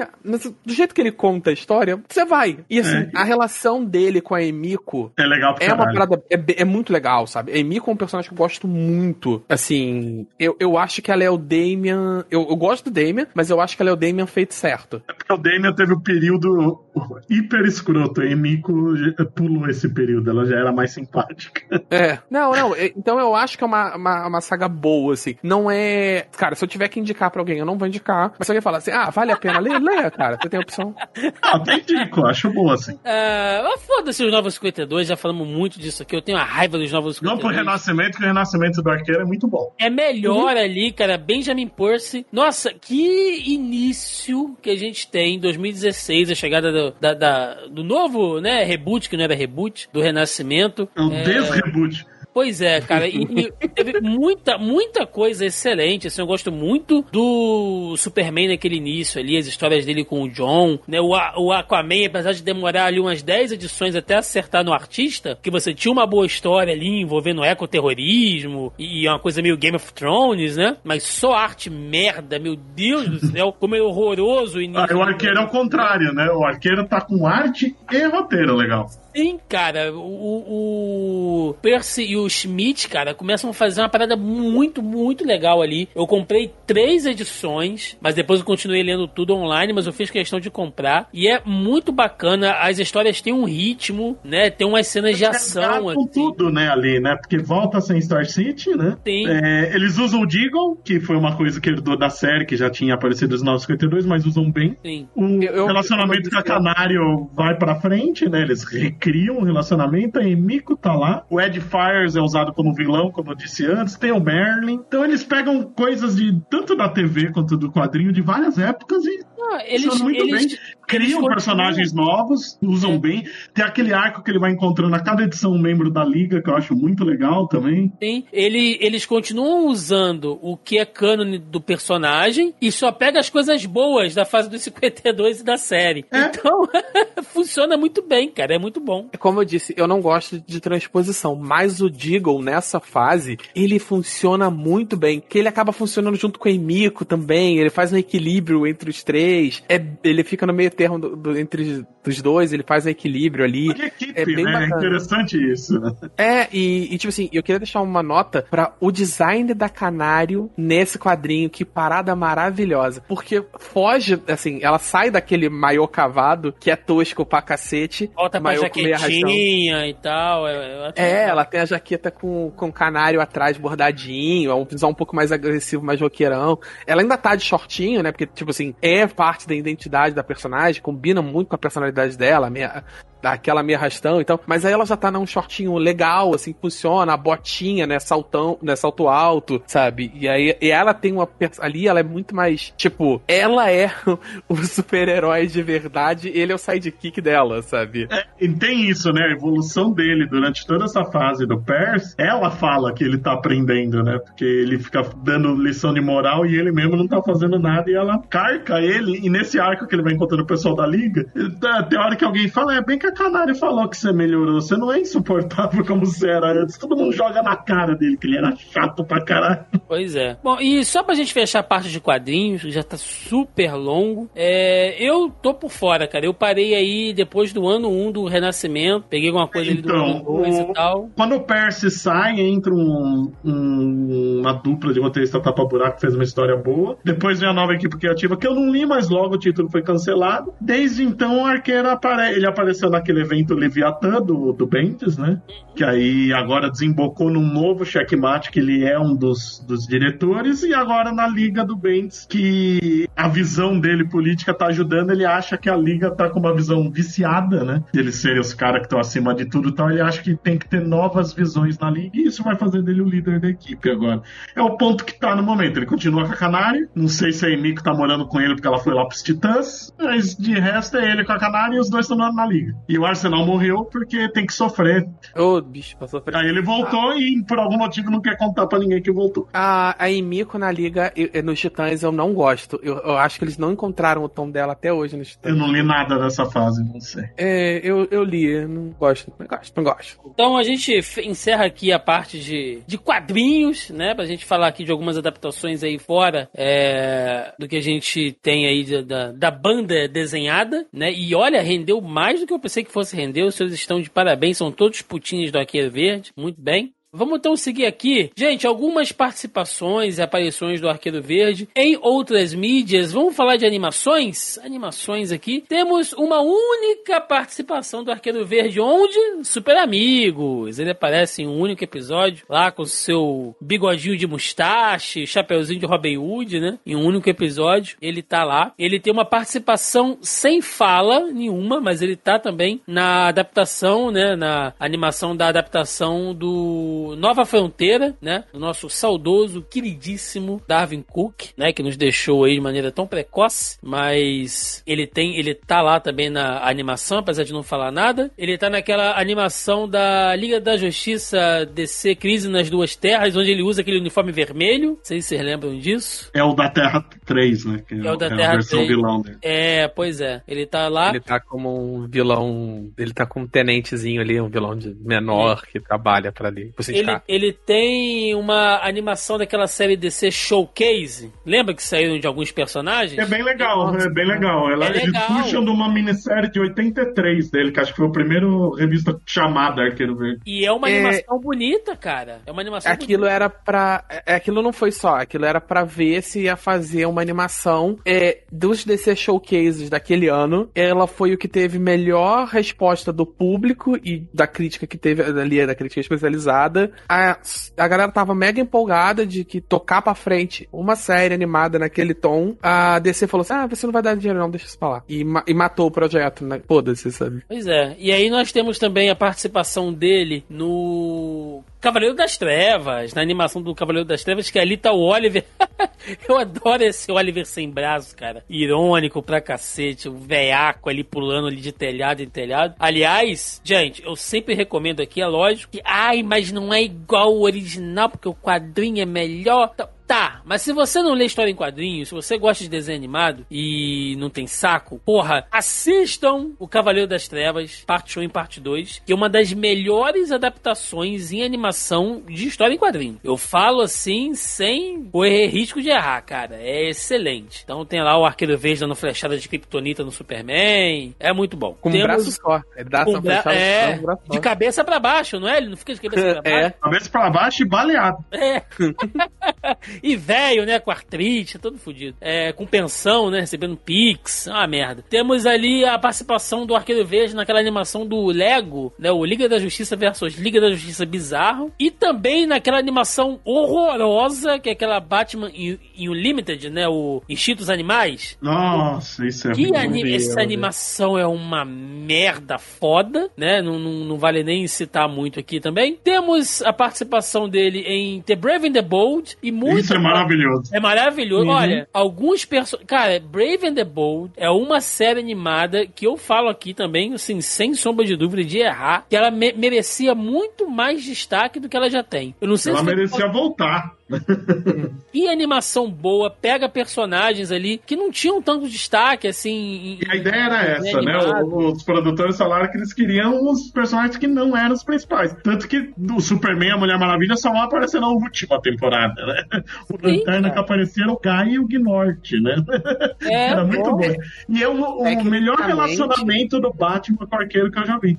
do jeito que ele conta a história, você vai. E assim, É. a relação dele com a Emiko É legal pra é uma caralho. parada, é, é muito legal, sabe? A Emiko é um personagem que eu gosto muito. Assim, eu, eu acho que ela é o Damian, eu, eu gosto do Damian, mas eu acho que ela é o Damian feito certo. Porque o Damian teve o período hiper escroto. A Emiko pulou esse período, ela já era mais simpática. É. Não, não. é- Então eu acho que é uma, uma, uma saga boa, assim. Não é. Cara, se eu tiver que indicar pra alguém, eu não vou indicar. Se alguém falar assim, ah, vale a pena ler, leia, cara. Você tem opção. Ah, até indico, acho boa, assim. Ah, mas foda-se os Novos 52, já falamos muito disso aqui. Eu tenho a raiva dos Novos Não 52. pro Renascimento, que o Renascimento do Arqueiro é muito bom. É melhor ali, cara. Benjamin Percy. Nossa, que início que a gente tem em 2016, a chegada do, da- da- do novo, né, reboot, que não era reboot, do Renascimento. É um desreboot. Pois é, cara, e, e teve muita, muita coisa excelente, assim, eu gosto muito do Superman naquele início ali, as histórias dele com o John, né, o, o Aquaman, apesar de demorar ali umas 10 edições até acertar no artista, que você tinha uma boa história ali envolvendo ecoterrorismo e uma coisa meio Game of Thrones, né, mas só arte merda, meu Deus do céu, como é horroroso o início. Ah, o Arqueiro é o contrário, né? O Arqueiro tá com arte e roteiro legal. Sim, cara, o, o Percy e o Schmidt, cara, começam a fazer uma parada muito, muito legal ali. Eu comprei três edições, mas depois eu continuei lendo tudo online, mas eu fiz questão de comprar. E é muito bacana, as histórias têm um ritmo, né? Tem umas cenas de ação, com assim. tudo, né, ali, né? Porque volta sem Star City, né? Sim. É, eles usam o Deagle, que foi uma coisa que herdou da série, que já tinha aparecido nos 952, mas usam bem. Sim. O Eu- eu- relacionamento eu- com a Canário vai pra frente, né? Eles recriam o relacionamento, a Emiko tá lá. O Ed Fires é usado como vilão, como eu disse antes. Tem o Merlin. Então eles pegam coisas de tanto da TV quanto do quadrinho de várias épocas e Ah, eles, muito eles, bem. Criam personagens novos, usam É. bem. Tem aquele arco que ele vai encontrando a cada edição um membro da liga, que eu acho muito legal também. Sim, ele, eles continuam usando o que é cânone do personagem e só pega as coisas boas da fase dos 52 e da série. É. Então, funciona muito bem, cara. É muito bom. É Como eu disse, eu não gosto de transposição, mas o Deagle nessa fase, ele funciona muito bem, que ele acaba funcionando junto com o Emiko também, ele faz um equilíbrio entre os três, é, ele fica no meio termo do, do, entre os dois, ele faz um equilíbrio ali. Equipe, É bem né? É bacana. interessante isso. É, e, e, tipo assim, eu queria deixar uma nota pra o design da Canário nesse quadrinho, que parada maravilhosa. Porque foge, assim, ela sai daquele maiô cavado, que é tosco pra cacete. Volta pra jaquetinha e tal. É, É, ela tem a jaqueta com, com canário atrás bordadinho, é um visual um pouco mais agressivo, mais roqueirão. Ela ainda tá de shortinho, né? Porque, tipo assim, é parte da identidade da personagem, combina muito com a personalidade dela, meia, daquela meia arrastão e tal. Mas aí ela já tá num shortinho legal, assim, funciona, a botinha, né? Saltão, né? Salto alto, sabe? E aí e ela tem uma. Ali ela é muito mais. Tipo, ela é o super-herói de verdade, ele é o sidekick dela, sabe? E tem isso, né? A evolução dele durante toda essa fase do Pers, ela fala que ele tá aprendendo, né? Porque ele fica dando lição de moral e ele mesmo não tá fazendo nada e ela carca ele. E nesse arco que ele vai encontrando o pessoal da liga, tem hora que alguém fala: É bem que a Canário falou que você melhorou, você não é insuportável como você era antes. Todo mundo joga na cara dele que ele era chato pra caralho. Pois é. Bom, e só pra gente fechar a parte de quadrinhos, que já tá super longo, é, eu tô por fora, cara. Eu parei aí depois do ano 1 do Renascimento, peguei alguma coisa ali do Então, ano 2 o- e tal. Quando o Percy sai, entra um- um- uma dupla de roteirista tapa-buraco que fez uma história boa. Depois vem a nova equipe criativa, que eu não li, mas logo o título foi cancelado. Desde então, o Arqueiro apare... ele apareceu naquele evento Leviatã do, do Bendis, né? Que aí agora desembocou num novo checkmate, que ele é um dos, dos diretores, e agora na Liga do Bendis, que a visão dele política tá ajudando, ele acha que a Liga tá com uma visão viciada, né? Eles serem os caras que estão acima de tudo e tal, ele acha que tem que ter novas visões na Liga, e isso vai fazer dele o líder da equipe agora. É o ponto que tá no momento, ele continua com a Canário, não sei se a Emiko tá morando com ele porque ela foi lá pros Titãs, mas de resto é ele com a Canário e os dois estão na, na Liga. E o Arsenal morreu porque tem que sofrer. Ô, bicho, passou por Aí ele voltou e por algum motivo não quer contar pra ninguém que voltou. A, a Emiko na liga, eu- eu- nos Titãs, eu não gosto. Eu, eu acho que eles não encontraram o tom dela até hoje nos Titãs. Eu não li nada dessa fase, não sei. É, eu, eu li, eu não gosto, não gosto, não gosto. Então a gente encerra aqui a parte de, de quadrinhos, né? Pra gente falar aqui de algumas adaptações aí fora é, do que a gente tem aí de- da, da banda desenhada, né? E olha, rendeu mais do que eu pensei que fosse render. Os senhores estão de parabéns, são todos putinhos do Arqueiro Verde. Muito bem. Vamos então seguir aqui. Gente, algumas participações e aparições do Arqueiro Verde em outras mídias. Vamos falar de animações? Animações aqui. Temos uma única participação do Arqueiro Verde, onde? Super Amigos. Ele aparece em um único episódio, lá com seu bigodinho de mustache, chapeuzinho de Robin Hood, né? Em um único episódio, ele tá lá. Ele tem uma participação sem fala nenhuma, mas ele tá também na adaptação, né? Na animação da adaptação do Nova Fronteira, né? Do nosso saudoso, queridíssimo Darwin Cook, né? Que nos deixou aí de maneira tão precoce, mas ele tem, ele tá lá também na animação, apesar de não falar nada. Ele tá naquela animação da Liga da Justiça DC Crise nas Duas Terras, onde ele usa aquele uniforme vermelho. Não sei se vocês lembram disso. É o da Terra 3, né? Que É o da a Terra versão 3. vilão dele. É, pois é. Ele tá lá. Ele tá como um vilão. Ele tá com um tenentezinho ali, um vilão de menor que trabalha pra ali. Pro Ele, ele tem uma animação daquela série DC Showcase. Lembra que saíram de alguns personagens? É bem legal, é bem legal. Ela, É Eles legal. puxam de uma minissérie de 83 dele, que acho que foi o primeiro revista chamada Arqueiro Verde. E é uma É. animação bonita, cara. É uma animação Aquilo bonita. era pra. é, Aquilo não foi só, aquilo era pra ver se ia fazer uma animação é, dos DC Showcases daquele ano. Ela foi o que teve melhor resposta do público e da crítica que teve ali, da crítica especializada. A, a galera tava mega empolgada de que tocar pra frente uma série animada naquele tom. A DC falou assim: ah, você não vai dar dinheiro, não, deixa isso pra lá. E, ma- e matou o projeto, né? Foda-se, sabe? Pois é. E aí nós temos também a participação dele no Cavaleiro das Trevas, na animação do Cavaleiro das Trevas, que ali tá o Oliver. Eu adoro esse Oliver sem braço, cara. Irônico pra cacete, o veiaco ali pulando ali de telhado em telhado. Aliás, gente, eu sempre recomendo aqui, é lógico, que ai, mas não é igual o original, porque o quadrinho é melhor. Tá, Tá, Mas se você não lê história em quadrinhos, se você gosta de desenho animado e não tem saco, porra, assistam O Cavaleiro das Trevas, parte 1 e parte 2, que é uma das melhores adaptações em animação de história em quadrinho. Eu falo assim, sem correr risco de errar, cara. É excelente. Então tem lá o Arqueiro Verde dando flechada de Kryptonita no Superman. É muito bom. Com um Temos- braço só. Ele dá com essa bra- flechada é, um braço só. de cabeça pra baixo, não é? Ele não fica de cabeça pra É. baixo. Cabeça pra baixo e baleado. É. e velho, né? Com artrite, todo fudido. É, com pensão, né? Recebendo pix. Ah, merda. Temos ali a participação do Arqueiro Verde naquela animação do Lego, né? O Liga da Justiça versus Liga da Justiça Bizarro. E também naquela animação horrorosa, que é aquela Batman Unlimited, né? O Instintos Animais. Nossa, isso é Que muito ani- Deus, essa né? animação é uma merda foda, né? Não, não, não vale nem citar muito aqui também. Temos a participação dele em The Brave and the Bold e muito. Isso é maravilhoso. É maravilhoso. Uhum. Olha, alguns personagens. Cara, Brave and the Bold é uma série animada que eu falo aqui também, assim, sem sombra de dúvida de errar, que ela me- merecia muito mais destaque do que ela já tem. Eu não sei Ela se foi merecia voltar. Que animação boa, pega personagens ali que não tinham tanto destaque, assim. em- E a ideia era em essa, né? Os produtores falaram que eles queriam os personagens que não eram os principais. Tanto que o Superman e a Mulher Maravilha só vão aparecer na última temporada, né? O Sim, Lanterna que apareceu era o Guy e o Gnort, né? É, era muito bom. bom. E é o, o melhor relacionamento do Batman com o arqueiro que eu já vi.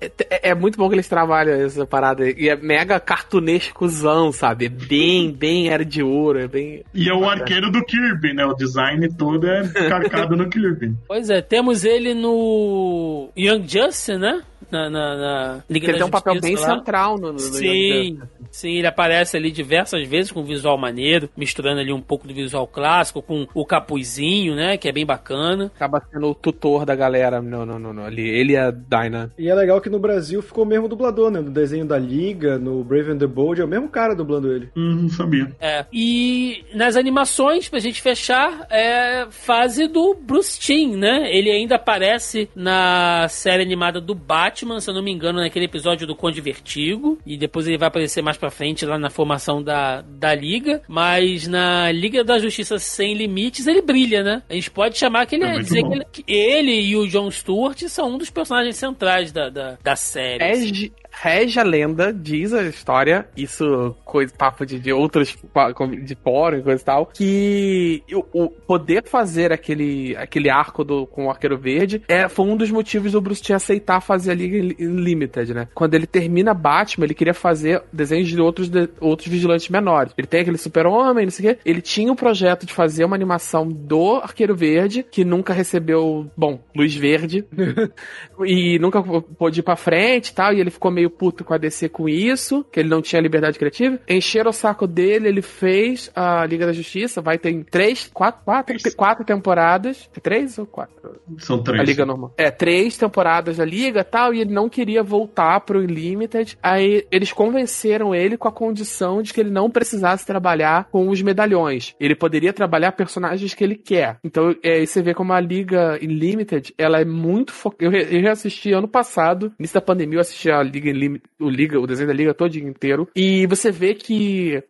É, é muito bom que eles trabalham essa parada. E é mega cartunescozão, sabe? É bem, bem era de ouro. É bem. E é o arqueiro do Kirby, né? O design todo é calcado no Kirby. Pois é, temos ele no Young Justice, né? Na, na, na Liga Porque ele da tem um papel bem lá. central no, no, no Sim, sim, ele aparece ali diversas vezes com visual maneiro, misturando ali um pouco do visual clássico com o capuzinho, né? Que é bem bacana. Acaba sendo o tutor da galera. Não, não, não, não. Ali, ele e a Dinah. E é legal que no Brasil ficou o mesmo dublador, né? No desenho da Liga, no Brave and the Bold, é o mesmo cara dublando ele. Hum, não sabia. É. E nas animações, pra gente fechar, é fase do Bruce Timm, né? Ele ainda aparece na série animada do Batman, se eu não me engano, naquele episódio do Conde Vertigo. E depois ele vai aparecer mais pra frente lá na formação da, da Liga. Mas na Liga da Justiça Sem Limites, ele brilha, né? A gente pode chamar que ele É é, dizer que ele, que ele e o John Stewart são um dos personagens centrais da, da, da série. assim. Rege, a lenda, diz a história, isso, coisa, papo de, de outros, de fórum e coisa e tal, que o, o poder fazer aquele, aquele arco do, com o Arqueiro Verde é, foi um dos motivos do Bruce Timm aceitar fazer a Liga Limited, né? Quando ele termina Batman, ele queria fazer desenhos de outros, de- outros vigilantes menores. Ele tem aquele super-homem, não sei o quê. Ele tinha o projeto de fazer uma animação do Arqueiro Verde, que nunca recebeu, bom, luz verde, e nunca pôde ir pra frente e tal, e ele ficou meio puto com a DC com isso, que ele não tinha liberdade criativa. Encheram o saco dele, ele fez a Liga da Justiça, vai ter três, quatro, quatro, quatro temporadas. É três ou quatro? São três. A Liga normal. É, três temporadas da Liga e tal, e ele não queria voltar pro Unlimited. Aí eles convenceram ele com a condição de que ele não precisasse trabalhar com os medalhões. Ele poderia trabalhar personagens que ele quer. Então, é, aí você vê como a Liga Unlimited, ela é muito focada. Eu, eu reassisti ano passado, início da pandemia, eu assisti a Liga, Unlimited, o Liga, o desenho da Liga todo inteiro. E você vê que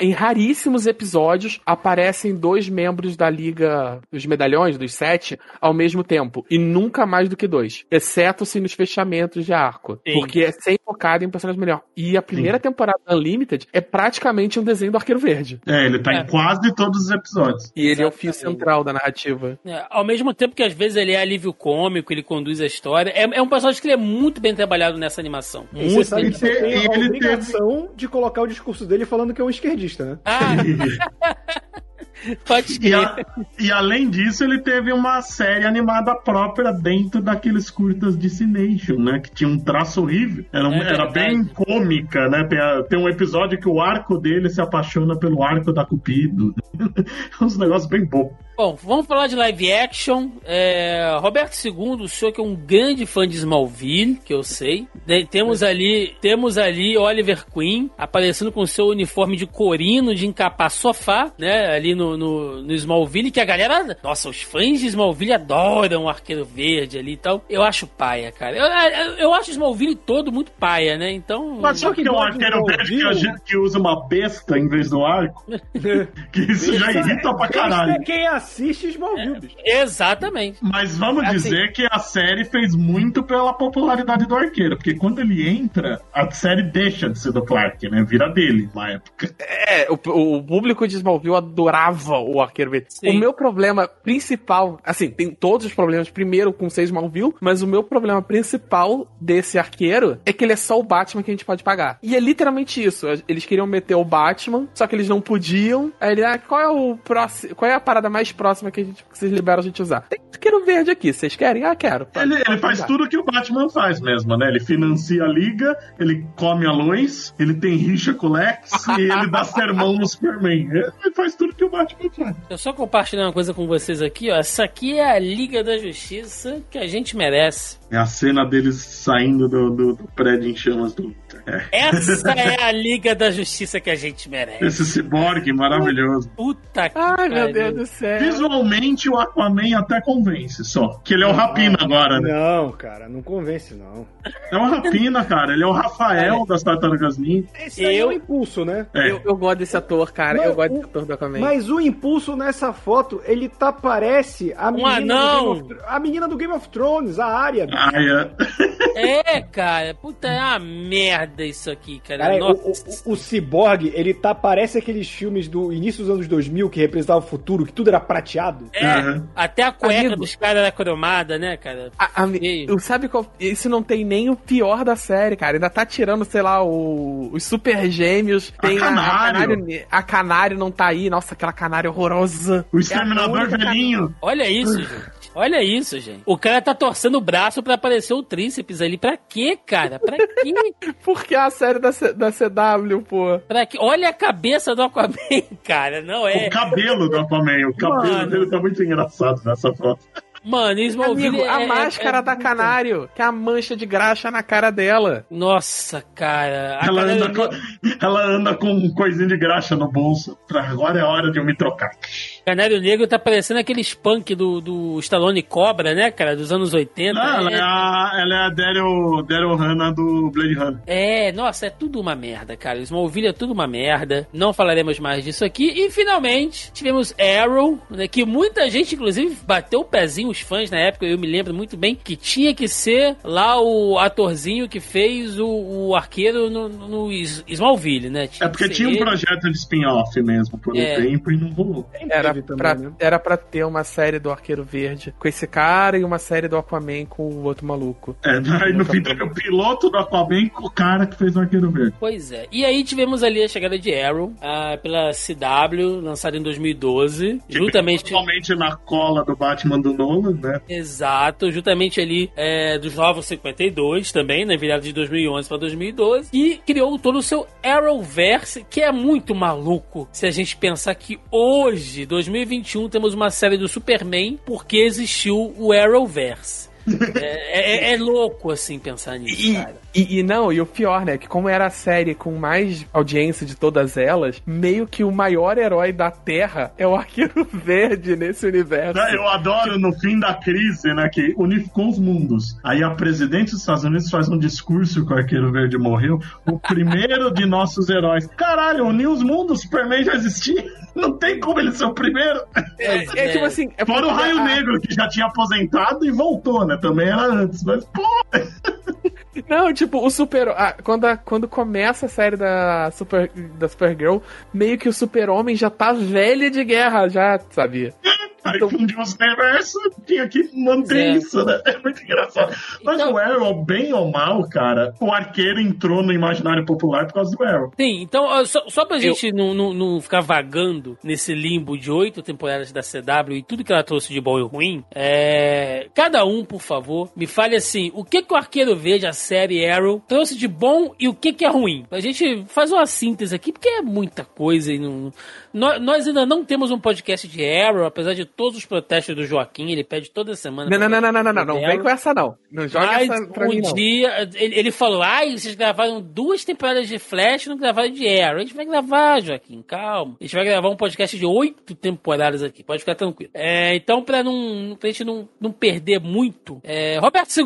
em raríssimos episódios aparecem dois membros da Liga dos Medalhões, dos sete, ao mesmo tempo. E nunca mais do que dois. Exceto-se nos fechamentos de arco. Sim. Porque é sempre focado em personagem melhor. E a primeira temporada da Unlimited é praticamente um desenho do Arqueiro Verde. É, ele tá É. em quase todos os episódios. E ele é o fio central da narrativa. É, ao mesmo tempo que às vezes ele é alívio cômico, ele conduz a história. É, é um personagem que ele é muito bem trabalhado nessa animação. E você Muito sabe bem que você tem E a ele obrigação de colocar o discurso dele falando que é um esquerdista, né? Ah, pode E, a- e além disso, ele teve uma série animada própria dentro daqueles curtas Destination, né? Que tinha um traço horrível. Era, um- É era bem cômica, né? Tem, a- tem um episódio que o arco dele se apaixona pelo arco da Cupido. Uns negócios bem bobos. Bom, vamos falar de live action. É, Roberto II, o senhor que é um grande fã de Smallville, que eu sei. De- temos ali, temos ali Oliver Queen aparecendo com seu uniforme de corino de encapar sofá, né? Ali no, no, no Smallville, que a galera. Nossa, os fãs de Smallville adoram o arqueiro verde ali e tal. Eu acho paia, cara. Eu, eu, eu acho Smallville todo muito paia, né? Então. Mas só que tem um arqueiro verde que, a gente- que usa uma besta em vez do arco, que isso já irrita pra caralho. é quem assiste Smallville, bicho. Exatamente. Mas vamos Assim- dizer que a série fez muito pela popularidade do arqueiro, porque quando ele entra, a série deixa de ser do Clark, né? Vira dele na época. É, o, o público de Smallville adorava o Arqueiro Verde. Sim. O meu problema principal, assim, tem todos os problemas primeiro com ser Smallville, mas o meu problema principal desse arqueiro é que ele é só o Batman que a gente pode pagar. E é literalmente isso. Eles queriam meter o Batman, só que eles não podiam. Aí ele, ah, qual é o próximo, qual é a parada mais próxima que, a gente, que vocês liberam a gente usar? Tem Arqueiro Verde aqui, vocês querem? Ah, quero. Ele, ele faz usar. tudo que o Batman faz mesmo, né? Ele financia a liga, ele come a luz, ele tem rixa com o Lex e ele dá sermão no Superman. Ele faz tudo que o Batman faz. Eu só compartilhar uma coisa com vocês aqui, ó. Essa aqui é a Liga da Justiça que a gente merece. É a cena deles saindo do, do- do prédio em chamas do Luthor. É. Essa é a Liga da Justiça que a gente merece. Esse ciborgue maravilhoso. Puta que Ai, meu. Deus do céu. Visualmente, o Aquaman até convence só. Que ele é o Rapina agora, né? Não, cara, não convence, não. É o Rapina, cara. Ele é o Rafael das Tartarugas Ninja. Esse é Eu- o impulso, né? É. Eu, eu gosto desse ator, cara. Não, eu gosto o- desse ator do Aquaman. Mas o impulso nessa foto, ele tá parece a menina, Um anão. do Game of, a menina do Game of Thrones, a área. É. É, cara. Puta, é uma merda isso aqui, cara. Cara, o, Nossa. o, o Cyborg, ele tá, parece aqueles filmes do início dos anos 2000 que representavam o futuro, que tudo era prateado. É, Uhum. até a cueca Amigo. dos caras era cromada, né, cara? A, a, eu, sabe qual? Isso não tem nem o pior da série, cara. Ainda tá tirando, sei lá, o, os super gêmeos. A Tem a, a, Canário. canário, a Canário não tá aí. Nossa, aquela canário horrorosa. O É Exterminador única velhinho. Olha isso, gente. Olha isso, gente. O cara tá torcendo o braço pra aparecer o tríceps ali. Pra quê, cara? Pra quê? Porque é a série da, C- da CW, pô. Pra quê? Olha a cabeça do Aquaman, cara. Não é. O cabelo do Aquaman. O cabelo Mano. dele tá muito engraçado nessa foto. Mano, Smallville Amigo, a é- máscara é- da Canário, que é a mancha de graxa na cara dela. Nossa, cara. Ela cara anda, com, ela anda com um coisinho de graxa no bolso. Agora é hora de eu me trocar. Canário Negro tá parecendo aqueles punk do, do Stallone Cobra, né, cara? Dos anos 80. Não, ela é é, a, ela é a Daryl, Daryl Hannah do Blade Runner. é, nossa, é tudo uma merda, cara. Smallville é tudo uma merda. Não falaremos mais disso aqui. E finalmente tivemos Arrow, né, que muita gente, inclusive, bateu o pezinho, os fãs na época, eu me lembro muito bem, que tinha que ser lá o atorzinho que fez o, o arqueiro no, no Smallville, né? É porque que tinha ser um ele. projeto de spin-off mesmo por um É. tempo e não rolou. Era Também, pra, né? era pra ter uma série do Arqueiro Verde com esse cara e uma série do Aquaman com o outro maluco. É, aí no fim teve o piloto do Aquaman com o cara que fez o Arqueiro Verde. Pois é. E aí tivemos ali a chegada de Arrow ah, pela CW, lançada em 2012, Que juntamente Totalmente na cola do Batman do Nolan, né? Exato, justamente ali é, dos Novos 52 também, na virada de 2011 para 2012, e criou todo o seu Arrowverse, que é muito maluco se a gente pensar que hoje, 2021, temos uma série do Superman porque existiu o Arrowverse. é, é- é louco assim pensar nisso, E, cara. E, e não, e o pior, né? Que como era a série com mais audiência de todas elas, meio que o maior herói da Terra é o Arqueiro Verde nesse universo. Eu adoro no fim da crise, né? Que unificou os mundos. Aí a presidente dos Estados Unidos faz um discurso que o Arqueiro Verde morreu. O primeiro de nossos heróis. Caralho, uniu os mundos, Superman já existia. Não tem como ele ser o primeiro. É, é tipo assim. É Fora o Raio a- Negro, que já tinha aposentado e voltou, né? Também era antes. Mas, pô, Não, tipo, o Super. ah, quando, a- quando começa a série da, Super, da Supergirl, meio que o Super-Homem já tá velho de guerra, já, sabia? Aí Então- fundiu os universos, tinha que manter É. isso, né? É muito engraçado. Mas Então- o Arrow, bem ou mal, cara, o arqueiro entrou no imaginário popular por causa do Arrow. Sim, então, só, só pra gente não, não, não ficar vagando nesse limbo de oito temporadas da CW e tudo que ela trouxe de bom e ruim, é... cada um, por favor, me fale assim, o que que o Arqueiro Verde, a série Arrow, trouxe de bom e o que que é ruim? A gente faz uma síntese aqui, porque é muita coisa e não... Nós, nós ainda não temos um podcast de Arrow, apesar de todos os protestos do Joaquim, ele pede toda semana... Não, não, não, não, não, não, não, não vem com essa não. Não joga Mas essa pra um mim não. dia, ele, ele falou, ai, vocês gravaram duas temporadas de Flash e não gravaram de Arrow. A gente vai gravar, Joaquim, calma. A gente vai gravar um podcast de oito temporadas aqui, pode ficar tranquilo. É, então, pra, não, pra gente não, não perder muito, é, Roberto II,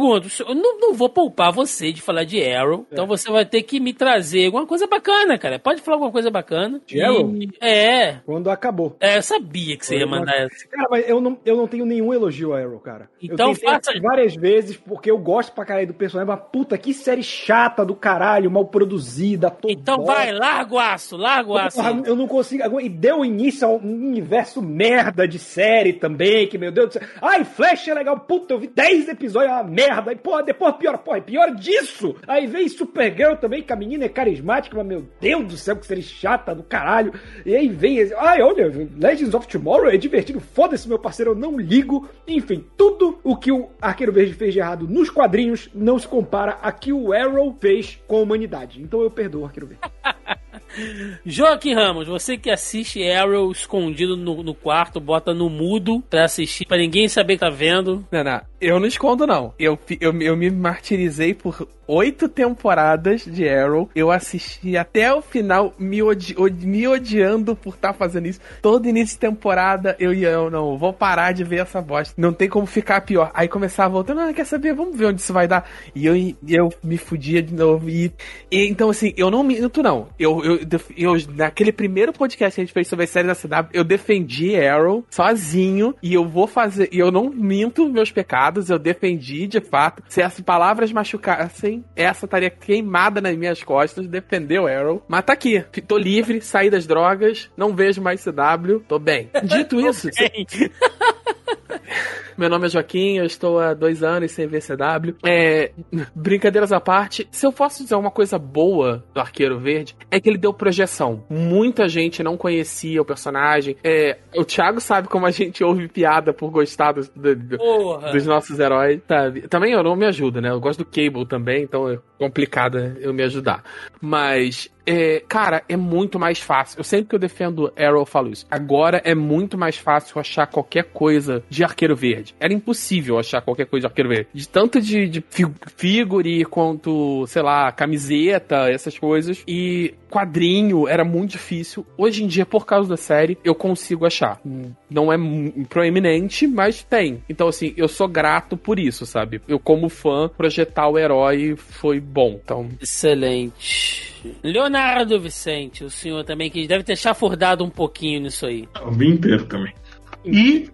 eu não, não vou poupar você de falar de Arrow, então você vai ter que me trazer alguma coisa bacana, cara. Pode falar alguma coisa bacana. De Arrow? E- É, Quando acabou. é, eu sabia que você ia mandar essa. Cara, mas eu não, eu não tenho nenhum elogio a Arrow, cara. Então eu faça- várias vezes, porque eu gosto pra caralho do personagem, mas puta, que série chata do caralho, mal produzida, toda. Então vai, larga o aço, larga o aço. Porra, eu não consigo. E deu início a um universo merda de série também, que meu Deus do céu. Ai, Flash é legal. Puta, eu vi 10 episódios, é uma merda. E porra, depois pior, porra, pior disso. Aí vem Supergirl também, que a menina é carismática, mas meu Deus do céu, que série chata do caralho. E aí vem. Esse- Ai, olha, Legends of Tomorrow é divertido. Foda-se, meu parceiro, eu não ligo. Enfim, tudo o que o Arqueiro Verde fez de errado nos quadrinhos não se compara a que o Arrow fez com a humanidade. Então eu perdoo o Arqueiro Verde. Joaquim Ramos, você que assiste Arrow escondido no, no quarto, bota no mudo pra assistir, pra ninguém saber que tá vendo. Não, não, eu não escondo, não. Eu, eu, eu me martirizei por oito temporadas de Arrow. Eu assisti até o final me, odi- me odiando por estar fazendo isso. Todo início de temporada eu ia, eu não, vou parar de ver essa bosta. Não tem como ficar pior. Aí começava voltando, ah, quer saber? Vamos ver onde isso vai dar. E eu, eu me fudia de novo. E, e então, assim, eu não minto, não. Eu, eu, eu, naquele primeiro podcast que a gente fez sobre a série da CW, eu defendi Arrow sozinho. E eu vou fazer. E eu não minto meus pecados. Eu defendi de fato. Se as palavras machucassem, essa estaria queimada nas minhas costas. Defendeu Arrow. Mas tá aqui. Tô livre, saí das drogas. Não vejo mais CW. Tô bem. Dito isso, meu nome é Joaquim, eu estou há dois anos sem ver CW. É, brincadeiras à parte, se eu posso dizer uma coisa boa do Arqueiro Verde, é que ele deu projeção. Muita gente não conhecia o personagem. É, o Thiago sabe como a gente ouve piada por gostar do- do- dos nossos heróis, sabe? Também eu não me ajudo, né? Eu gosto do Cable também, então é complicado eu me ajudar. Mas, é, cara, é muito mais fácil. Eu sempre que eu defendo Arrow eu falo isso. Agora é muito mais fácil achar qualquer coisa de Arqueiro Verde. Era impossível achar qualquer coisa de Arqueiro Verde. De tanto de, de fi- figure quanto, sei lá, camiseta, essas coisas. E quadrinho era muito difícil. Hoje em dia, por causa da série, eu consigo achar. Não é proeminente, mas tem. Então, assim, eu sou grato por isso, sabe? Eu, como fã, projetar o herói foi bom. Então, Excelente. Leonardo Vicente, o senhor também que deve ter chafurdado um pouquinho nisso aí. Vi inteiro também. E.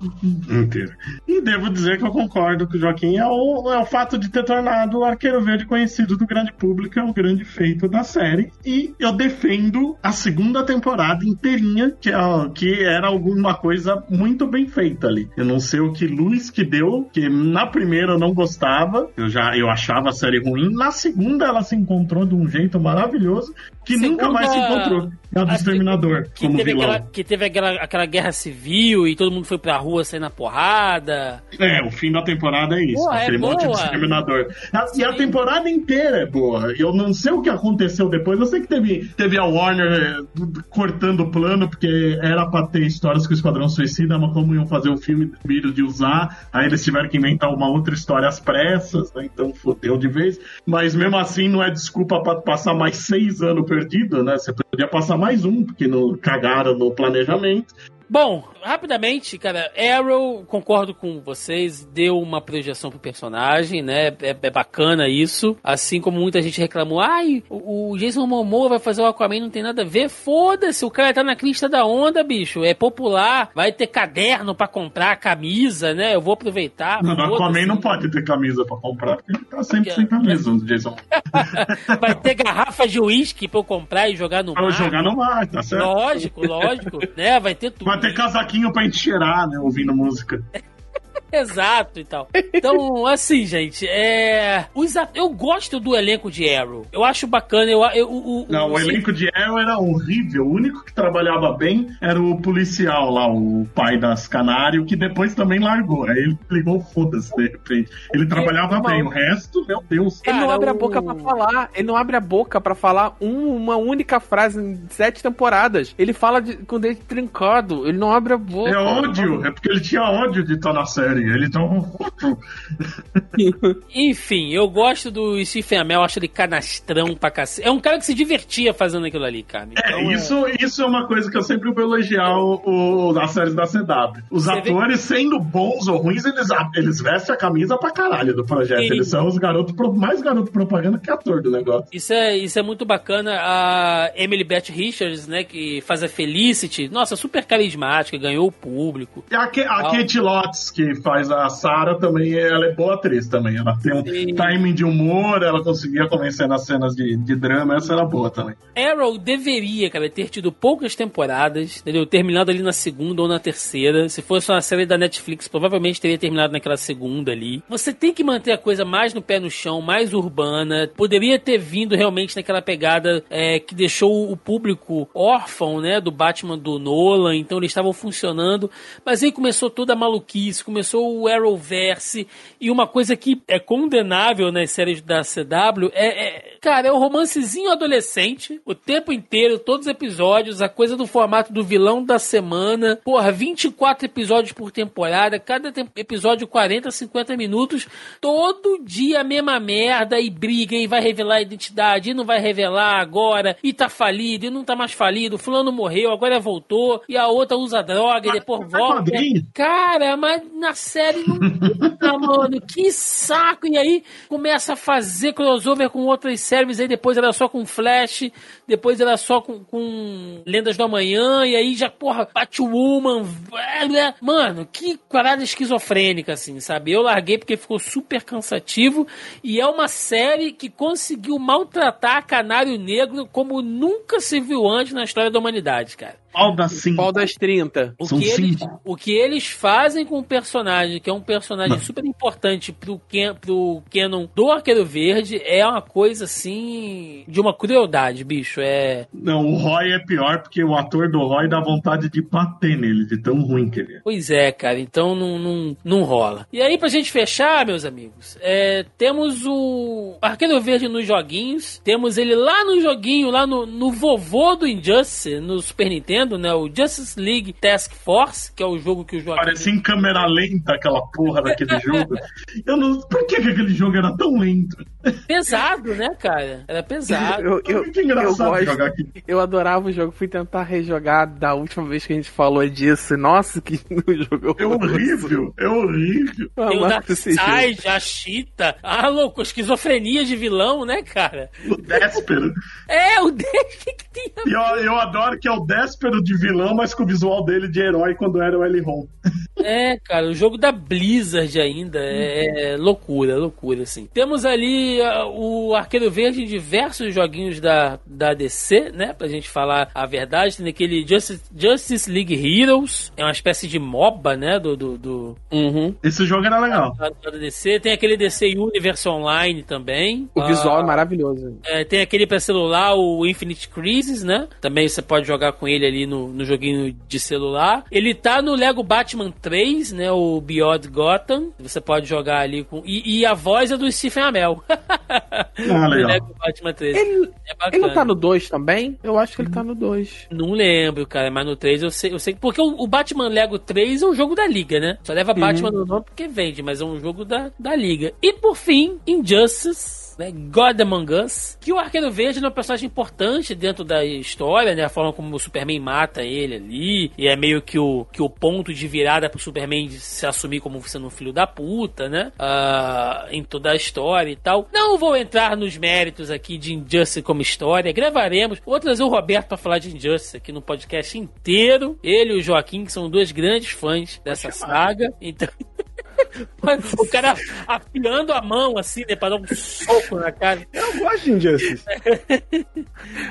Inteiro. E devo dizer que eu concordo com o Joaquim. É o, é o fato de ter tornado o Arqueiro Verde conhecido do grande público, é o grande feito da série. E eu defendo a segunda temporada inteirinha, que, é, que era alguma coisa muito bem feita ali. Eu não sei o que luz que deu, que na primeira eu não gostava, eu já eu achava a série ruim. Na segunda ela se encontrou de um jeito maravilhoso que nunca mais se Segunda- encontrou. É a do a- Exterminador, Que como teve, vilão. aquela, que teve aquela, aquela guerra civil e todo mundo foi pra rua sair na porrada. É, o fim da temporada é isso. É aquele monte de boa. discriminador. A- e a temporada inteira é boa. Eu não sei o que aconteceu depois. Eu sei que teve, teve a Warner eh, cortando o plano, porque era pra ter histórias com o Esquadrão Suicida, mas como iam fazer o filme, viram de usar, aí eles tiveram que inventar uma outra história às pressas, né? Então fodeu de vez. Mas mesmo assim, não é desculpa pra passar mais seis anos perdido, né? Você podia passar mais um, porque não cagaram no planejamento. Bom, rapidamente, cara, Arrow, concordo com vocês, deu uma projeção pro personagem, né? É, é bacana isso. Assim como muita gente reclamou, ai, o, o Jason Momoa vai fazer o Aquaman, não tem nada a ver. Foda-se, o cara tá na crista da onda, bicho. É popular, vai ter caderno pra comprar, camisa, né? Eu vou aproveitar. Não, foda-se. Aquaman não pode ter camisa pra comprar, porque ele tá sempre sem camisa, o Jason. Vai ter garrafa de uísque pra eu comprar e jogar no Pra mar. jogar no mar, tá certo? Lógico, lógico, né? Vai ter tudo. Vai ter casaquinho pra gente cheirar, né? Ouvindo música. Exato e tal. Então, assim, gente, é. Os at... Eu gosto do elenco de Arrow. Eu acho bacana. Eu, eu, o, Não, o, o elenco de Arrow era horrível. O único que trabalhava bem era o policial lá, o pai das Canário, que depois também largou. Aí ele ligou, foda-se, de repente. Ele trabalhava bem. O resto, meu Deus. Ele não Cara, abre a o- boca pra falar. Ele não abre a boca pra falar um- uma única frase em sete temporadas. Ele fala de, com o dente trincado. Ele não abre a boca. É ódio, é porque ele tinha ódio de estar na série. Ele tava. Enfim, eu gosto do Stephen Amell, acho ele canastrão pra cacete. É um cara que se divertia fazendo aquilo ali, cara. Então, É, isso, isso é uma coisa que eu sempre vou elogiar o, o- as séries da CW. Os Você vê- atores, sendo bons ou ruins, eles, eles vestem a camisa pra caralho do projeto. Eles são os garotos, mais garoto propaganda que ator do negócio. Isso é, isso é muito bacana. A Emily Beth Richards, né, que faz a Felicity, nossa, super carismática, ganhou o público. E a, Ke- a Ah. Kate Lotz, que faz a Sarah, também, ela é boa atriz também. Ela tem um Sim. timing de humor, ela conseguia convencer nas cenas de, de drama, essa era boa também. Arrow deveria, cara, ter tido poucas temporadas, entendeu? Terminado ali na segunda ou na terceira. Se fosse uma série da Netflix, provavelmente teria terminado naquela segunda ali. Você tem que manter a coisa mais no pé no chão, mais urbana. Poderia ter vindo realmente naquela pegada é, que deixou o público órfão, né, do Batman do Nolan. Então eles estavam funcionando. Mas aí começou toda a maluquice, começou o Arrowverse. E uma coisa que é condenável nas séries da CW é, é cara, é o romancezinho adolescente, o tempo inteiro, todos os episódios, a coisa do formato do vilão da semana. Porra, 24 episódios por temporada, cada tem- episódio 40, 50 minutos, todo dia a mesma merda e briga e vai revelar a identidade e não vai revelar agora e tá falido e não tá mais falido, fulano morreu, agora voltou e a outra usa droga e depois Mas volta. Cara, mas na série não fica, mano. Que saco! E aí começa a fazer crossover com outras séries. Aí depois era só com Flash, depois era só com, com Lendas do Amanhã. E aí já, porra, Batwoman. blá. Mano, que parada esquizofrênica, assim, sabe? Eu larguei porque ficou super cansativo. E é uma série que conseguiu maltratar Canário Negro como nunca se viu antes na história da humanidade, cara. Pau da cinco. Pau das 30. O São que, eles, cinco. o que eles fazem com o personagem, que é um personagem super importante pro, Ken, pro canon do Arqueiro Verde, é uma coisa assim. de uma crueldade, bicho. É. Não, o Roy é pior porque o ator do Roy dá vontade de bater nele, de tão ruim que ele é. Pois é, cara, então não, não, não rola. E aí, pra gente fechar, meus amigos, é, temos o Arqueiro Verde nos joguinhos, temos ele lá no joguinho, lá no, no vovô do Injustice, no Super Nintendo, né? O Justice League Task Force, que é o jogo que o Joaquim Parecia em câmera lenta aquela porra daquele jogo. Eu não. Por que, que aquele jogo era tão lento? Pesado, né, cara? Era pesado. Eu, eu, Muito eu engraçado gosto. jogar aqui. Eu adorava o jogo. Fui tentar rejogar da última vez que a gente falou disso. Nossa, que o jogo É horrível, é horrível. Eu Tem o. Darkseid, a Cheetah, a louco, esquizofrenia de vilão, né, cara? O Déspero. É, o Deus que, que tem a eu, eu adoro que é o De vilão, mas com o visual dele de herói quando era o L. Ron. É, cara, o jogo da Blizzard ainda é, é loucura, loucura, assim. Temos ali ah, o Arqueiro Verde em diversos joguinhos da, da DC, né? Pra gente falar a verdade. Tem aquele Justice, Justice League Heroes, é uma espécie de MOBA, né? Do, do, do, Uhum. Esse jogo era legal. da da DC. Tem aquele DC Universe Online também. O visual Ah, é maravilhoso. É, tem aquele pra celular, o Infinite Crisis, né? Também você pode jogar com ele ali no, no joguinho de celular. Ele tá no Lego Batman 3, né? O Beyond Gotham. Você pode jogar ali com. E, e a voz é do Stephen Amell. Ah, no legal. Lego Batman 3. Ele, é ele não tá no 2 também? Eu acho que ele tá no 2. Não lembro, cara, mas no 3 eu sei, eu sei. Porque o, o Batman Lego 3 é um jogo da Liga, né? Só leva Batman no nome porque vende, mas é um jogo da, da Liga. E por fim, Injustice. Né, God Among Us, que o Arqueiro Verde é um personagem importante dentro da história, né? A forma como o Superman mata ele ali, e é meio que o, que o ponto de virada pro Superman se assumir como sendo um filho da puta, né? Ah, em toda a história e tal. Não vou entrar nos méritos aqui de Injustice como história, gravaremos. Vou trazer o Roberto pra falar de Injustice aqui no podcast inteiro. Ele e o Joaquim, que são dois grandes fãs dessa saga. Então. o cara afiando a mão assim, né? Pra dar um soco na cara. Eu gosto de Injustice.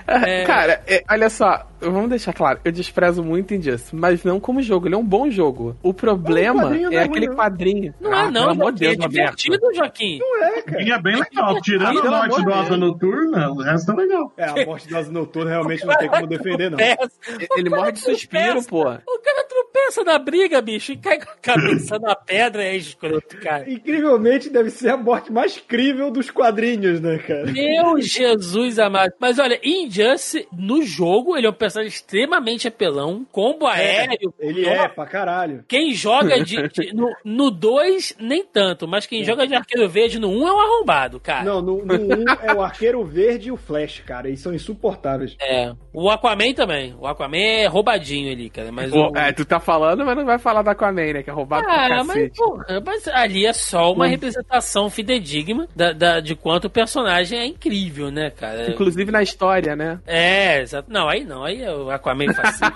É. Cara, é, olha só, vamos deixar claro, eu desprezo muito Injustice, mas não como jogo, ele é um bom jogo. O problema quadrinho não é é aquele não. quadrinho. Não Ah, é não, pelo amor Deus, é Roberto. divertido, Joaquim. É, cara. E é bem legal. Tirando a morte do Asa Noturna, o resto é legal. É, a morte do Asa Noturna realmente não tem como defender, não. Tropeça. Ele morre de suspiro, pô. O cara tropeça na briga, bicho, e cai com a cabeça na pedra, é escroto, cara. Incrivelmente, deve ser a morte mais crível dos quadrinhos, né, cara? Meu Jesus amado. Mas olha, Injustice, no jogo, ele é um personagem extremamente apelão, combo aéreo. Ele toma é, pra caralho. Quem joga de, de- no 2, nem tanto, mas quem joga de arqueiro verde no 1 um é um arrombado, cara. Não, no 1 um é o Arqueiro Verde e o Flash, cara. Eles são insuportáveis. É. O Aquaman também. O Aquaman é roubadinho ali, cara. Mas Pô, o. é, tu tá falando, mas não vai falar da Aquaman, né? Que é roubado pra Ah, mas, cacete. porra, mas ali é só uma representação fidedigna da, da- de quanto o personagem é incrível, né, cara? Inclusive na história, né? É, exato. Não, aí não, aí o Aquaman fascista.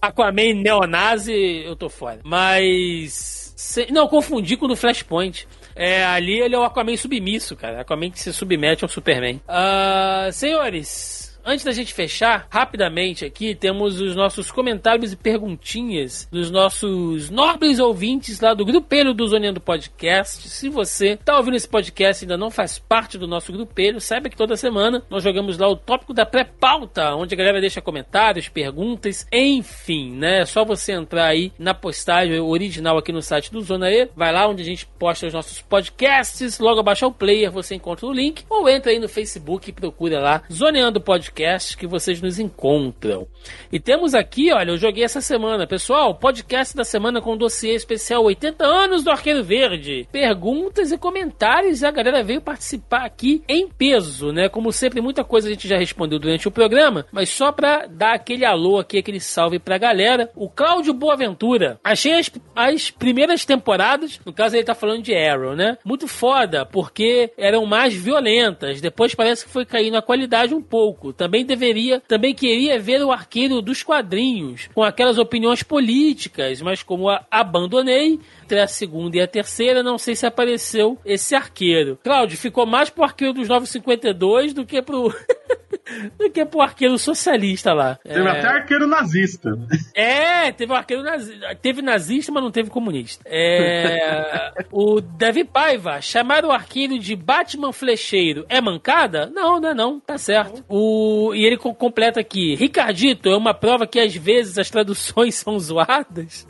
Aquaman neonazi, eu tô fora. Mas. se- Não, confundi com o do Flashpoint. É, ali ele é o Aquaman submisso, cara. Aquaman que se submete ao Superman. Ah, senhores. Antes da gente fechar, rapidamente aqui, temos os nossos comentários e perguntinhas dos nossos nobres ouvintes lá do grupelho do Zoneando Podcast. Se você tá ouvindo esse podcast e ainda não faz parte do nosso grupelho, saiba que toda semana nós jogamos lá o tópico da pré-pauta, onde a galera deixa comentários, perguntas, enfim, né? É só você entrar aí na postagem original aqui no site do Zona E, vai lá onde a gente posta os nossos podcasts, logo abaixo ao player você encontra o link, ou entra aí no Facebook e procura lá Zoneando Podcast que vocês nos encontram. E temos aqui, olha, eu joguei essa semana, pessoal, podcast da semana com dossiê especial 80 anos do Arqueiro Verde. Perguntas e comentários e a galera veio participar aqui em peso, né? Como sempre, muita coisa a gente já respondeu durante o programa, mas só pra dar aquele alô aqui, aquele salve pra galera. O Cláudio Boaventura. Achei as, as primeiras temporadas, no caso ele tá falando de Arrow, né? Muito foda, porque eram mais violentas. Depois parece que foi caindo a qualidade um pouco. Também deveria, também queria ver o arqueiro dos quadrinhos, com aquelas opiniões políticas, mas como abandonei, entre a segunda e a terceira, não sei se apareceu esse arqueiro. Cláudio, ficou mais pro arqueiro dos 952 do que pro. do que pro arqueiro socialista lá. Teve É. até arqueiro nazista. É, teve um arqueiro nazista. Teve nazista, mas não teve comunista. É, o Davi Paiva, chamar o arqueiro de Batman Flecheiro é mancada? Não, não é não, tá certo. O, e ele co- completa aqui, Ricardito é uma prova que às vezes as traduções são zoadas.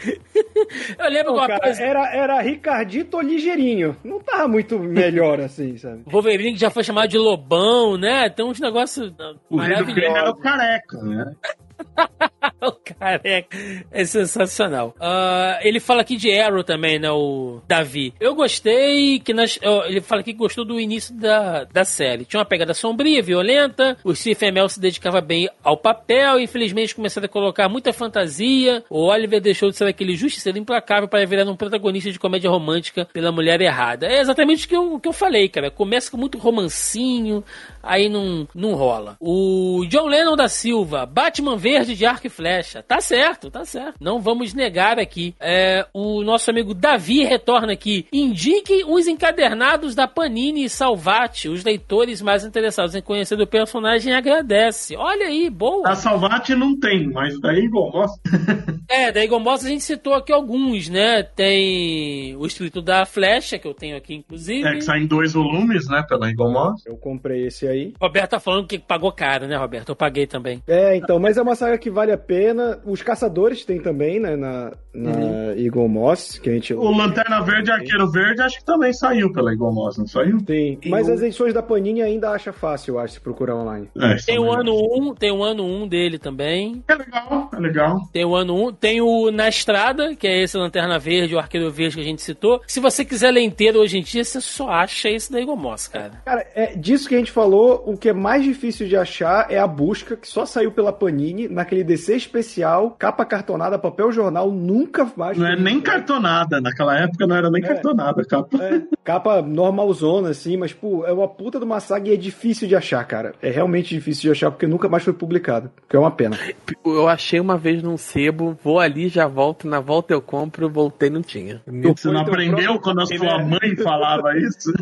Eu lembro Pô, uma cara, coisa... era, era Ricardito ou Ligeirinho. Não tava muito melhor assim, sabe? Wolverine que já foi chamado de Lobão, né? Tem uns negócios O rei do crime era o careca, né? o careca é sensacional. Ah, ele fala aqui de Arrow também, né? O Davi. Eu gostei que nas, ó, ele fala que gostou do início da, da série. Tinha uma pegada sombria, violenta. O Stephen Amell se dedicava bem ao papel. Infelizmente começaram a colocar muita fantasia. O Oliver deixou de ser aquele justiceiro implacável para virar um protagonista de comédia romântica pela mulher errada. É exatamente o que eu, o que eu falei, cara. Começa com muito romancinho, aí não, não rola. O John Lennon da Silva, Batman Verde de arco e flecha. Tá certo, tá certo. Não vamos negar aqui. É, o nosso amigo Davi retorna aqui. Indique os encadernados da Panini e Salvati. Os leitores mais interessados em conhecer o personagem agradece. Olha aí, boa. Da Salvati não tem, mas daí igual gosta. É, da Egon Moss a gente citou aqui alguns, né? Tem o escrito da Flecha, que eu tenho aqui, inclusive. É que sai em dois volumes, né? Pela Eagle Moss. Eu comprei esse aí. Roberto tá falando que pagou caro, né, Roberto? Eu paguei também. É, então, mas é uma saga que vale a pena. Os Caçadores tem também, né, na, na Eagle Moss, que a gente... O Lanterna Verde e Arqueiro Verde acho que também saiu pela Eagle Moss, não saiu? Tem, mas as edições da Panini ainda acha fácil, eu acho, se procurar online. É, Tem o ano 1, tem o ano 1 dele também. É legal, é legal. Tem o ano 1, tem o Na Estrada, que é esse Lanterna Verde, o Arqueiro Verde que a gente citou. Se você quiser ler inteiro hoje em dia, você só acha esse da Egon Moss, cara. Cara, é disso que a gente falou, o que é mais difícil de achar é a busca, que só saiu pela Panini. Naquele DC especial, capa cartonada, papel jornal, nunca mais. Não é nem cartonada. Naquela época não era nem É. cartonada. Capa. É, capa normalzona, assim, mas, pô, é uma puta de uma saga e é difícil de achar, cara. É realmente difícil de achar porque nunca mais foi publicado. Que é uma pena. Eu achei uma vez num sebo, vou ali, já volto, na volta eu compro, voltei, não tinha. Você não aprendeu próprio quando a sua né? mãe falava isso?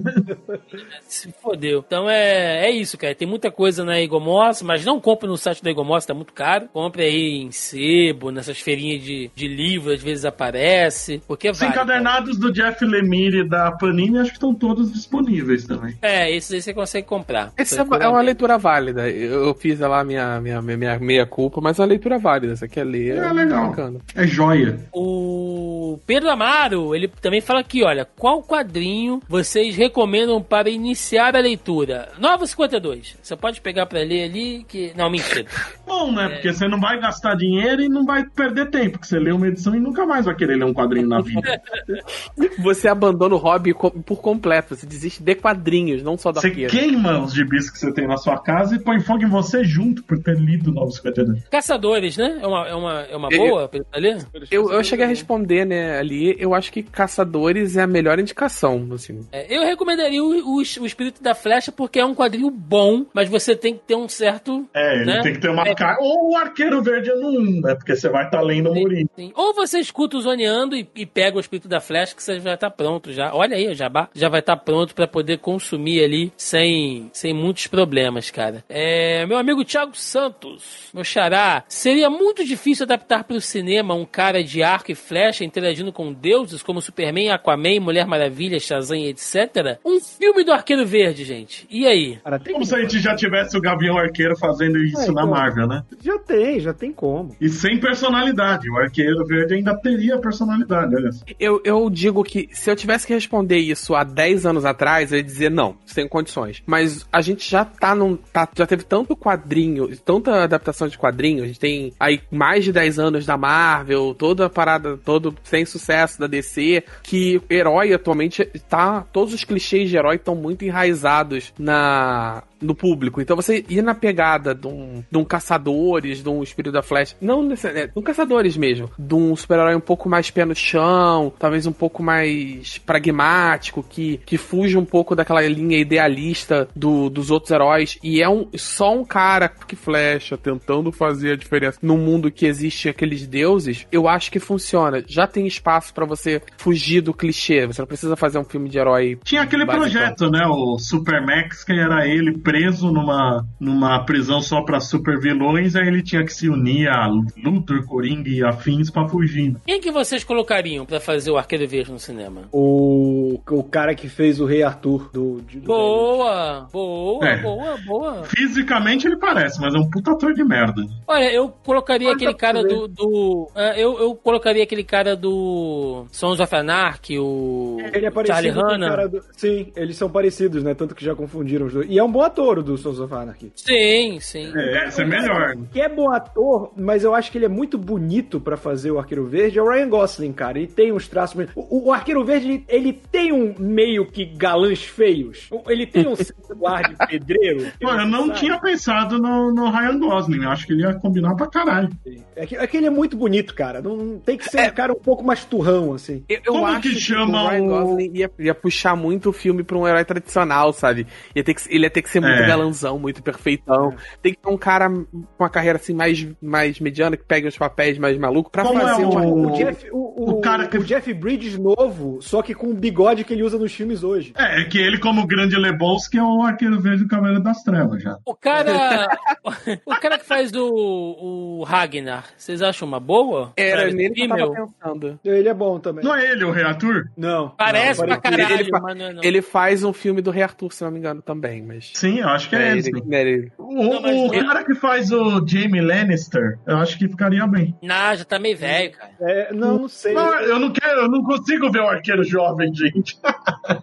Se fodeu. Então é, é isso, cara. Tem muita coisa na Egomoss, mas não compre no site da Egomoss, tá muito caro. Compre aí em sebo, nessas feirinhas de, de livro, às vezes aparece. Porque Os vale. cara. encadernados do Jeff Lemire e da Panini acho que estão todos disponíveis também. É, esses aí você consegue comprar. Essa é uma leitura válida. Eu fiz lá minha, minha, minha, minha meia culpa, mas é uma leitura válida. Você quer ler? É legal. bacana. É joia. O Pedro Amaro, ele também fala aqui, olha, qual quadrinho vocês recomendam para iniciar a leitura? Nova 52. Você pode pegar para ler ali que... Não, mentira. Bom, né? Porque você não vai gastar dinheiro e não vai perder tempo. Porque você lê uma edição e nunca mais vai querer ler um quadrinho na vida. Você abandona o hobby por completo. Você desiste de quadrinhos, não só da Você arqueira. queima os gibis que você tem na sua casa e põe fogo em você junto por ter lido Novos 52. Caçadores, né? É uma, é uma, é uma Eu- boa pra ler? Eu, eu cheguei a responder, né, ali. Eu acho que Caçadores é a melhor indicação, assim. É, eu recomendaria o, o, o Espírito da Flecha porque é um quadrinho bom, mas você tem que ter um certo... É, ele Né? tem que ter uma É. cara. Ou o Arqueiro Verde no 1, né? Porque você vai estar lendo o Murilo. Ou você escuta o Zoneando e, e pega o Espírito da Flecha que você já tá pronto já. Olha aí, o Jabá já vai estar pronto pra poder consumir ali sem, sem muitos problemas, cara. É, meu amigo Thiago Santos, meu xará, seria muito difícil adaptar para o cinema um cara de arco e flecha interagindo com deuses como Superman, Aquaman, Mulher Maravilha, Shazam, etc. Um filme do Arqueiro Verde, gente. E aí? Cara, tem Como se a gente já tivesse o Gavião Arqueiro fazendo isso É, na então. Marvel, né? Já tem, já tem como. E sem personalidade. O Arqueiro Verde ainda teria personalidade, olha só. Eu, eu digo que se eu tivesse que responder isso há 10 anos atrás, eu ia dizer não, sem condições. Mas a gente já tá num. Tá, já teve tanto quadrinho, tanta adaptação de quadrinho, a gente tem aí mais de 10 anos da Marvel, toda a parada, todo sem sucesso da DC, que herói atualmente tá. Todos os clichês de herói estão muito enraizados na. la No público. Então você ir na pegada de um, de um Caçadores, de um Espírito da Flash. Não necessariamente. De um Caçadores mesmo. De um super-herói um pouco mais pé no chão. Talvez um pouco mais pragmático. Que, que fuja um pouco daquela linha idealista do, dos outros heróis. E é um, só um cara que flecha, tentando fazer a diferença num mundo que existe aqueles deuses. Eu acho que funciona. Já tem espaço pra você fugir do clichê. Você não precisa fazer um filme de herói. Tinha aquele basicão. projeto, né? O Supermax, que era ele preso numa, numa prisão só pra super vilões, aí ele tinha que se unir a Luthor, Coringa e afins pra fugir. Quem que vocês colocariam pra fazer o Arqueiro Verde no cinema? O, o cara que fez o Rei Arthur do. do Boa, boa, É. boa, boa. Fisicamente ele parece, mas é um puta ator de merda. Olha, eu colocaria Olha aquele cara do. do é, eu, eu colocaria aquele cara do Sons of Anarchy, o. Ele é Charlie parecido com o Hanna. cara do... Sim, eles são parecidos, né? Tanto que já confundiram os dois. E é um bom ator o do Sons of Anarchy. Sim, sim. É, esse é melhor. Que é bom ator, mas eu acho que ele é muito bonito pra fazer o Arqueiro Verde. É o Ryan Gosling, cara. Ele tem uns traços. O, o Arqueiro Verde, ele, ele tem um meio que galãs feios. Ele tem um certo ar de pedreiro. Pô, eu não Sabe? tinha pensado no, no Ryan Gosling. Eu acho que ele ia combinar pra caralho. É que, é que ele é muito bonito, cara. Não, não- tem que ser um cara um pouco mais turrão, assim. Eu, eu Como acho que chama o Ryan Gosling ia, ia puxar muito o filme pra um herói tradicional, sabe? Ia ter que, ele ia ter que ser muito É. galanzão, muito perfeitão. Tem que ter um cara com uma carreira assim mais, mais mediana, que pegue os papéis mais malucos pra Como fazer é uma. o- O Jeff, o, o- o cara que- o Jeff Bridges novo, só que com o bigode que ele usa nos filmes hoje. É, é que ele, como grande Lebowski, é o arqueiro verde do Cavaleiro das Trevas já. O cara. o cara que faz o, o Ragnar, vocês acham uma boa? Era nele que eu tava pensando. Ele é bom também. Não é ele o reator? Não. Parece não, pra caralho, Ele não é não. Ele faz um filme do Rei Arthur, se não me engano, também, mas. Sim, eu acho que é, É, ele. ele, sim. é ele. O, Não, o ele- cara que faz o Jamie Lannister, eu acho que ficaria bem. Não, já tá meio velho, cara. É, não, não sei. Não, eu não quero, eu não consigo ver o arqueiro jovem, gente.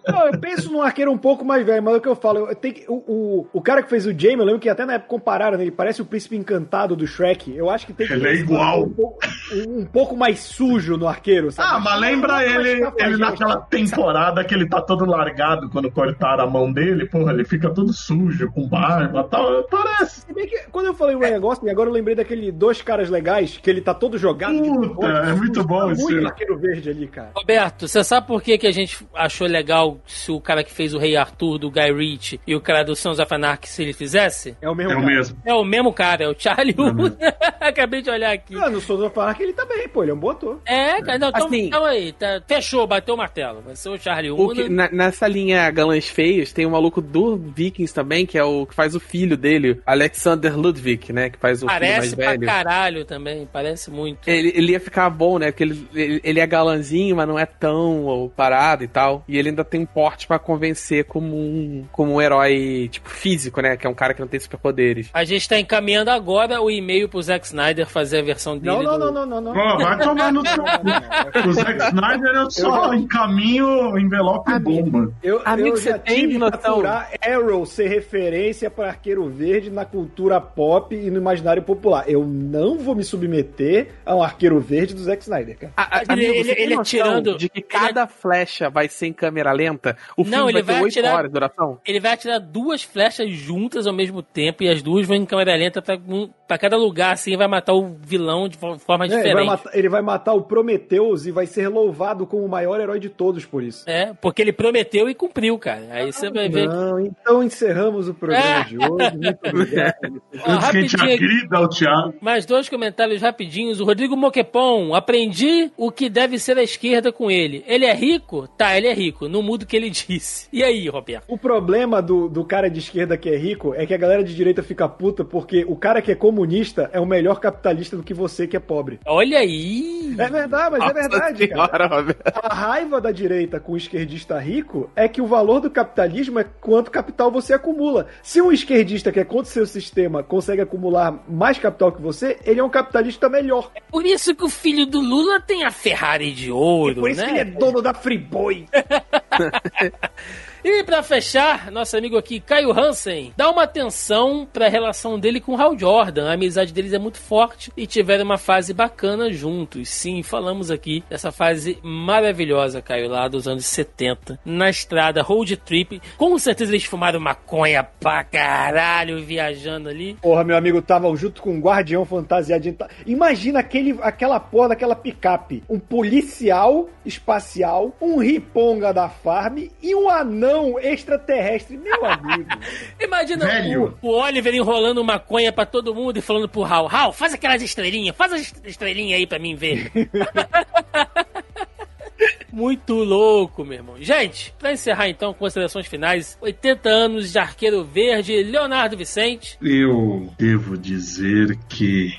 Não, eu penso num arqueiro um pouco mais velho, mas é o que eu falo, eu tenho que, o, o, o cara que fez o Jamie, eu lembro que até na época compararam, né, ele parece o príncipe encantado do Shrek. Eu acho que tem que Ele é ter igual. Um pouco, um- um pouco mais sujo no arqueiro, sabe? Ah, mas lembra Não, ele, ele naquela temporada que ele tá todo largado quando cortaram a mão dele, porra, ele fica todo sujo, com barba e tal. Parece. Se bem que quando eu falei o Ryan Gosling, agora eu lembrei daquele dois caras legais, que ele tá todo jogado. de Puta, bigode, é muito bom tá esse Muito verde ali, cara. Roberto, você sabe por que, que a gente achou legal se o cara que fez o Rei Arthur do Guy Ritchie e o cara do Sons of Anarchy se ele fizesse? É o mesmo É o cara. mesmo. É o mesmo cara, é o Charlie Hunnam. Acabei de olhar aqui. Ah, no Souza falar que ele tá bem, pô, ele é um bom ator. É, cara, não, então, Assim- calma aí, tá, fechou, bateu o martelo. Vai ser o Charlie O Hunnam. que- na- nessa linha galãs feios, tem o maluco do Vikings também, que é o que faz o filho dele, Alexander Ludwig, né? Que faz o Parece filho pra mais velho. caralho também, parece muito. Ele, ele ia ficar bom, né? Porque ele, ele, ele é galanzinho, mas não é tão ou, parado e tal. E ele ainda tem um porte pra convencer como um, como um herói, tipo, físico, né? Que é um cara que não tem superpoderes. A gente tá encaminhando agora o e-mail pro Zack Snyder fazer a versão dele. Não, não, do- não, não, não, não. Pô, vai tomar no seu cu. O Zack Snyder eu só encaminho envelope e bomba. Eu, Amigo, eu você já tem tive que noção? Arrow ser referência para Arqueiro Verde na cultura pop e no imaginário popular. Eu não vou me submeter a um Arqueiro Verde do Zack Snyder, cara. A- a- Ele- amigo, ele- ele noção tirando- de que cada flecha vai ser em câmera lenta? O filme Não, ele vai ter vai 8 atirar- horas de duração? Ele vai atirar duas flechas juntas ao mesmo tempo e as duas vão em câmera lenta pra, pra cada lugar, assim, vai matar o vilão de fo- forma É, ele, vai diferente. matar, ele vai matar o Prometheus e vai ser louvado como o maior herói de todos por isso. É, porque ele prometeu e cumpriu, cara. Aí você vai ver. Não, então encerramos o programa É. de hoje. Muito obrigado. Ó, Antes que a gente rapidinho aqui. agrida o Thiago. Mais dois comentários rapidinhos. O Rodrigo Moquepon. Aprendi o que deve ser a esquerda com ele. Ele é rico? Tá, ele é rico. Não muda o que ele disse. E aí, Roberto? O problema do, do cara de esquerda que é rico é que a galera de direita fica puta porque o cara que é comunista é o melhor capitalista do que você que é pobre. Olha aí. É verdade, mas é verdade, cara. Senhora, Roberto. A raiva da direita com o esquerdista rico é que o valor do capitalismo é quanto capital você acumula. Se um esquerdista que é contra o seu sistema consegue acumular mais capital que você, ele é um capitalista melhor. Por isso que o filho do Lula tem a Ferrari de ouro, Por isso né? que ele é dono da Friboi. E pra fechar, nosso amigo aqui, Caio Hansen, dá uma atenção pra relação dele com Hal Jordan. A amizade deles é muito forte e tiveram uma fase bacana juntos. Sim, falamos aqui dessa fase maravilhosa, Caio, lá dos anos 70. Na estrada, road trip. Com certeza eles fumaram maconha pra caralho viajando ali. Porra, meu amigo, tava junto com um guardião fantasiado. de- Imagina aquele, aquela porra daquela picape. Um policial espacial, um riponga da farm e um anão extraterrestre. Meu amigo. Imagina Velho. o, o Oliver enrolando maconha pra todo mundo e falando pro Hal, Hal, faz aquelas estrelinhas, faz as estrelinhas aí pra mim ver. Muito louco, meu irmão. Gente, pra encerrar então, considerações finais, 80 anos de Arqueiro Verde, Leonardo Vicente. Eu devo dizer que.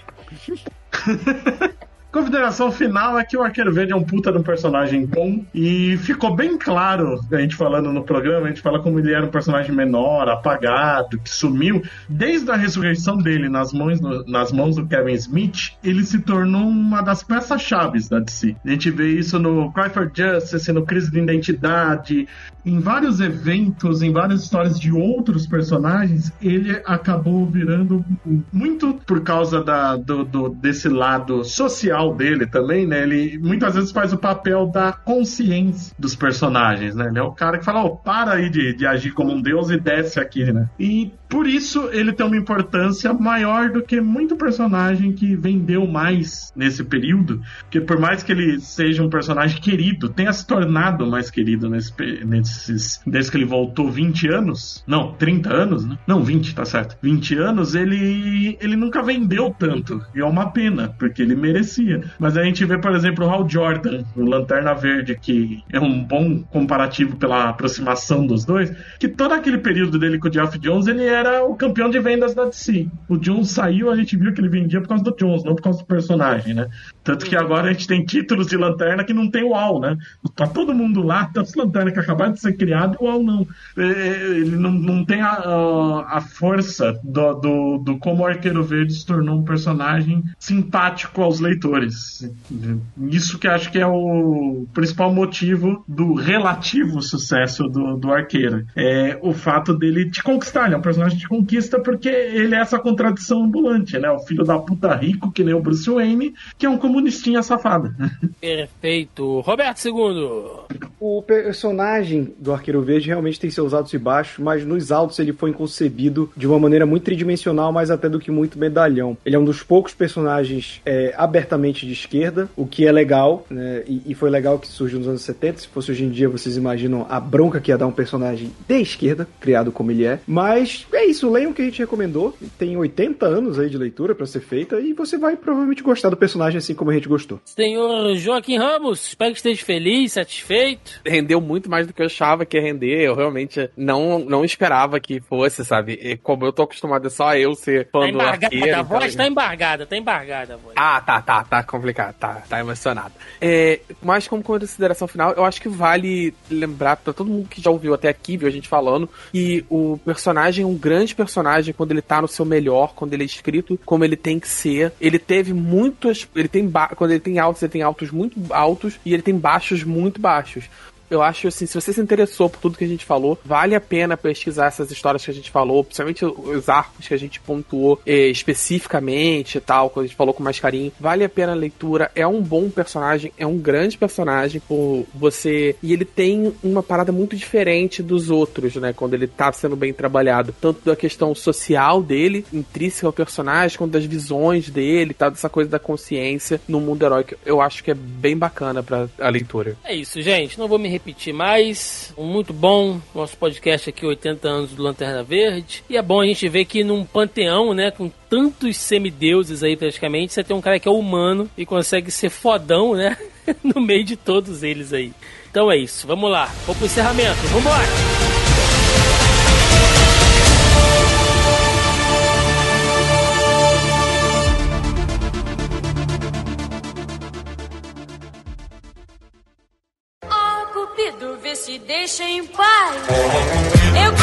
Consideração final é que o Arqueiro Verde é um puta de um personagem bom e ficou bem claro, a gente falando no programa, a gente fala como ele era um personagem menor, apagado, que sumiu. Desde a ressurreição dele nas mãos, nas mãos do Kevin Smith, ele se tornou uma das peças-chave da DC. A gente vê isso no Cry for Justice, no Crise de Identidade, em vários eventos, em várias histórias de outros personagens, ele acabou virando muito por causa da, do, do- desse lado social dele também, né? Ele muitas vezes faz o papel da consciência dos personagens, né? Ele é o cara que fala, ó, para aí de, de agir como um deus e desce aqui, né? E por isso ele tem uma importância maior do que muito personagem que vendeu mais nesse período, porque por mais que ele seja um personagem querido, tenha se tornado mais querido nesse, pe- nesses, desde que ele voltou 20 anos, não, 30 anos, né? Não, 20, tá certo. 20 anos, ele, ele nunca vendeu tanto. E é uma pena, porque ele merecia. Mas a gente vê, por exemplo, o Hal Jordan, o Lanterna Verde, que é um bom comparativo pela aproximação dos dois, que todo aquele período dele com o Geoff Jones, ele era o campeão de vendas da DC. O Jones saiu, a gente viu que ele vendia por causa do Jones, não por causa do personagem, né? Tanto que agora a gente tem títulos de lanterna que não tem o Al, né? Tá todo mundo lá, tá as lanternas que acabaram de ser criadas e o Al não. É, Ele não, não tem a, a, força do, do, do como o Arqueiro Verde se tornou um personagem simpático aos leitores. leitores. Isso que acho que é o principal motivo do relativo sucesso do, do Arqueiro. É o fato dele te conquistar. Ele é um personagem que te conquista porque ele é essa contradição ambulante, né? O filho da puta rico, que nem o Bruce Wayne, que é um comunistinha safado. Perfeito. Roberto II. O personagem do Arqueiro Verde realmente tem seus altos e baixos, mas nos altos ele foi concebido de uma maneira muito tridimensional, mais até do que muito medalhão. Ele é um dos poucos personagens é, abertamente de esquerda, o que é legal, né? E, e, foi legal que surgiu nos anos 70. Se fosse hoje em dia, vocês imaginam a bronca que ia dar um personagem de esquerda, criado como ele é. Mas é isso, leiam o que a gente recomendou. Tem 80 anos aí de leitura para ser feita e você vai provavelmente gostar do personagem assim como a gente gostou. Senhor Joaquim Ramos, espero que esteja feliz, satisfeito. Rendeu muito mais do que eu achava que ia render. Eu realmente não, não esperava que fosse, sabe? E como eu tô acostumado, é só eu ser fã tá do arqueiro. A voz então... tá embargada, tá embargada a voz. Ah, tá, tá, tá complicado, tá, tá emocionado. É, mas como consideração final, eu acho que vale lembrar para todo mundo que já ouviu até aqui, viu a gente falando, que o personagem é um grande personagem quando ele tá no seu melhor, quando ele é escrito como ele tem que ser. Ele teve muitas. Ele tem. Quando ele tem altos, ele tem altos muito altos e ele tem baixos muito baixos eu acho assim, se você se interessou por tudo que a gente falou, vale a pena pesquisar essas histórias que a gente falou, principalmente os arcos que a gente pontuou eh, especificamente e tal, quando a gente falou com mais carinho. Vale a pena a leitura, é um bom personagem, é um grande personagem por você. E ele tem uma parada muito diferente dos outros, né? Quando ele tá sendo bem trabalhado. Tanto da questão social dele, intrínseca ao personagem, quanto das visões dele, tá? Dessa coisa da consciência no mundo heróico. Eu acho que é bem bacana para a leitura. É isso, gente. Não vou me repetir mais. Um muito bom nosso podcast aqui, 80 anos do Lanterna Verde. E é bom a gente ver que num panteão, né, com tantos semideuses aí praticamente, você tem um cara que é humano e consegue ser fodão, né, no meio de todos eles aí. Então é isso, vamos lá. Vamos pro encerramento, vambora! se deixa em paz. Meu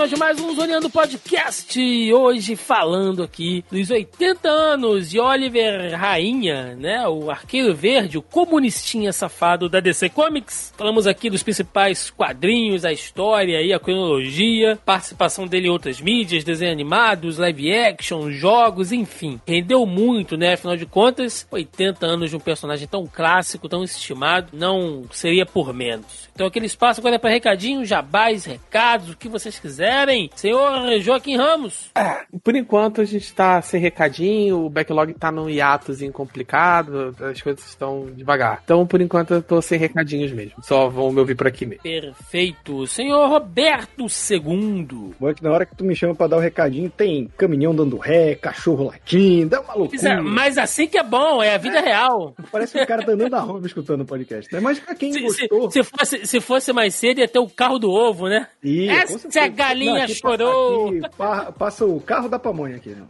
final de mais um Zoneando Podcast. Hoje falando aqui dos 80 anos de Oliver Rainha, né? O Arqueiro Verde, o comunistinha safado da DC Comics. Falamos aqui dos principais quadrinhos, a história e a cronologia, participação dele em outras mídias, desenhos animados, live action, jogos, enfim. Rendeu muito, né? Afinal de contas, 80 anos de um personagem tão clássico, tão estimado, não seria por menos. Então aquele espaço agora é para recadinhos, jabás, recados, o que vocês quiserem. Senhor Joaquim Ramos. É, por enquanto a gente tá sem recadinho, o backlog tá num hiatozinho complicado, as coisas estão devagar. Então por enquanto eu tô sem recadinhos mesmo. Só vão me ouvir por aqui mesmo. Perfeito. Senhor Roberto II. Bom, é que na hora que tu me chama pra dar o um recadinho, tem caminhão dando ré, cachorro latindo, é uma loucura. Mas assim que é bom, é a vida é. real. Parece que o cara tá andando na rua escutando o podcast, né? Mas pra quem se, gostou... Se, se, fosse, se fosse mais cedo, ia ter o carro do ovo, né? Isso, Essa galinha Não, chorou. Aqui, passa o carro da pamonha aqui, né?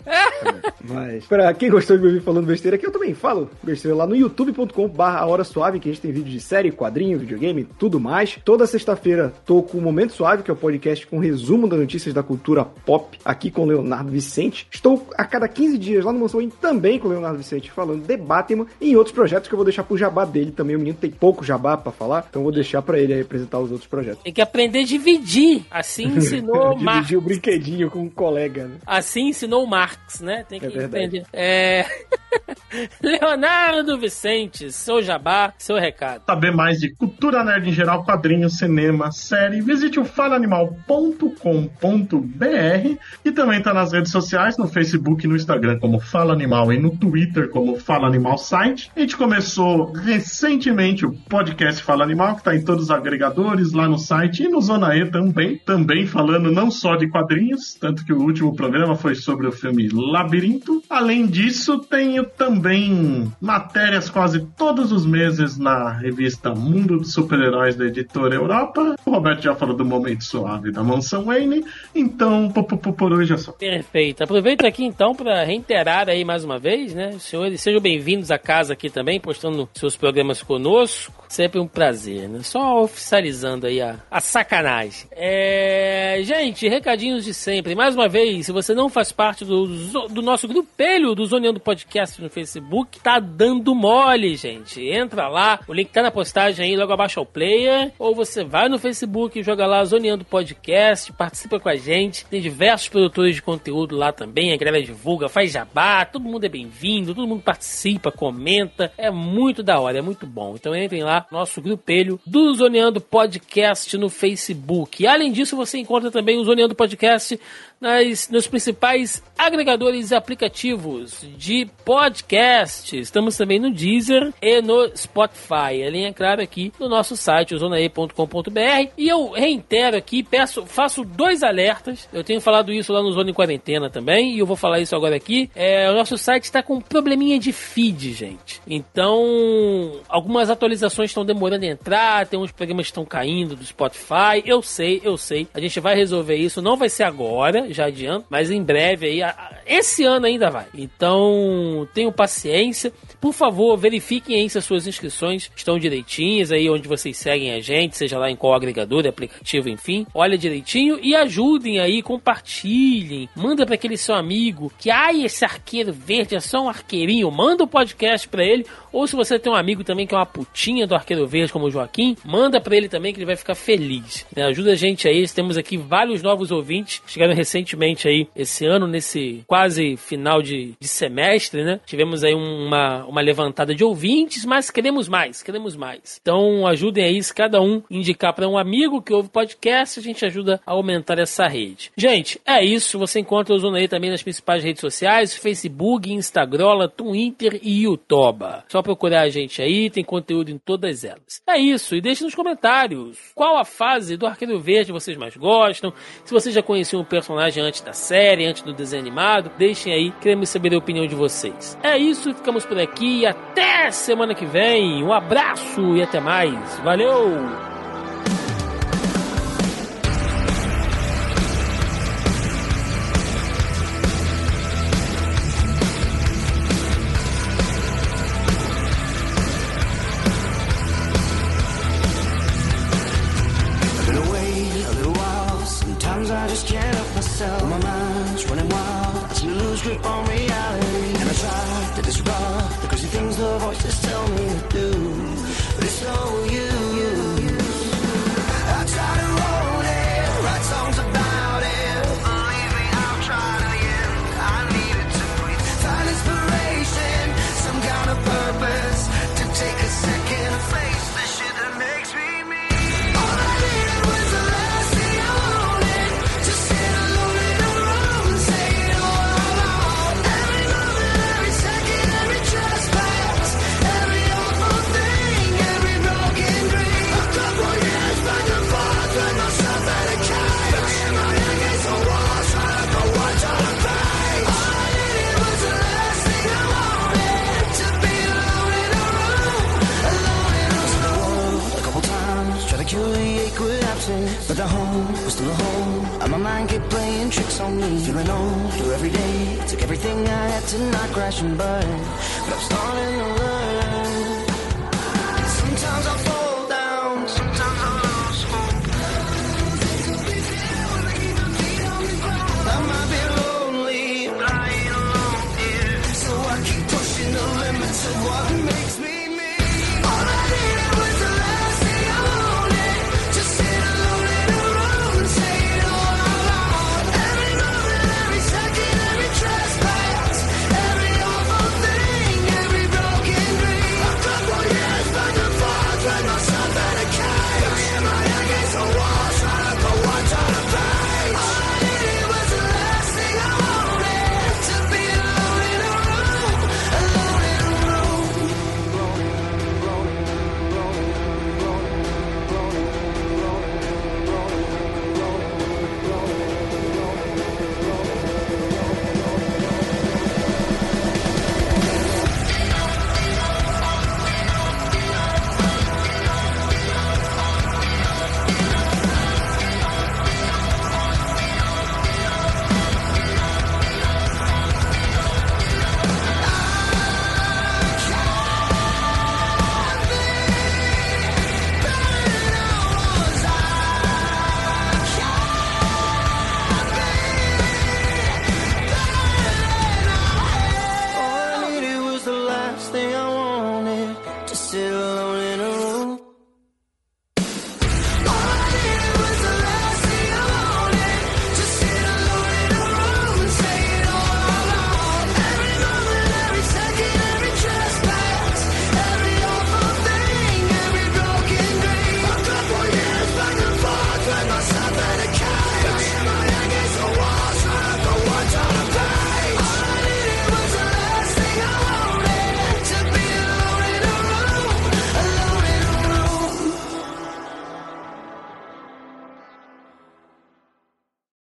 Mas, pra quem gostou de me ouvir falando besteira aqui, eu também falo besteira lá no youtube.com barra Hora Suave, que a gente tem vídeo de série, quadrinho, videogame, tudo mais. Toda sexta-feira tô com o Momento Suave, que é o podcast com resumo das notícias da cultura pop, aqui com o Leonardo Vicente. Estou a cada 15 dias lá no Mansão também com o Leonardo Vicente, falando de Batman e em outros projetos que eu vou deixar pro jabá dele também. O menino tem pouco jabá para falar, então vou deixar para ele representar os outros projetos. Tem que aprender a dividir. Assim ensinou Marx. Dividir o brinquedinho com um colega. Né? Assim ensinou Marx, né? Tem que é aprender. É... Leonardo Vicente, seu jabá, seu recado. Saber mais de cultura nerd em geral, quadrinhos, cinema, série, visite o falaanimal.com.br e também tá nas redes sociais, no Facebook e no Instagram como Fala Animal e no Twitter como Fala Animal Site. A gente começou recentemente o podcast Fala Animal, que tá em todos agregadores, lá no site e no Zona E também, também falando não só de quadrinhos, tanto que o último programa foi sobre o filme Labirinto. Além disso, tenho também matérias quase todos os meses na revista Mundo dos super-heróis da editora Europa. O Roberto já falou do momento suave da mansão Wayne. Então, por, por, por hoje é só. Perfeito. Aproveito aqui então para reiterar aí mais uma vez, né? Senhores sejam bem-vindos à casa aqui também, postando seus programas conosco. Sempre um prazer, né? Só oficializando aí a, a sacanagem. É... Gente, recadinhos de sempre. Mais uma vez, se você não faz parte do, do nosso grupelho do Zoneando Podcast no Facebook, tá dando mole, gente. Entra lá, o link tá na postagem aí, logo abaixo ao player. Ou você vai no Facebook, joga lá Zoneando Podcast, participa com a gente. Tem diversos produtores de conteúdo lá também. A galera divulga, faz jabá, todo mundo é bem-vindo, todo mundo participa, comenta. É muito da hora, é muito bom. Então entrem lá, nosso grupelho do Zoneando Podcast no Facebook. E além disso, você encontra também o Zoneando Podcast nas, nos principais agregadores e aplicativos de podcast. Estamos também no Deezer e no Spotify. Além, é claro, aqui no nosso site, zonae.com.br. E eu reitero aqui, peço, faço dois alertas. Eu tenho falado isso lá no Zona em Quarentena também, e eu vou falar isso agora aqui. É, o nosso site está com um probleminha de feed, gente. Então, algumas atualizações estão demorando a entrar, tem uns programas que estão caindo do Spotify. Eu sei, eu sei. A gente vai resolver isso, não vai ser agora, já adianto, mas em breve aí, esse ano ainda vai. Então, tenham paciência. Por favor, verifiquem aí se as suas inscrições estão direitinhas aí onde vocês seguem a gente, seja lá em qual agregador, aplicativo, enfim. Olha direitinho e ajudem aí, compartilhem. Manda para aquele seu amigo que, ai, esse arqueiro verde é só um arqueirinho. Manda o podcast para ele. Ou se você tem um amigo também que é uma putinha do arqueiro verde, como o Joaquim, manda para ele também que ele vai ficar feliz. né? Ajuda a gente aí. Temos aqui vários novos ouvintes. Chegaram recentemente aí, esse ano, nesse quase final de, de semestre, né? Tivemos aí uma, uma levantada de ouvintes, mas queremos mais, queremos mais. Então ajudem aí, se cada um indicar para um amigo que ouve podcast, a gente ajuda a aumentar essa rede. Gente, é isso. Você encontra o Zona aí também nas principais redes sociais: Facebook, Instagram, Twitter e YouTube. Só procurar a gente aí, tem conteúdo em todas elas. É isso, e deixe nos comentários qual a fase do Arqueiro Verde vocês mais gostam. Se vocês já conheciam o personagem antes da série, antes do desenho animado, deixem aí, queremos saber a opinião de vocês. É isso, ficamos por aqui. Até semana que vem. Um abraço e até mais. Valeu!